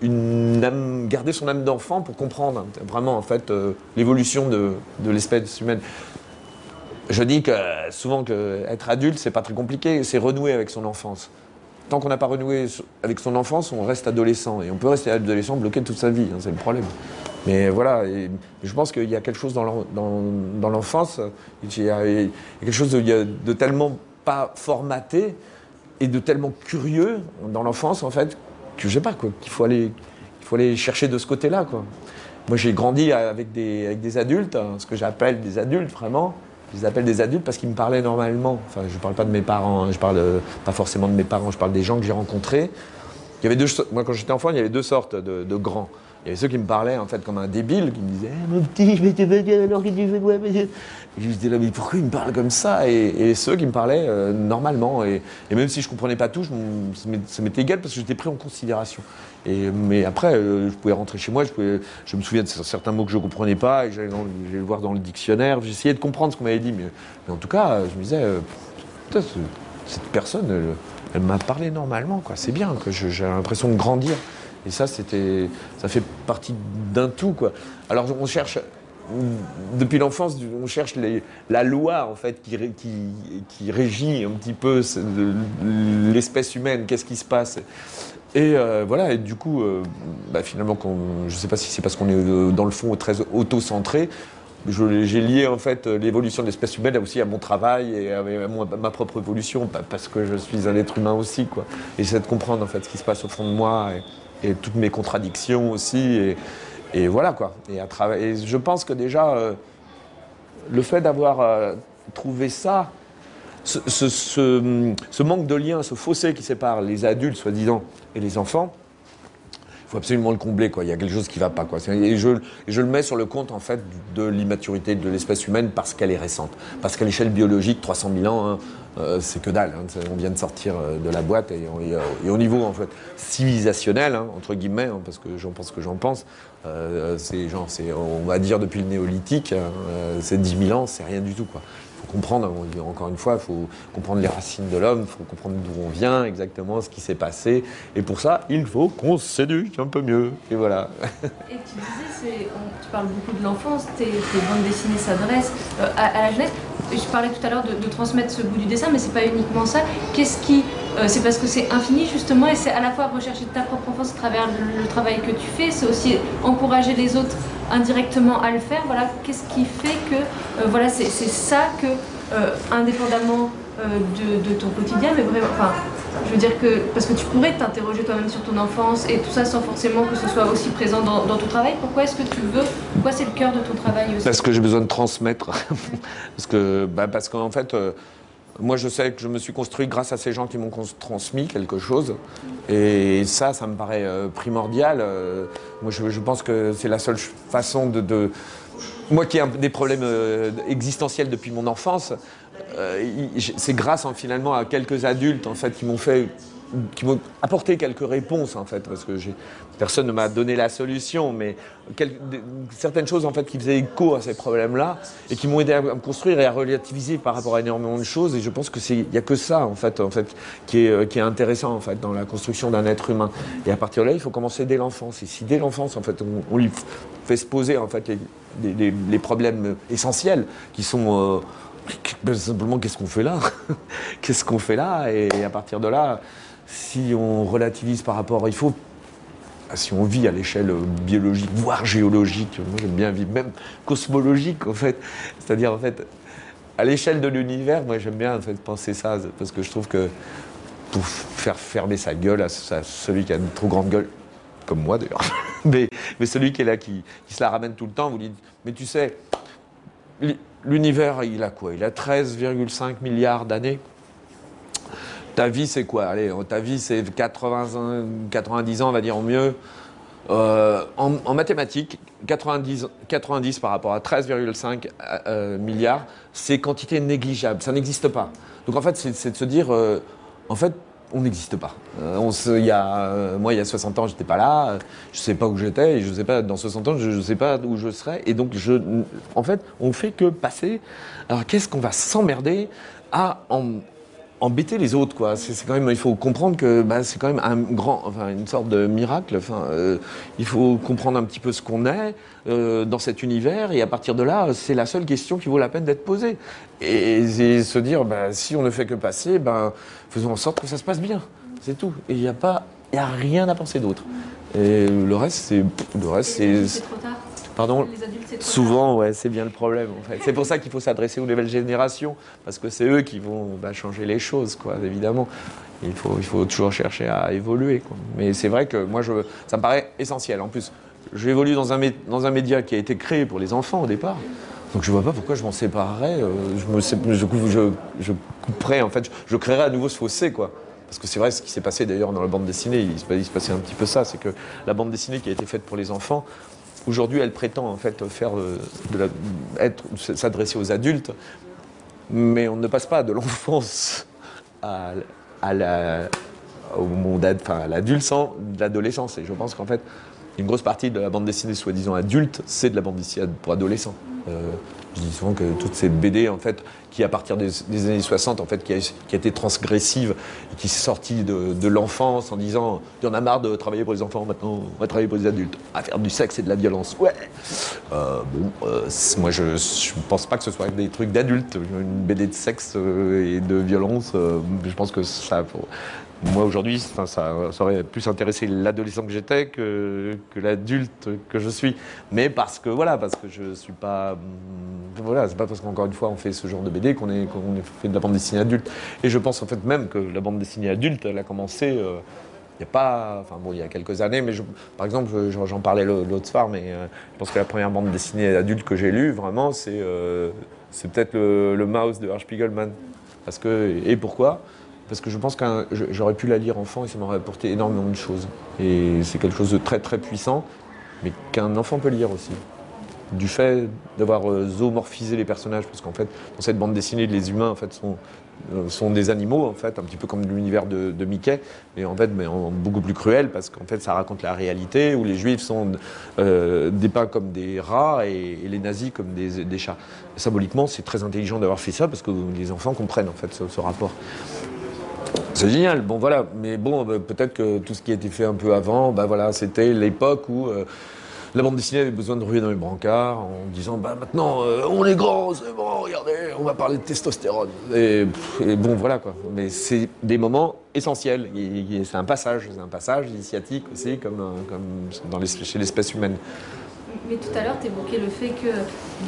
une âme, garder son âme d'enfant pour comprendre vraiment en fait euh, l'évolution de, l'espèce humaine. Je dis que souvent que être adulte c'est pas très compliqué, c'est renouer avec son enfance. Tant qu'on n'a pas renoué avec son enfance, on reste adolescent et on peut rester adolescent bloqué toute sa vie, hein, c'est le problème. Mais voilà, je pense qu'il y a quelque chose dans l'en- dans- dans l'enfance, il y a, quelque chose de, de tellement pas formaté et de tellement curieux dans l'enfance en fait je sais pas, quoi, qu'il faut aller, il faut aller chercher de ce côté-là, quoi. Moi, j'ai grandi avec des, avec des adultes, hein, ce que j'appelle des adultes, vraiment. Je les appelle des adultes parce qu'ils me parlaient normalement. Enfin, je ne parle pas de mes parents, hein, je parle euh, pas forcément de mes parents, je parle des gens que j'ai rencontrés. Il y avait deux, moi, quand j'étais enfant, il y avait deux sortes de grands. Il y avait ceux qui me parlaient en fait comme un débile, qui me disaient eh, Mon petit, je vais te dire alors que tu moi. Et je me disais mais pourquoi il me parle comme ça? Et, ceux qui me parlaient euh, normalement. Et, même si je ne comprenais pas tout, je, ça m'était égal parce que j'étais pris en considération. Et, mais après, euh, je pouvais rentrer chez moi, je, me souviens de certains mots que je ne comprenais pas, et j'allais le voir dans le dictionnaire, j'essayais de comprendre ce qu'on m'avait dit. Mais, en tout cas, je me disais euh, cette personne, elle, m'a parlé normalement, quoi. C'est bien, j'ai l'impression de grandir. Et ça, c'était, ça fait partie d'un tout, quoi. Alors, on cherche, depuis l'enfance, on cherche la loi, en fait, qui, qui, régit un petit peu l'espèce humaine, qu'est-ce qui se passe. Et euh, voilà, et du coup, euh, bah, finalement, je ne sais pas si c'est parce qu'on est euh, dans le fond très auto-centré, j'ai lié en fait l'évolution de l'espèce humaine aussi à mon travail et à ma propre évolution, parce que je suis un être humain aussi, quoi. Et c'est de comprendre en fait ce qui se passe au fond de moi toutes mes contradictions aussi. Et, voilà quoi. Et, et je pense que déjà, euh, le fait d'avoir euh, trouvé ça, ce, manque de lien, ce fossé qui sépare les adultes, soi-disant, et les enfants, faut absolument le combler. Quoi. Il y a quelque chose qui va pas. Quoi. Et, je, je, le mets sur le compte en fait, de l'immaturité de l'espèce humaine parce qu'elle est récente. Parce qu'à l'échelle biologique, 300 000 ans, hein, euh, c'est que dalle. Hein. On vient de sortir euh, de la boîte et, au niveau en fait civilisationnel, hein, entre guillemets, parce que j'en pense que j'en pense, euh, c'est genre, on va dire depuis le néolithique, c'est 10 000 ans, c'est rien du tout quoi comprendre, encore une fois, il faut comprendre les racines de l'homme, il faut comprendre d'où on vient, exactement ce qui s'est passé. Et pour ça, il faut qu'on s'éduque un peu mieux. Et voilà. Et tu disais, tu parles beaucoup de l'enfance, tes, bandes dessinées s'adressent euh, à, la jeunesse. Je parlais tout à l'heure de, transmettre ce goût du dessin, mais c'est pas uniquement ça. Qu'est-ce qui. Euh, c'est parce que c'est infini justement, et c'est à la fois rechercher ta propre enfance à travers le travail que tu fais, c'est aussi encourager les autres indirectement à le faire. Voilà, qu'est-ce qui fait que euh, voilà, c'est ça que, euh, indépendamment de, ton quotidien, mais vraiment, enfin, je veux dire que, parce que tu pourrais t'interroger toi-même sur ton enfance et tout ça sans forcément que ce soit aussi présent dans, ton travail. Pourquoi est-ce que tu veux, pourquoi c'est le cœur de ton travail aussi? Parce que j'ai besoin de transmettre. parce que, bah, parce qu'en fait, moi, je sais que je me suis construit grâce à ces gens qui m'ont transmis quelque chose. Et ça, ça me paraît euh, primordial. Euh, moi, je, pense que c'est la seule façon de, Moi qui ai des problèmes euh, existentiels depuis mon enfance, c'est grâce finalement à quelques adultes en fait qui m'ont fait qui m'ont apporté quelques réponses en fait, parce que personne ne m'a donné la solution, mais certaines choses en fait qui faisaient écho à ces problèmes-là et qui m'ont aidé à me construire et à relativiser par rapport à énormément de choses. Et je pense que c'est, il y a que ça en fait, en fait, qui est, qui est intéressant en fait dans la construction d'un être humain. Et à partir de là, il faut commencer dès l'enfance. Et si dès l'enfance en fait, on, lui fait se poser en fait les, les, problèmes essentiels qui sont euh, simplement qu'est-ce qu'on fait là? Qu'est-ce qu'on fait là? Et à partir de là, si on relativise par rapport, il faut, si on vit à l'échelle biologique, voire géologique, moi j'aime bien vivre, même cosmologique en fait, c'est-à-dire en fait, à l'échelle de l'univers, moi j'aime bien en fait penser ça, parce que je trouve que pour faire fermer sa gueule à, celui qui a une trop grande gueule, comme moi d'ailleurs, mais, celui qui est là, qui, qui, se la ramène tout le temps, vous dites, mais tu sais, l'univers, il a quoi? Il a 13,5 milliards d'années? Ta vie, c'est quoi? Allez, ta vie, c'est 80, 90 ans, on va dire en mieux. Euh, en, mathématiques, 90, 90 par rapport à 13,5 euh, milliards, c'est quantité négligeable. Ça n'existe pas. Donc en fait, c'est de se dire, euh, en fait, on n'existe pas. on y a, moi, il y a 60 ans, j'étais pas là, je ne sais pas où j'étais, je sais pas, dans 60 ans, je ne sais pas où je serai. Et donc, en fait, on fait que passer. Alors, qu'est-ce qu'on va s'emmerder à embêter les autres, quoi. C'est quand même, il faut comprendre que bah, c'est quand même un grand, enfin une sorte de miracle. Enfin, euh, il faut comprendre un petit peu ce qu'on est euh, dans cet univers, et à partir de là, c'est la seule question qui vaut la peine d'être posée. Et, se dire, bah, si on ne fait que passer, ben faisons en sorte que ça se passe bien. C'est tout. Et il n'y a pas, il a rien à penser d'autre. Et le reste, c'est, le reste, c'est. Pardon Les adultes, Souvent, ouais, c'est bien le problème. En fait. C'est pour ça qu'il faut s'adresser aux nouvelles générations, parce que c'est eux qui vont bah, changer les choses, quoi, évidemment. Il faut, il faut toujours chercher à évoluer. Quoi. Mais c'est vrai que moi, je, ça me paraît essentiel. En plus, j'évolue dans un, dans un média qui a été créé pour les enfants au départ. Donc je vois pas pourquoi je m'en séparerais. euh, je, me, sé- je, cou- je, je couperais, en fait, je, je créerais à nouveau ce fossé, quoi. Parce que c'est vrai, ce qui s'est passé d'ailleurs dans la bande dessinée, il se, il se passait un petit peu ça, c'est que la bande dessinée qui a été faite pour les enfants, aujourd'hui, elle prétend en fait faire euh, être, s'adresser aux adultes, mais on ne passe pas de l'enfance à, à la, au monde, enfin, à l'adolescence. Et je pense qu'en fait, une grosse partie de la bande dessinée soi-disant adulte, c'est de la bande dessinée pour adolescents. Euh, je dis souvent que toutes ces BD, en fait, qui à partir des, années 60, en fait, qui a, qui a été transgressive, et qui s'est sortie de, l'enfance en disant il y en a marre de travailler pour les enfants, maintenant on va travailler pour les adultes, à faire du sexe et de la violence. Ouais. Euh, bon, euh, moi je ne pense pas que ce soit des trucs d'adultes. Une BD de sexe euh, et de violence, je pense que ça. Moi aujourd'hui, ça, aurait plus intéressé l'adolescent que j'étais que, l'adulte que je suis. Mais parce que voilà, parce que je suis pas. hum, Voilà, c'est pas parce qu'encore une fois on fait ce genre de BD qu'on est, qu'on fait de la bande dessinée adulte. Et je pense en fait même que la bande dessinée adulte, elle a commencé. euh, il n'y a pas, enfin bon, il y a quelques années, mais par exemple, je- j'en parlais l'au- l'autre soir, mais euh, je pense que la première bande dessinée adulte que j'ai lue, vraiment, c'est euh, c'est peut-être le, le Mouse de Hersh Spiegelman. Parce que, et pourquoi? Parce que je pense que j'aurais pu la lire enfant et ça m'aurait apporté énormément de choses. Et c'est quelque chose de très très puissant, mais qu'un enfant peut lire aussi. Du fait d'avoir euh, zoomorphisé les personnages, parce qu'en fait, dans cette bande dessinée, les humains en fait, sont, euh, sont des animaux, en fait, un petit peu comme l'univers de, Mickey, mais en fait, mais beaucoup plus cruel, parce qu'en fait, ça raconte la réalité où les juifs sont euh, dépeints comme des rats et, les nazis comme des, chats. Symboliquement, c'est très intelligent d'avoir fait ça, parce que les enfants comprennent en fait ce rapport. C'est génial, bon voilà, mais bon, euh, peut-être que tout ce qui a été fait un peu avant, bah voilà, c'était l'époque où euh, la bande dessinée avait besoin de ruer dans les brancards en disant bah maintenant euh, on est grand, c'est bon, regardez, on va parler de testostérone. Et, bon voilà quoi. Mais c'est des moments essentiels. C'est un passage, c'est un passage initiatique aussi, comme, comme chez l'espèce humaine. Mais tout à l'heure, tu évoquais le fait que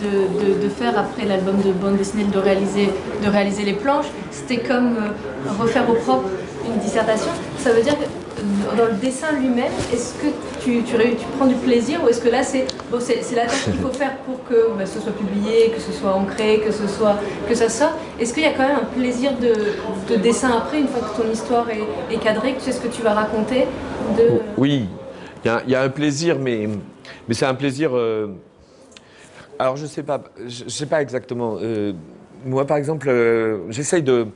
de, faire après l'album de bande dessinée, de réaliser, de réaliser les planches, c'était comme euh, refaire au propre une dissertation. Ça veut dire que euh, dans le dessin lui-même, est-ce que tu, tu, prends du plaisir ou est-ce que là, c'est bon, c'est la tâche qu'il faut faire pour que bah, ce soit publié, que ce soit ancré, que, ce soit, que ça sorte? Est-ce qu'il y a quand même un plaisir de, de dessin après, une fois que ton histoire est, cadrée, que tu sais ce que tu vas raconter de... Oui, il y a un plaisir, mais, mais c'est un plaisir. euh, alors je sais pas, je, sais pas exactement. euh, moi, par exemple, euh, j'essaye de.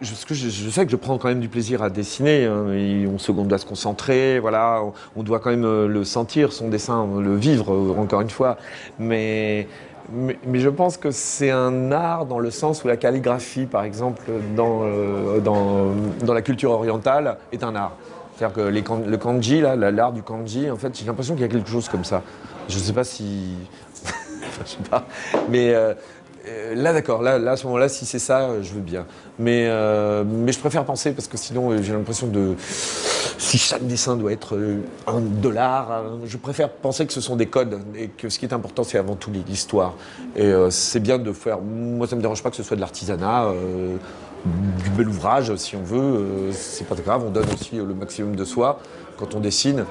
Je, sais que je prends quand même du plaisir à dessiner. hein, on, doit se concentrer, voilà. On, doit quand même le sentir, son dessin, le vivre, encore une fois. Mais. Mais, je pense que c'est un art dans le sens où la calligraphie, par exemple, dans, dans, dans la culture orientale, est un art. C'est-à-dire que le kanji, l'art du kanji, en fait, j'ai l'impression qu'il y a quelque chose comme ça. Je ne sais pas si. enfin, je sais pas. Mais euh, euh, là, d'accord, là, à ce moment-là, si c'est ça, euh, je veux bien. Mais, mais je préfère penser parce que sinon, j'ai l'impression de. Si chaque dessin doit être un dollar, je préfère penser que ce sont des codes et que ce qui est important, c'est avant tout l'histoire. Et c'est bien de faire. Moi, ça ne me dérange pas que ce soit de l'artisanat. Du bel ouvrage, si on veut, euh, c'est pas grave, on donne aussi le maximum de soi quand on dessine.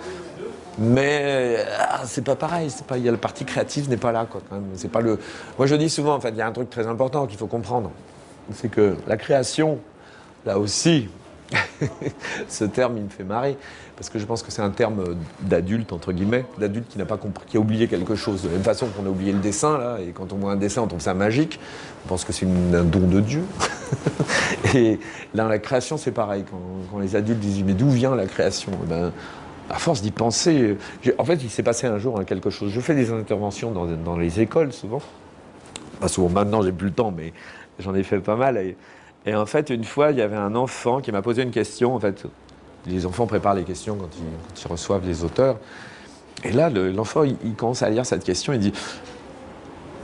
Mais ah, c'est pas pareil, c'est pas, y a la partie créative n'est pas là. Moi je dis souvent en fait, il y a un truc très important qu'il faut comprendre, c'est que la création, là aussi, ce terme il me fait marrer parce que je pense que c'est un terme d'adulte entre guillemets, d'adulte qui n'a pas compris, qui a oublié quelque chose. De la même façon qu'on a oublié le dessin là, et quand on voit un dessin, on trouve ça magique. On pense que c'est un don de Dieu. et dans la création, c'est pareil. Quand, quand les adultes disent mais d'où vient la création? Eh ben, à force d'y penser, en fait, il s'est passé un jour hein, quelque chose. Je fais des interventions dans, dans les écoles souvent. Pas souvent maintenant, j'ai plus le temps, mais j'en ai fait pas mal. Et en fait, une fois, il y avait un enfant qui m'a posé une question. En fait, les enfants préparent les questions quand ils, reçoivent les auteurs. Et là, le- l'enfant, il, il commence à lire cette question. Il dit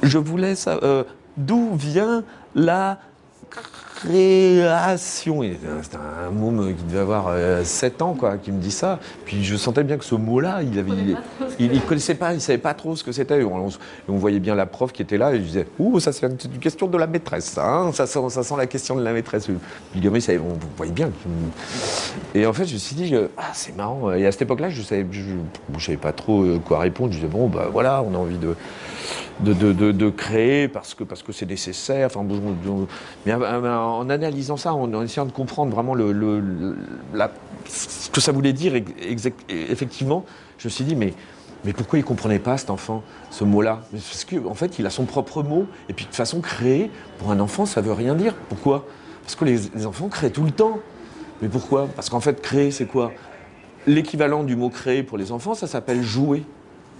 Je voulais savoir d'où vient la création. C'était un môme qui devait avoir 7 ans, quoi, qui me dit ça. Puis je sentais bien que ce mot-là, il avait, il, connaissait pas, il savait pas trop ce que c'était. On, on, voyait bien la prof qui était là et je disais, ouh, ça c'est une question de la maîtresse, hein, ça, sent, ça sent la question de la maîtresse. Le gamin, savait, on voyait bien. Et en fait, je me suis dit, ah, c'est marrant. Et à cette époque-là, je savais, je, je, savais pas trop quoi répondre. Je disais, bon, bah voilà, on a envie de de, créer parce que c'est nécessaire. Mais en analysant ça, en, essayant de comprendre vraiment ce que ça voulait dire effectivement, je me suis dit mais pourquoi il ne comprenait pas cet enfant ce mot-là? Parce qu'en en fait, il a son propre mot. Et puis de façon créer pour un enfant, ça veut rien dire. Pourquoi? Parce que les enfants créent tout le temps. Mais pourquoi? Parce qu'en fait, créer, c'est quoi? L'équivalent du mot créer pour les enfants, ça s'appelle jouer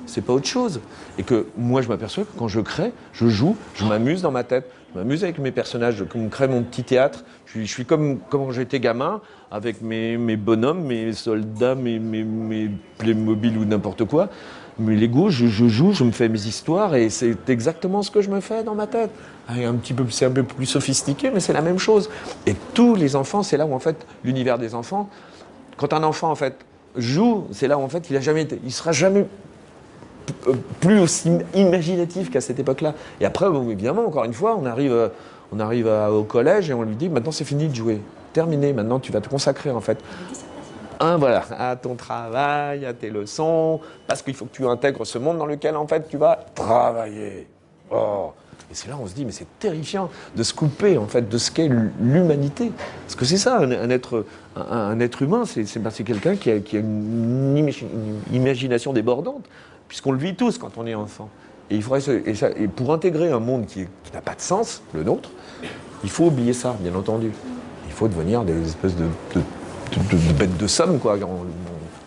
c'est pas autre chose. Et que moi, je m'aperçois que quand je crée, je joue, je m'amuse dans ma tête, je m'amuse avec mes personnages, comme crée mon petit théâtre. Je suis, comme quand j'étais gamin, avec mes, bonhommes, mes soldats, mes, mes, mes Playmobil ou n'importe quoi. Mais Lego, je, je, joue, je me fais mes histoires et c'est exactement ce que je me fais dans ma tête. Peu, c'est un peu plus sophistiqué, mais c'est la même chose. Et tous les enfants, c'est là où en fait l'univers des enfants. Quand un enfant en fait joue, c'est là où en fait il a jamais été, il sera jamais plus aussi imaginatif qu'à cette époque-là. Et après, évidemment, encore une fois, on arrive, on arrive au collège et on lui dit maintenant c'est fini de jouer, terminé, maintenant tu vas te consacrer en fait. Un, voilà, à ton travail, à tes leçons, parce qu'il faut que tu intègres ce monde dans lequel en fait tu vas travailler. Oh. Et c'est là on se dit, mais c'est terrifiant de se couper en fait de ce qu'est l'humanité. Parce que c'est ça, un, être, un, être humain, c'est quelqu'un qui a, qui a une, imagination débordante puisqu'on le vit tous quand on est enfant. Et, il faudrait et, pour intégrer un monde qui, n'a pas de sens, le nôtre, il faut oublier ça, bien entendu. Il faut devenir des espèces de, bêtes de somme, quoi, en,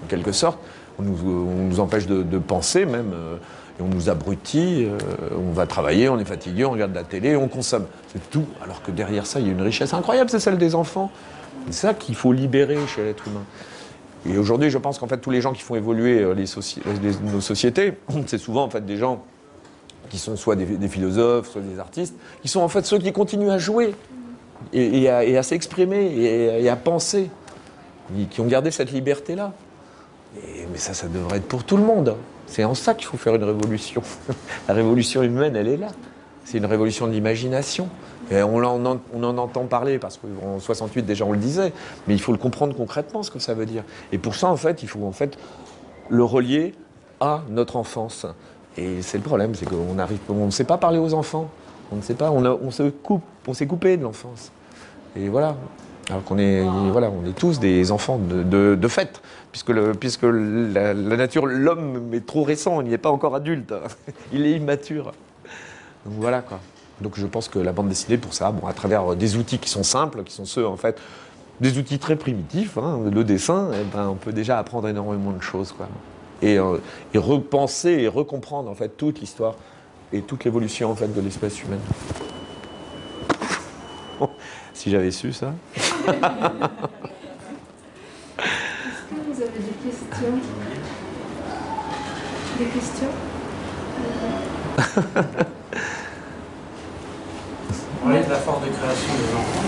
quelque sorte. On nous, empêche de, penser même, euh, et on nous abrutit, euh, on va travailler, on est fatigué, on regarde la télé, on consomme. C'est tout. Alors que derrière ça, il y a une richesse incroyable, c'est celle des enfants. C'est ça qu'il faut libérer chez l'être humain. Et aujourd'hui, je pense qu'en fait, tous les gens qui font évoluer euh, nos sociétés, c'est souvent en fait des gens qui sont soit des, philosophes, soit des artistes, qui sont en fait ceux qui continuent à jouer et, à, s'exprimer et, à penser, qui ont gardé cette liberté-là. Mais ça, ça devrait être pour tout le monde. C'est en ça qu'il faut faire une révolution. La révolution humaine, elle est là. C'est une révolution de l'imagination on, en, entend parler parce qu'en 68 déjà on le disait, mais il faut le comprendre concrètement ce que ça veut dire. Et pour ça, en fait, il faut en fait le relier à notre enfance. Et c'est le problème, c'est qu'on on ne sait pas parler aux enfants. On ne sait pas, on, se coupe, on s'est coupé de l'enfance. Et voilà. Alors qu'on est, voilà, on est tous des enfants de, fait, puisque, puisque la, la nature, l'homme est trop récent, il n'est pas encore adulte, il est immature. Donc voilà quoi. Donc je pense que la bande dessinée, pour ça, bon, à travers des outils qui sont simples, qui sont ceux en fait, des outils très primitifs, hein, le dessin, eh ben, on peut déjà apprendre énormément de choses. Quoi. Et, euh, et repenser et recomprendre en fait toute l'histoire et toute l'évolution en fait de l'espèce humaine. si j'avais su ça. Est-ce que vous avez des questions? Des questions? parlait de la force de création des enfants.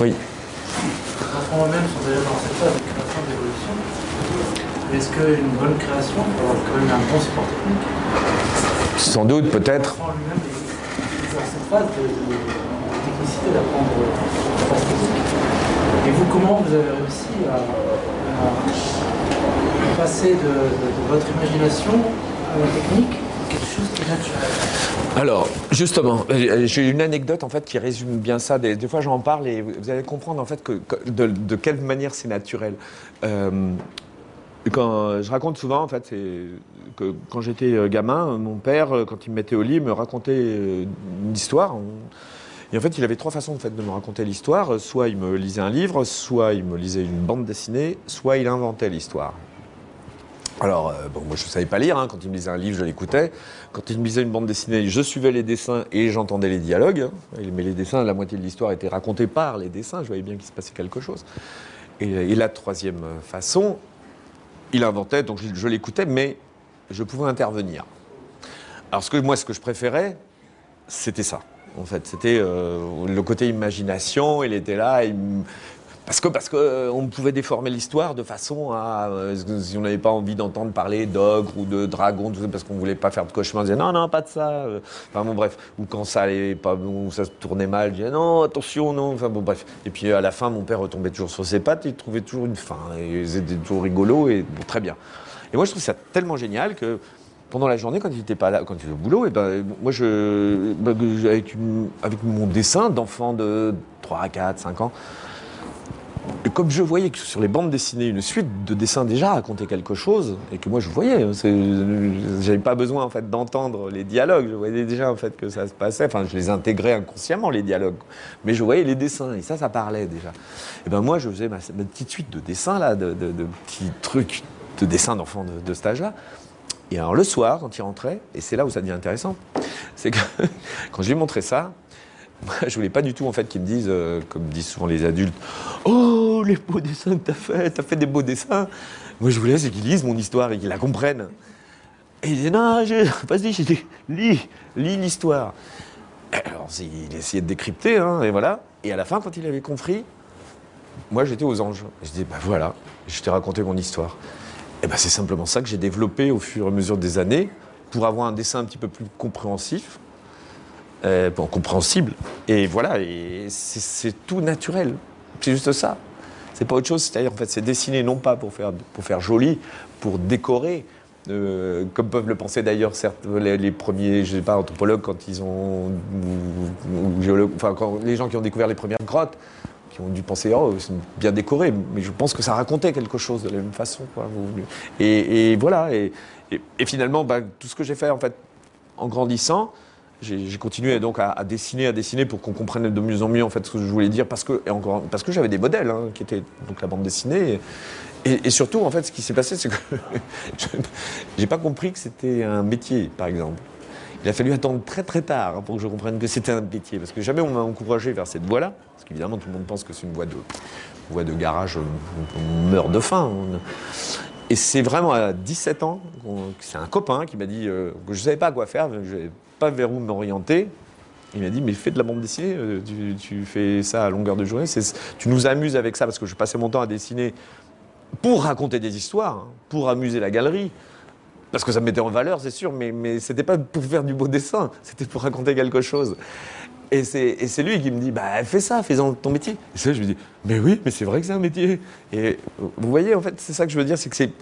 Oui. Les enfants eux-mêmes sont déjà dans cette phase de création d'évolution. Est-ce qu'une bonne création peut avoir quand même un bon support technique? Sans doute, peut-être. L'enfant lui-même est dans cette phase de, technicité d'apprendre la phase technique. Et vous, comment vous avez réussi à, passer de, de votre imagination à la technique? Quelque chose qui est naturel alors, justement, euh, j'ai une anecdote en fait qui résume bien ça. Des, fois, j'en parle et vous allez comprendre en fait de, quelle manière c'est naturel. Euh, quand je raconte souvent en fait, que quand j'étais euh, gamin, mon père, quand il me mettait au lit, me racontait une histoire. Et en fait, il avait trois façons en fait, de me raconter l'histoire. Soit il me lisait un livre, soit il me lisait une bande dessinée, soit il inventait l'histoire. Alors, euh, bon, moi je ne savais pas lire, hein. quand il me lisait un livre, je l'écoutais. Quand il me lisait une bande dessinée, je suivais les dessins et j'entendais les dialogues. Mais les dessins, la moitié de l'histoire était racontée par les dessins, je voyais bien qu'il se passait quelque chose. Et, la troisième façon, il inventait, donc je, l'écoutais, mais je pouvais intervenir. Alors que, moi, ce que je préférais, c'était ça. en fait. C'était le côté imagination, il était là, parce que parce que euh, on pouvait déformer l'histoire de façon à euh, si on n'avait pas envie d'entendre parler d'ogre ou de dragon parce qu'on voulait pas faire de cauchemar on disait non non pas de ça euh. enfin bon bref. Ou quand ça allait pas ou ça se tournait mal je disais non attention non. Enfin bon bref. Et puis à la fin mon père retombait toujours sur ses pattes il trouvait toujours une fin et c'était toujours rigolo et bon, très bien. Et moi je trouve ça tellement génial que pendant la journée, quand il pas là, quand il était au boulot, et ben, moi, je, ben, avec, avec mon dessin d'enfant de 3, 4, 5 ans, et comme je voyais que sur les bandes dessinées, une suite de dessins déjà racontait quelque chose, et que moi je voyais, hein, j'avais pas besoin en fait d'entendre les dialogues, je voyais déjà en fait que ça se passait, enfin je les intégrais inconsciemment les dialogues, mais je voyais les dessins, et ça, ça parlait déjà. Et ben moi je faisais ma, petite suite de dessins là, de, petits trucs de dessins d'enfants de, de cet âge-là. Et alors le soir, quand il rentrait, et c'est là où ça devient intéressant, c'est que quand je lui montrais ça, je voulais pas du tout en fait qu'ils me disent, euh, comme disent souvent les adultes, oh les beaux dessins que t'as fait, t'as fait des beaux dessins. Moi, je voulais qu'ils lisent mon histoire et qu'ils la comprennent. Et ils disaient non, vas-y, lis, lis l'histoire. Alors, il essayait de décrypter, hein, et voilà. Et à la fin, quand il avait compris, moi, j'étais aux anges. Je dis, ben voilà, je t'ai raconté mon histoire. Et ben, c'est simplement ça que j'ai développé au fur et à mesure des années pour avoir un dessin un petit peu plus compréhensif euh, compréhensible. Et voilà, et c'est tout naturel. C'est juste ça. C'est pas autre chose. C'est-à-dire, en fait, c'est dessiné non pas pour faire, pour faire joli, pour décorer, euh, comme peuvent le penser d'ailleurs les, premiers, je sais pas, anthropologues quand ils ont, enfin quand les gens qui ont découvert les premières grottes, qui ont dû penser oh c'est bien décoré, mais je pense que ça racontait quelque chose de la même façon. Et, voilà. Et, finalement, bah, tout ce que j'ai fait en fait en grandissant, j'ai continué donc à, dessiner, à dessiner pour qu'on comprenne de mieux en mieux en fait ce que je voulais dire parce que parce que j'avais des modèles hein, qui étaient donc la bande dessinée et, surtout en fait ce qui s'est passé c'est que j'ai pas compris que c'était un métier par exemple. Il a fallu attendre très très tard hein, pour que je comprenne que c'était un métier parce que jamais on m'a encouragé vers cette voie-là parce qu'évidemment tout le monde pense que c'est une voie de voie de garage on, meurt de faim. Et c'est vraiment à 17 ans, c'est un copain qui m'a dit euh, que je ne savais pas quoi faire, pas vers où m'orienter. Il m'a dit, mais fais de la bande dessinée, euh, tu, fais ça à longueur de journée, tu nous amuses avec ça, parce que je passais mon temps à dessiner pour raconter des histoires, hein, pour amuser la galerie, parce que ça me mettait en valeur, c'est sûr, mais, mais c'était pas pour faire du beau dessin, c'était pour raconter quelque chose. Et c'est lui qui me dit, bah fais ça, fais-en ton métier. Et ça, je me dis, mais oui, mais c'est vrai que c'est un métier. Et vous voyez, en fait, c'est ça que je veux dire, c'est que c'est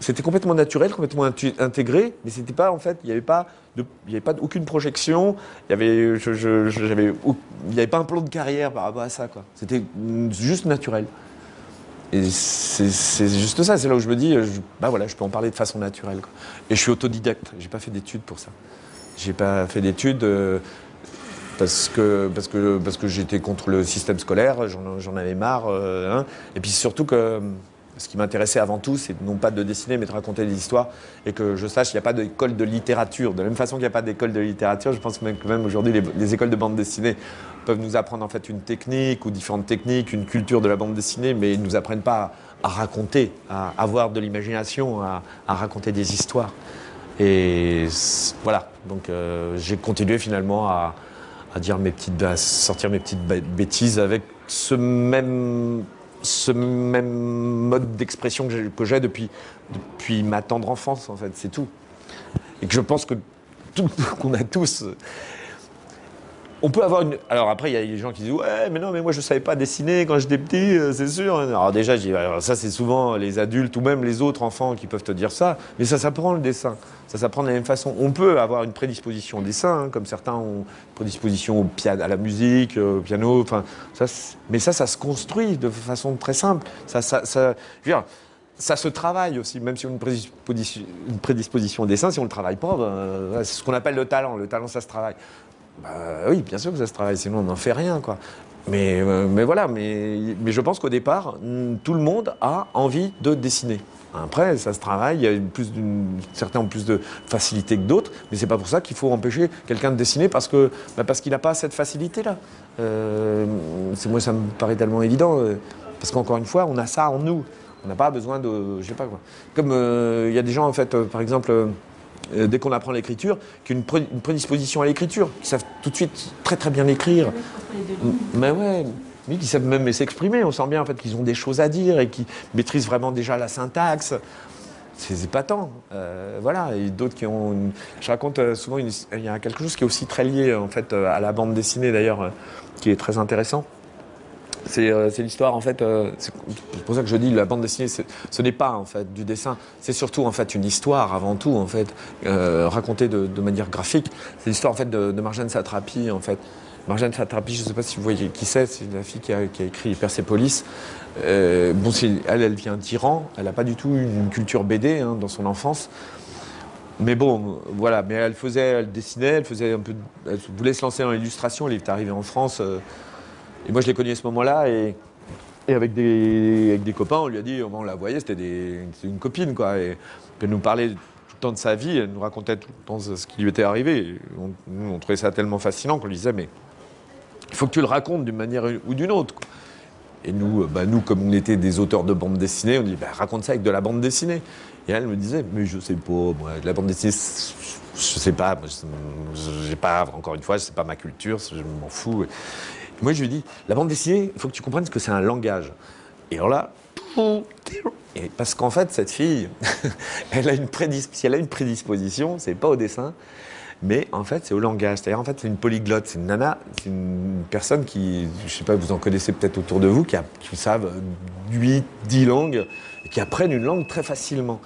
c'était complètement naturel, complètement intégré, mais c'était pas en fait, il n'y avait pas, il y avait pas aucune projection, il y avait, je, j'avais, il n'y avait pas un plan de carrière par rapport à ça quoi. C'était juste naturel. Et c'est, juste ça, c'est là où je me dis, je, bah voilà, je peux en parler de façon naturelle. Et je suis autodidacte, j'ai pas fait d'études pour ça. J'ai pas fait d'études. Euh, parce que, parce que, parce que j'étais contre le système scolaire, j'en, avais marre. Euh, hein. et puis surtout que ce qui m'intéressait avant tout, c'est non pas de dessiner, mais de raconter des histoires. Et que je sache qu'il n'y a pas d'école de littérature. De la même façon qu'il n'y a pas d'école de littérature, je pense que même, aujourd'hui, les, écoles de bande dessinée peuvent nous apprendre en fait une technique ou différentes techniques, une culture de la bande dessinée, mais ils ne nous apprennent pas à, raconter, à avoir de l'imagination, à, raconter des histoires. Et voilà. Donc euh, j'ai continué finalement à, dire mes petites, à sortir mes petites bêtises avec ce même ce même mode d'expression que j'ai depuis, depuis ma tendre enfance, en fait, c'est tout. Et que je pense que qu'on a tous on peut avoir une. Alors après, il y a des gens qui disent Ouais, mais non, mais moi je ne savais pas dessiner quand j'étais petit, euh, c'est sûr. Alors déjà, ça c'est souvent les adultes ou même les autres enfants qui peuvent te dire ça, mais ça s'apprend le dessin. Ça s'apprend de la même façon. On peut avoir une prédisposition au dessin, hein, comme certains ont une prédisposition à la musique, euh, au piano, ça, mais ça, ça se construit de façon très simple. Ça, ça, ça, je veux dire, ça se travaille aussi, même si on a une prédisposition, une prédisposition au dessin, si on ne le travaille pas, ben, c'est ce qu'on appelle le talent. Le talent, ça se travaille. Bah, oui, bien sûr que ça se travaille, sinon on n'en fait rien, quoi. Mais, euh, mais voilà, mais, mais je pense qu'au départ, tout le monde a envie de dessiner. Après, ça se travaille, il y a plus certains ont plus de facilité que d'autres, mais c'est pas pour ça qu'il faut empêcher quelqu'un de dessiner parce que bah, parce qu'il n'a pas cette facilité-là. Euh, moi, ça me paraît tellement évident, euh, parce qu'encore une fois, on a ça en nous. On n'a pas besoin de, je sais pas quoi. Comme il y a des gens en fait, par exemple euh, dès qu'on apprend l'écriture, qu'une une prédisposition à l'écriture, qui savent tout de suite très très bien écrire. Mais ouais, qui savent même s'exprimer. On sent bien en fait qu'ils ont des choses à dire et qui maîtrisent vraiment déjà la syntaxe. C'est épatant. Euh, voilà. Et d'autres qui ont. Je raconte euh, souvent, il y a quelque chose qui est aussi très lié en fait à la bande dessinée d'ailleurs, qui est très intéressant. Euh, c'est l'histoire en fait. Euh, c'est pour ça que je dis la bande dessinée, ce n'est pas en fait du dessin. C'est surtout en fait une histoire avant tout en fait euh, racontée de, manière graphique. C'est l'histoire en fait de, Marjane Satrapi en fait. Marjane Satrapi, je ne sais pas si vous voyez qui c'est. C'est la fille qui a, écrit Persepolis. bon, elle, elle vient d'Iran. Elle n'a pas du tout une culture BD hein, dans son enfance. Mais bon, voilà. Mais elle faisait, elle dessinait, elle faisait un peu, elle voulait se lancer dans l'illustration. Elle est arrivée en France. Et moi, je l'ai connue à ce moment-là, et, avec, des, copains, on lui a dit, on la voyait, c'était une copine, quoi. Et elle nous parlait tout le temps de sa vie, elle nous racontait tout le temps ce qui lui était arrivé. on, on trouvait ça tellement fascinant qu'on lui disait, mais il faut que tu le racontes d'une manière ou d'une autre. Et nous, bah, nous, comme on était des auteurs de bande dessinée, on dit bah, raconte ça avec de la bande dessinée. Et elle me disait mais je sais pas, moi, la bande dessinée, je sais pas, j'ai pas, encore une fois, c'est pas ma culture, je m'en fous. Moi, je lui dis, la bande dessinée, il faut que tu comprennes que c'est un langage. Et alors là, et parce qu'en fait, cette fille, elle a une si elle a une prédisposition, c'est pas au dessin, mais en fait, c'est au langage. C'est-à-dire, en fait, c'est une polyglotte, c'est une nana, c'est une personne qui, je sais pas, vous en connaissez peut-être autour de vous, qui, qui savent 8, 10 langues, et qui apprennent une langue très facilement.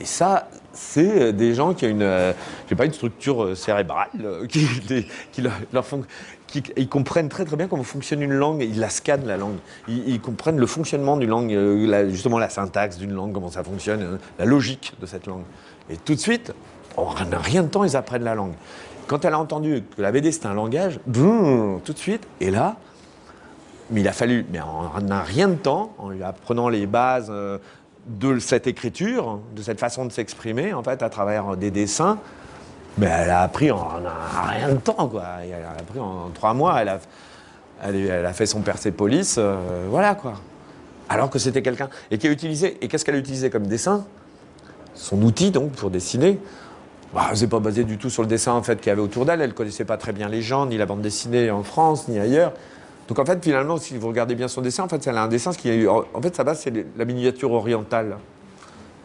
Et ça, c'est des gens qui ont une, euh, pas, une structure euh, cérébrale, euh, qui, qui leur, font, ils comprennent très très bien comment fonctionne une langue, ils la scannent la langue, ils, comprennent le fonctionnement d'une langue, euh, justement la syntaxe d'une langue, comment ça fonctionne, euh, la logique de cette langue. Et tout de suite, en rien de temps, ils apprennent la langue. Quand elle a entendu que la BD c'est un langage, tout de suite, et là, mais il a fallu, mais en rien de temps, en lui apprenant les bases euh, de cette écriture, de cette façon de s'exprimer, en fait, à travers des dessins, mais elle a appris en, rien de temps, quoi. Elle a appris en, trois mois, elle a, fait son Persepolis, euh, voilà, quoi. Alors que c'était quelqu'un. Qui. Et qu'est-ce qu'elle a utilisé comme dessin? Son outil, donc, pour dessiner. Bah, c'est pas basé du tout sur le dessin, en fait, qu'il y avait autour d'elle. Elle connaissait pas très bien les gens, ni la bande dessinée en France, ni ailleurs. Donc, en fait, finalement, si vous regardez bien son dessin, en fait, elle a un dessin, qui En fait, sa base, c'est la miniature orientale.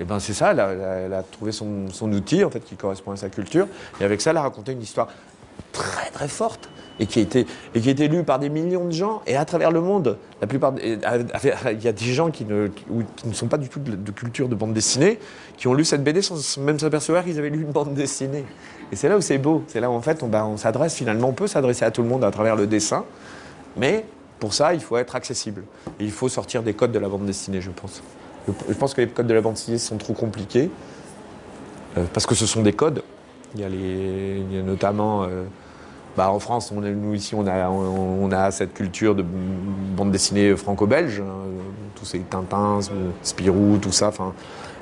Et ben c'est ça, elle a, trouvé son, outil en fait qui correspond à sa culture, et avec ça, elle a raconté une histoire très très forte et qui a été et qui a été lue par des millions de gens et à travers le monde. La plupart, il y a des gens qui ne, qui ne sont pas du tout de, culture de bande dessinée, qui ont lu cette BD sans même s'apercevoir qu'ils avaient lu une bande dessinée. Et c'est là où c'est beau, c'est là où en fait on, ben, on s'adresse finalement, on peut s'adresser à tout le monde à travers le dessin, mais pour ça il faut être accessible. Il faut sortir des codes de la bande dessinée, je pense. Je pense que les codes de la bande dessinée sont trop compliqués, euh, parce que ce sont des codes. Il y a, les, il y a notamment, euh, bah en France, on nous ici, on a, on, a cette culture de bande dessinée franco-belge, hein, tous ces Tintins, Spirou, tout ça. Enfin,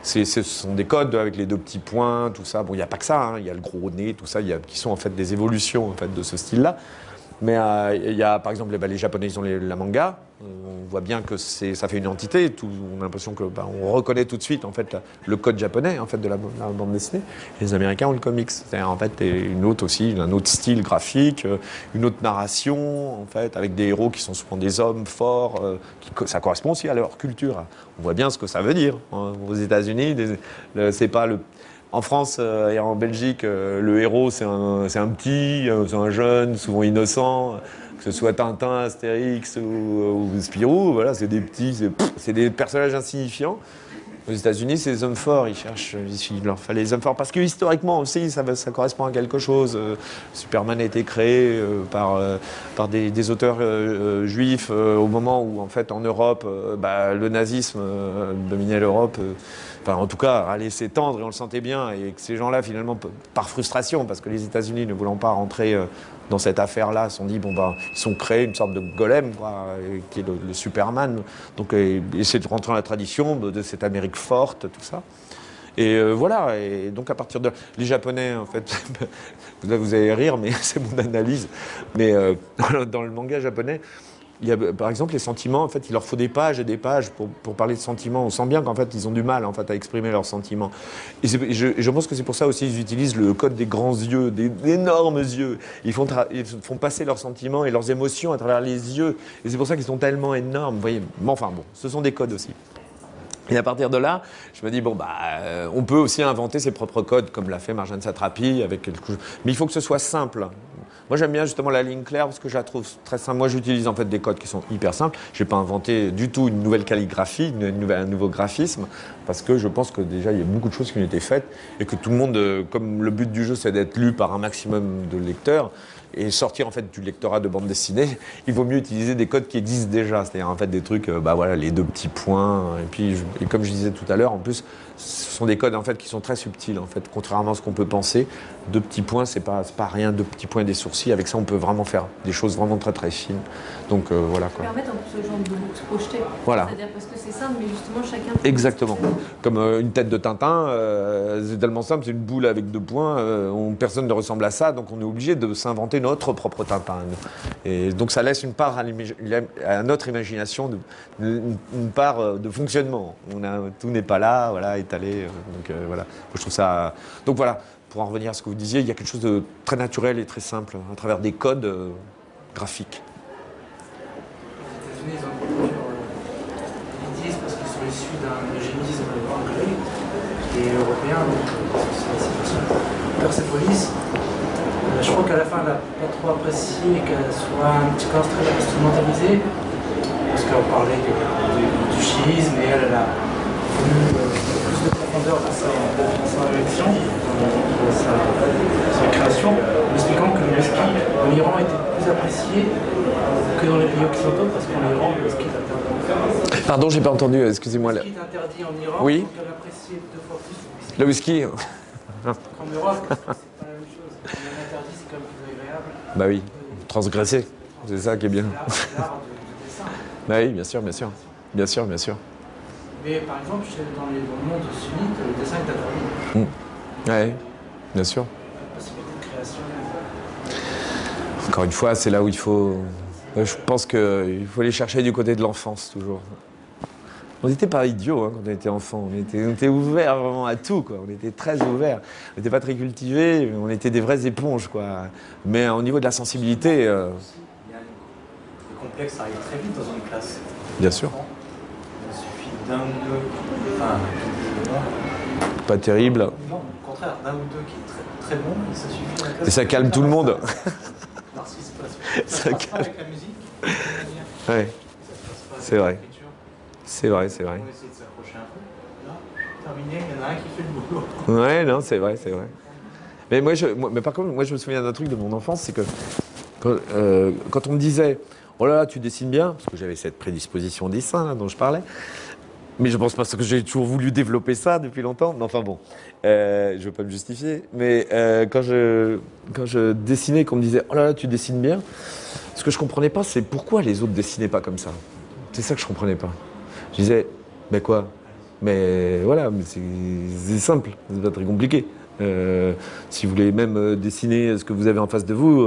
ce sont des codes avec les deux petits points, tout ça. Bon, il n'y a pas que ça, hein, il y a le gros nez, tout ça, y a, qui sont en fait des évolutions en fait, de ce style-là. Mais euh, il y a, par exemple, les Japonais, ils ont la manga. On voit bien que ça fait une entité. on a l'impression que bah, on reconnaît tout de suite en fait le code japonais en fait de la, bande dessinée. les Américains ont le comics. C'est-à-dire en fait une autre aussi, un autre style graphique, euh, une autre narration en fait, avec des héros qui sont souvent des hommes forts. Euh, qui, ça correspond aussi à leur culture. On voit bien ce que ça veut dire. Hein. Aux États-Unis, c'est pas le en France euh, et en Belgique, euh, le héros, c'est un, un, petit, euh, c'est un jeune, souvent innocent, que ce soit Tintin, Astérix ou, Spirou, voilà, c'est des petits, c'est des personnages insignifiants. Aux États-Unis, c'est des hommes forts, ils cherchent, il leur fallait des hommes forts, parce que historiquement aussi, ça, correspond à quelque chose. Superman a été créé par, par des, auteurs juifs au moment où, en fait, en Europe, bah, le nazisme dominait l'Europe enfin en tout cas, allait s'étendre et on le sentait bien, et que ces gens-là, finalement, par frustration, parce que les États-Unis ne voulant pas rentrer euh, dans cette affaire-là, se sont dit, bon, ben, ils sont créés une sorte de golem, quoi, qui est le, Superman, donc essayer de rentrer dans la tradition de, cette Amérique forte, tout ça. Et euh, voilà, et donc à partir de... Les Japonais, en fait, vous allez rire, mais c'est mon analyse, mais euh, dans le manga japonais, par exemple, les sentiments, en fait, il leur faut des pages et des pages pour, parler de sentiments. On sent bien qu'en fait, ils ont du mal en fait, à exprimer leurs sentiments. Et, je, pense que c'est pour ça aussi qu'ils utilisent le code des grands yeux, des, énormes yeux. Ils font, ils font passer leurs sentiments et leurs émotions à travers les yeux. Et c'est pour ça qu'ils sont tellement énormes. Vous voyez Mais enfin, bon, ce sont des codes aussi. Et à partir de là, je me dis, bon, bah, euh, on peut aussi inventer ses propres codes, comme l'a fait Marjane Satrapi, avec quelque. Mais il faut que ce soit simple. Moi, j'aime bien justement la ligne claire parce que je la trouve très simple. Moi, j'utilise en fait des codes qui sont hyper simples. Je n'ai pas inventé du tout une nouvelle calligraphie, un nouveau graphisme, parce que je pense que déjà, il y a beaucoup de choses qui ont été faites et que tout le monde, euh, comme le but du jeu, c'est d'être lu par un maximum de lecteurs, et sortir en fait du lectorat de bande dessinée, il vaut mieux utiliser des codes qui existent déjà, c'est-à-dire en fait des trucs, euh, bah voilà, les deux petits points, et puis et comme je disais tout à l'heure, en plus, ce sont des codes en fait qui sont très subtils en fait, contrairement à ce qu'on peut penser. Deux petits points, c'est pas pas rien, deux petits points et des sourcils. Avec ça, on peut vraiment faire des choses vraiment très très fines. Donc euh, voilà quoi. Permettre aux gens de se projeter. Voilà. C'est-à-dire parce que c'est simple, mais justement chacun. Exactement. Comme euh, une tête de Tintin, c'est tellement simple, c'est une boule avec deux points. On, personne ne ressemble à ça, donc on est obligé de s'inventer notre propre Tintin. Et donc ça laisse une part à, notre imagination, une, part de fonctionnement. On a, tout n'est pas là, voilà. Euh, donc euh, voilà, je trouve ça. Donc voilà, pour en revenir à ce que vous disiez, il y a quelque chose de très naturel et très simple à travers des codes euh, graphiques. Les États-Unis, ils disent parce qu'ils sont issus d'un eugénisme anglais et européen, donc c'est Persepolis. Je crois qu'à la fin, elle n'a pas trop apprécié qu'elle soit un petit peu instrumentalisée, parce qu'on parlait du, du, chiisme et elle, elle a de profondeur dans sa, sa réaction, dans sa, sa, création, en expliquant que le whisky en Iran était plus apprécié que dans les pays occidentaux, parce qu'en Iran, le whisky est interdit. Pardon, j'ai pas entendu, excusez-moi. Le whisky est interdit en Iran, oui. donc elle appréciait deux fois plus le whisky. Le whisky En Europe, c'est pas la même chose. Quand est interdit, c'est quand même plus agréable. Bah oui, transgresser, c'est ça qui est bien. L'art du dessin. Bah oui, bien sûr, bien sûr. Bien sûr, bien sûr. Mais par exemple, dans, les, dans le monde sunnite, le dessin est interdit. Mmh. Oui, bien sûr. Encore une fois, c'est là où il faut. Je pense qu'il faut aller chercher du côté de l'enfance toujours. On n'était pas idiots hein, quand on était enfant. On était, on était ouverts vraiment à tout. Quoi. On était très ouverts. On n'était pas très cultivés. On était des vraies éponges. Quoi. Mais au niveau de la sensibilité. Euh... Le complexe arrive très vite dans une classe. Bien sûr. D'un ou deux. Enfin, pas terrible. Non, au contraire, d'un ou deux qui est très, très bon, et ça suffit. La Et ça calme tout le monde. Alors, ce qui se passe, ça, calme. avec la musique. Ouais, C'est vrai. c'est vrai, c'est vrai. On va essayer de s'approcher un peu. Là, terminé, il y en a un qui fait le boulot. Ouais, non, c'est vrai, c'est vrai. Mais moi, je, moi- mais par contre, moi, je me souviens d'un truc de mon enfance, c'est que quand, euh, quand on me disait, oh là là, tu dessines bien, parce que j'avais cette prédisposition au dessin là, dont je parlais, mais je pense pas que j'ai toujours voulu développer ça depuis longtemps. Mais enfin bon, euh, je veux pas me justifier. Mais euh, quand je quand je dessinais, qu'on me disait, oh là là, tu dessines bien, ce que je comprenais pas, c'est pourquoi les autres dessinaient pas comme ça. C'est ça que je comprenais pas. Je disais, mais quoi? Mais voilà, mais c'est simple, c'est pas très compliqué. Euh, si vous voulez même euh, dessiner ce que vous avez en face de vous,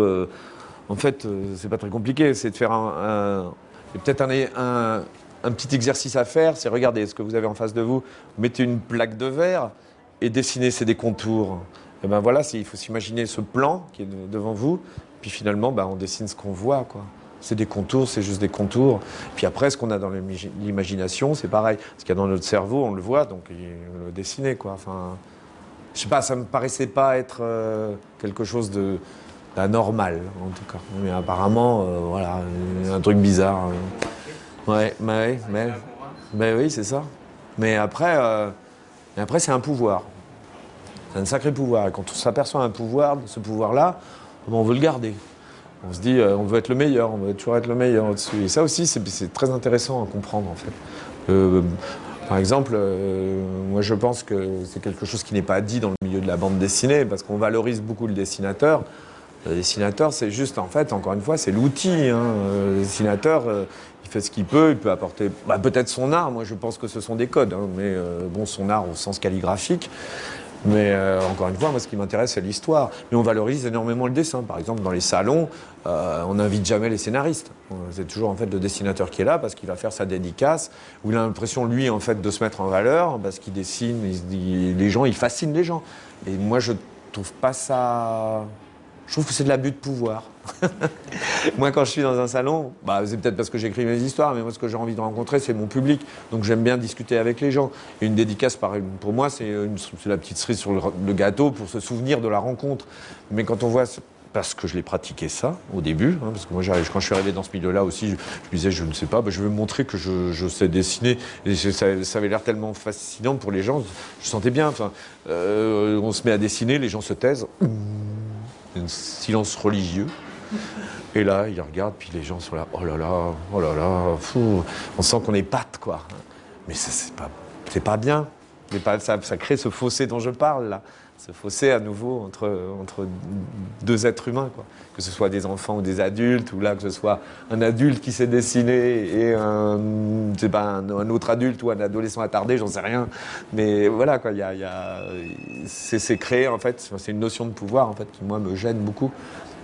en fait, c'est pas très compliqué. C'est de faire un, peut-être un- un petit exercice à faire. C'est regarder ce que vous avez en face de vous, mettez une plaque de verre et dessinez c'est des contours. Et ben voilà, il faut s'imaginer ce plan qui est de- devant vous. Puis finalement, ben, on dessine ce qu'on voit, quoi. C'est des contours, c'est juste des contours. Puis après, ce qu'on a dans l'imagination, c'est pareil. Ce qu'il y a dans notre cerveau, on le voit, donc faut le dessiner, quoi. Enfin, je sais pas, ça me paraissait pas être euh, quelque chose de d'anormal, en tout cas. Mais apparemment, euh, voilà, un truc bizarre. euh. Ouais, mais, ouais, mais, mais oui, c'est ça. Mais après, euh, après c'est un pouvoir. C'est un sacré pouvoir. Et quand on s'aperçoit un pouvoir, ce pouvoir-là, ben, on veut le garder. On se dit, euh, on veut être le meilleur, on veut toujours être le meilleur au-dessus. Et ça aussi, c'est très intéressant à comprendre. Euh, par exemple, moi je pense que c'est quelque chose qui n'est pas dit dans le milieu de la bande dessinée, parce qu'on valorise beaucoup le dessinateur. Le dessinateur, c'est juste, en fait, encore une fois, c'est l'outil. hein. Le dessinateur, fait ce qu'il peut, il peut apporter bah, peut-être son art. Moi, je pense que ce sont des codes, hein, mais euh, bon, son art au sens calligraphique. Mais euh, encore une fois, moi, ce qui m'intéresse, c'est l'histoire. Mais on valorise énormément le dessin. Par exemple, dans les salons, euh, on n'invite jamais les scénaristes. C'est toujours en fait le dessinateur qui est là parce qu'il va faire sa dédicace, où il a l'impression, lui, en fait, de se mettre en valeur parce qu'il dessine. il dit- les gens, il fascine les gens. Et moi, je trouve pas ça. Je trouve que c'est de l'abus de pouvoir. moi, quand je suis dans un salon, bah, c'est peut-être parce que j'écris mes histoires, mais moi, ce que j'ai envie de rencontrer, c'est mon public. Donc, j'aime bien discuter avec les gens. Et une dédicace, pour moi, c'est la petite cerise sur le, gâteau pour se souvenir de la rencontre. Mais quand on voit parce que je l'ai pratiqué ça au début, hein, parce que moi quand je suis arrivé dans ce milieu-là aussi, je, me disais je ne sais pas, bah, je veux montrer que je, sais dessiner. Et ça, avait l'air tellement fascinant pour les gens, je sentais bien. Euh, on se met à dessiner, les gens se taisent, un silence religieux. Et là, ils regardent, puis les gens sont là, oh là là, oh là là, fou. on sent qu'on est pattes, quoi. Mais ça, c'est pas, pas bien. Pas, ça crée ce fossé dont je parle, là. Ce fossé, à nouveau, entre, entre deux êtres humains, quoi. Que ce soit des enfants ou des adultes, ou là, que ce soit un adulte qui sait dessiner et un, pas, un, autre adulte ou un adolescent attardé, j'en sais rien. Mais voilà, y a, y a- c'est, créé, en fait, c'est une notion de pouvoir, en fait, qui, moi, me gêne beaucoup.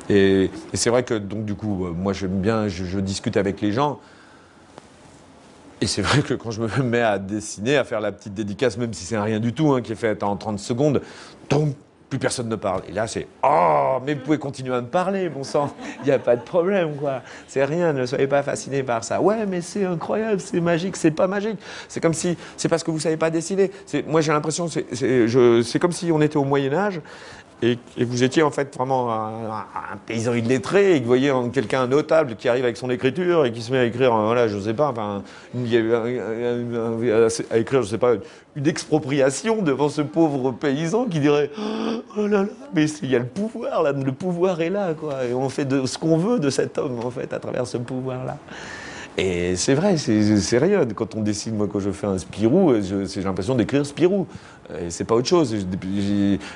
Et, c'est vrai que, donc, du coup, euh, moi, j'aime bien, je discute avec les gens. Et c'est vrai que quand je me mets à dessiner, à faire la petite dédicace, même si c'est un rien du tout, hein, qui est fait en 30 secondes, donc plus personne ne parle. Et là, c'est Oh, mais vous pouvez continuer à me parler, bon sang, il n'y a pas de problème, quoi. C'est rien, ne soyez pas fasciné par ça. Ouais, mais c'est incroyable, c'est magique, c'est pas magique. C'est comme si, c'est parce que vous savez pas dessiner. Moi, j'ai l'impression, c'est comme si on était au Moyen-Âge et, et vous étiez en fait vraiment un, paysan illettré et que vous voyez un- quelqu'un notable qui arrive avec son écriture et qui se met à écrire, euh, voilà, je sais pas, enfin, à écrire, je sais pas, une expropriation devant ce pauvre paysan qui dirait Oh là là, mais il y a le pouvoir là, le pouvoir est là, quoi, et on fait de, ce qu'on veut de cet homme en fait à travers ce pouvoir-là. Et c'est vrai, c'est rien. Quand on dessine, moi, quand je fais un Spirou, euh, j'ai l'impression d'écrire Spirou. Et c'est pas autre chose.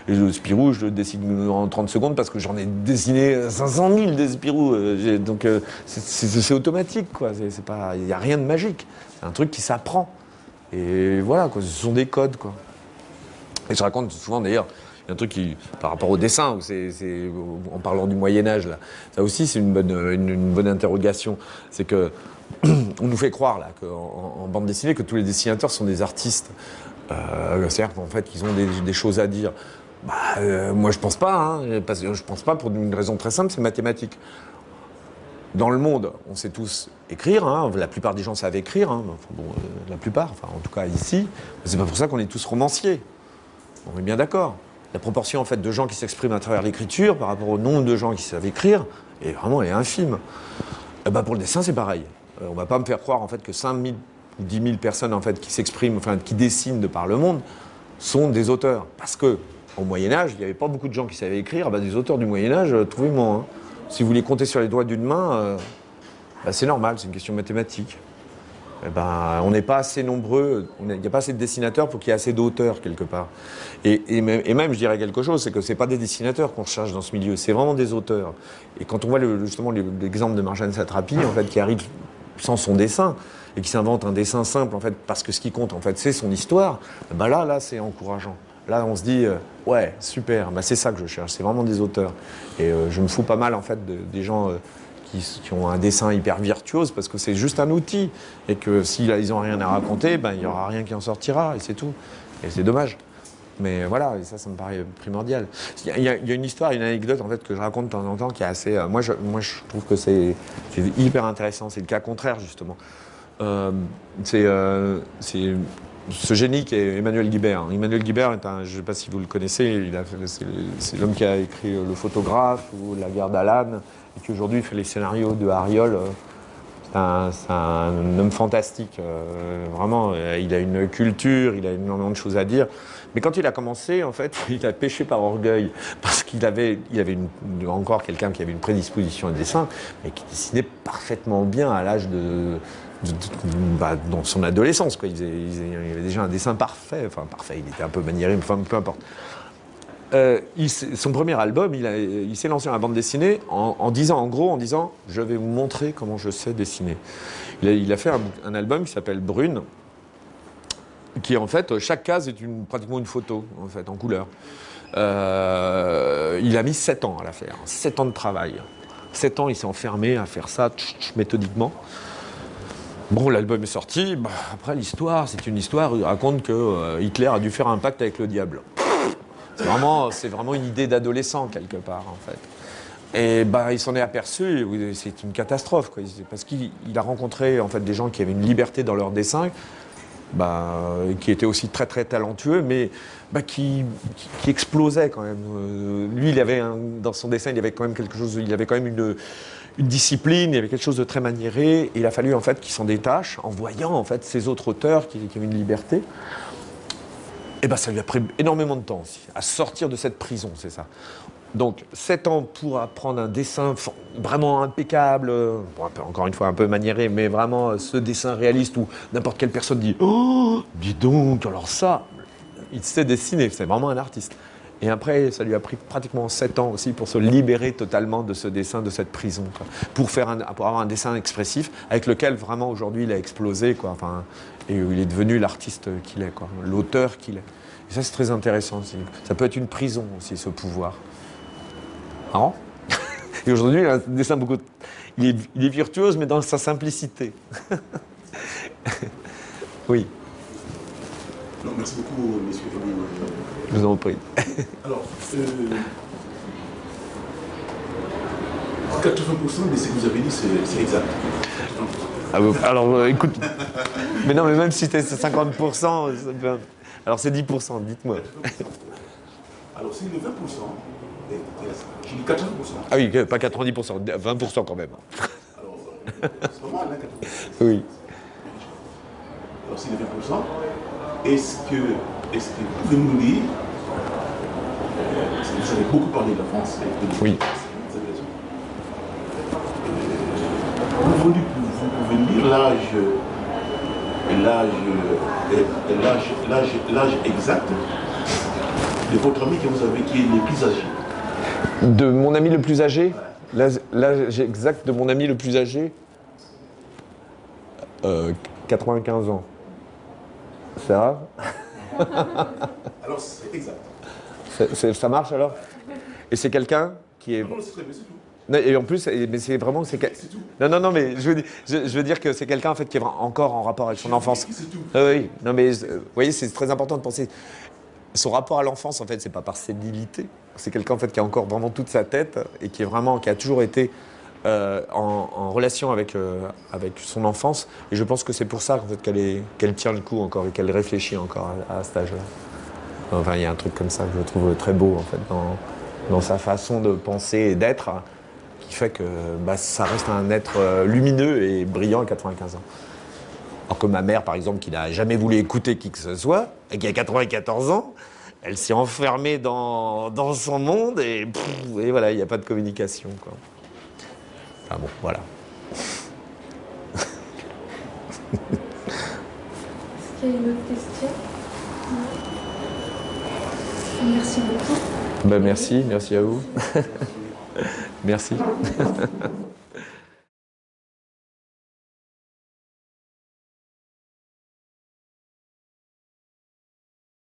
Le Spirou, je le dessine en 30 secondes parce que j'en ai dessiné 500 000 des Spirou. Euh, Donc euh, c'est- automatique, quoi. Il n'y a rien de magique. C'est un truc qui s'apprend. Et voilà, quoi. Ce sont des codes, quoi. Et je raconte souvent d'ailleurs, il y a un truc qui, par rapport au dessin, en parlant du Moyen-Âge, là, ça aussi c'est une bonne, une bonne interrogation. C'est que on nous fait croire là, qu'en en, en bande dessinée que tous les dessinateurs sont des artistes. Euh, c'est-à-dire qu'en fait, qu'ils ont des, choses à dire. Bah, euh, moi, je pense pas. Hein, parce je pense pas pour une raison très simple, c'est mathématique. Dans le monde, on sait tous écrire. hein, la plupart des gens savent écrire. hein, euh, la plupart, en tout cas ici. C'est pas pour ça qu'on est tous romanciers. On est bien d'accord. La proportion en fait de gens qui s'expriment à travers l'écriture par rapport au nombre de gens qui savent écrire est vraiment infime. Eh ben, pour le dessin, c'est pareil. Euh, on va pas me faire croire en fait que 5 000 ou 10 000 personnes en fait qui s'expriment, enfin qui dessinent de par le monde, sont des auteurs. Parce que au Moyen Âge, il n'y avait pas beaucoup de gens qui savaient écrire. Ben, des auteurs du Moyen Âge, euh, trouvez-moi. hein. Si vous les comptez sur les doigts d'une main, euh, ben, c'est normal, c'est une question mathématique. Eh ben, on n'est pas assez nombreux, il n'y a pas assez de dessinateurs pour qu'il y ait assez d'auteurs quelque part. Et, même, je dirais quelque chose, c'est que ce pas des dessinateurs qu'on cherche dans ce milieu, c'est vraiment des auteurs. Et quand on voit justement le- l'exemple de Marjane Satrapi, en fait, qui arrive sans son dessin et qui s'invente un dessin simple, en fait, parce que ce qui compte, en fait, c'est son histoire, ben là, là, c'est encourageant. Là, on se dit, euh, ouais, super, ben, c'est ça que je cherche, c'est vraiment des auteurs. Et euh, je me fous pas mal, en fait, de- des gens euh, qui, qui ont un dessin hyper virtuose, parce que c'est juste un outil. Et que s'ils n'ont rien à raconter, ben, il n'y aura rien qui en sortira, et c'est tout. Et c'est dommage. Mais voilà, et ça, ça me paraît primordial. Il y, a- une histoire, une anecdote en fait que je raconte de temps en temps qui est assez. euh, moi, je, moi, je trouve que c'est hyper intéressant. C'est le cas contraire justement. Euh, c'est euh, ce génie qui est Emmanuel Guibert. Emmanuel Guibert est un, je ne sais pas si vous le connaissez, c'est l'homme qui a écrit euh, Le photographe ou La guerre d'Alan, et qui aujourd'hui fait les scénarios de Ariol. c'est un, homme fantastique, vraiment. il a une culture, il a énormément de choses à dire. Mais quand il a commencé, en fait, il a péché par orgueil, parce qu'il avait, il avait encore quelqu'un qui avait une prédisposition au dessin, mais qui dessinait parfaitement bien à l'âge de, bah, dans son adolescence. Quoi. Il, avait déjà un dessin parfait, enfin parfait, il était un peu maniéré, enfin, peu importe. Euh, son premier album, il, s'est lancé dans la bande dessinée en, disant, en gros, en disant, je vais vous montrer comment je sais dessiner. Il a, fait un album qui s'appelle Brune, qui en fait, chaque case est pratiquement une photo, en fait, en couleur. Euh, il a mis 7 ans à la faire, 7 ans de travail. 7 ans, il s'est enfermé à faire ça méthodiquement. Bon, l'album est sorti. Bah, après, l'histoire, c'est une histoire. Il raconte que euh, Hitler a dû faire un pacte avec le diable. C'est vraiment, c'est vraiment une idée d'adolescent quelque part, en fait. Et bah, il s'en est aperçu. C'est une catastrophe, quoi. parce qu'il il a rencontré en fait des gens qui avaient une liberté dans leur dessin, bah, qui étaient aussi très très talentueux, mais bah, qui, explosaient quand même. Euh, lui, il avait dans son dessin, il avait quand même quelque chose. Il avait quand même une discipline, il avait quelque chose de très maniéré. Il a fallu en fait qu'il s'en détache en voyant en fait ces autres auteurs qui, qui avaient une liberté. Et ben ça lui a pris énormément de temps aussi à sortir de cette prison, c'est ça. Donc 7 ans pour apprendre un dessin vraiment impeccable, euh, encore une fois un peu maniéré, mais vraiment euh, ce dessin réaliste où n'importe quelle personne dit Oh, dis donc, alors ça, il sait dessiner, c'est vraiment un artiste. Et après, ça lui a pris pratiquement 7 ans aussi pour se libérer totalement de ce dessin, de cette prison. Pour, faire pour avoir un dessin expressif avec lequel vraiment aujourd'hui il a explosé, quoi. Enfin, et il est devenu l'artiste qu'il est, l'auteur qu'il est. Et ça, c'est très intéressant aussi. Ça peut être une prison aussi, ce pouvoir. Marrant. Et aujourd'hui, il a un dessin beaucoup. Il est, il est virtuose, mais dans sa simplicité. oui, Non, merci beaucoup, messieurs. je vous en prie. Alors, euh, 80% de ce que vous avez dit, c'est c'est exact. 80%. Ah, vous- alors, euh, écoute. Mais non, mais même si c'était 50%, ça peut- alors c'est 10%, dites-moi. Alors, c'est le 20%. J'ai dit 80%. Ah oui, pas 90%, 20% quand même. Alors, c'est pas mal, hein, 80%. Oui. Alors, c'est le 20%. Est-ce que, est-ce que vous pouvez nous dire, parce que vous avez beaucoup parlé de la France et de Oui. Vous avez raison. Vous pouvez, vous pouvez me dire l'âge, l'âge, l'âge, l'âge, l'âge exact de votre ami que vous avez qui est le plus âgé. De mon ami le plus âgé L'âge exact de mon ami le plus âgé Euh, 95 ans. Ça Alors, c'est exact. C'est- Ça marche alors? Et c'est quelqu'un qui est. Non, bien, c'est tout. Non, Et en plus, mais c'est vraiment. c'est tout. Non, non, non, mais je veux, dire- je, je veux dire que c'est quelqu'un en fait qui est encore en rapport avec son enfance. C'est tout. Ah oui, non, mais euh, vous voyez, c'est très important de penser. Son rapport à l'enfance, en fait, c'est pas par sénilité. C'est quelqu'un qui a encore vraiment toute sa tête et qui a toujours été euh, en, relation avec, euh, avec son enfance. Et je pense que c'est pour ça qu'elle tient le coup encore et qu'elle réfléchit encore à, cet âge-là. Il y a un truc comme ça que je trouve très beau en fait dans, sa façon de penser et d'être, qui fait que bah, ça reste un être euh, lumineux et brillant à 95 ans. Alors que ma mère, par exemple, qui n'a jamais voulu écouter qui que ce soit, et qui a 94 ans, elle s'est enfermée dans, dans son monde et, pff, et voilà, il n'y a pas de communication. Quoi. Ah bon, voilà. Est-ce qu'il y a une autre question? Merci beaucoup. Ben, merci, merci à vous. merci.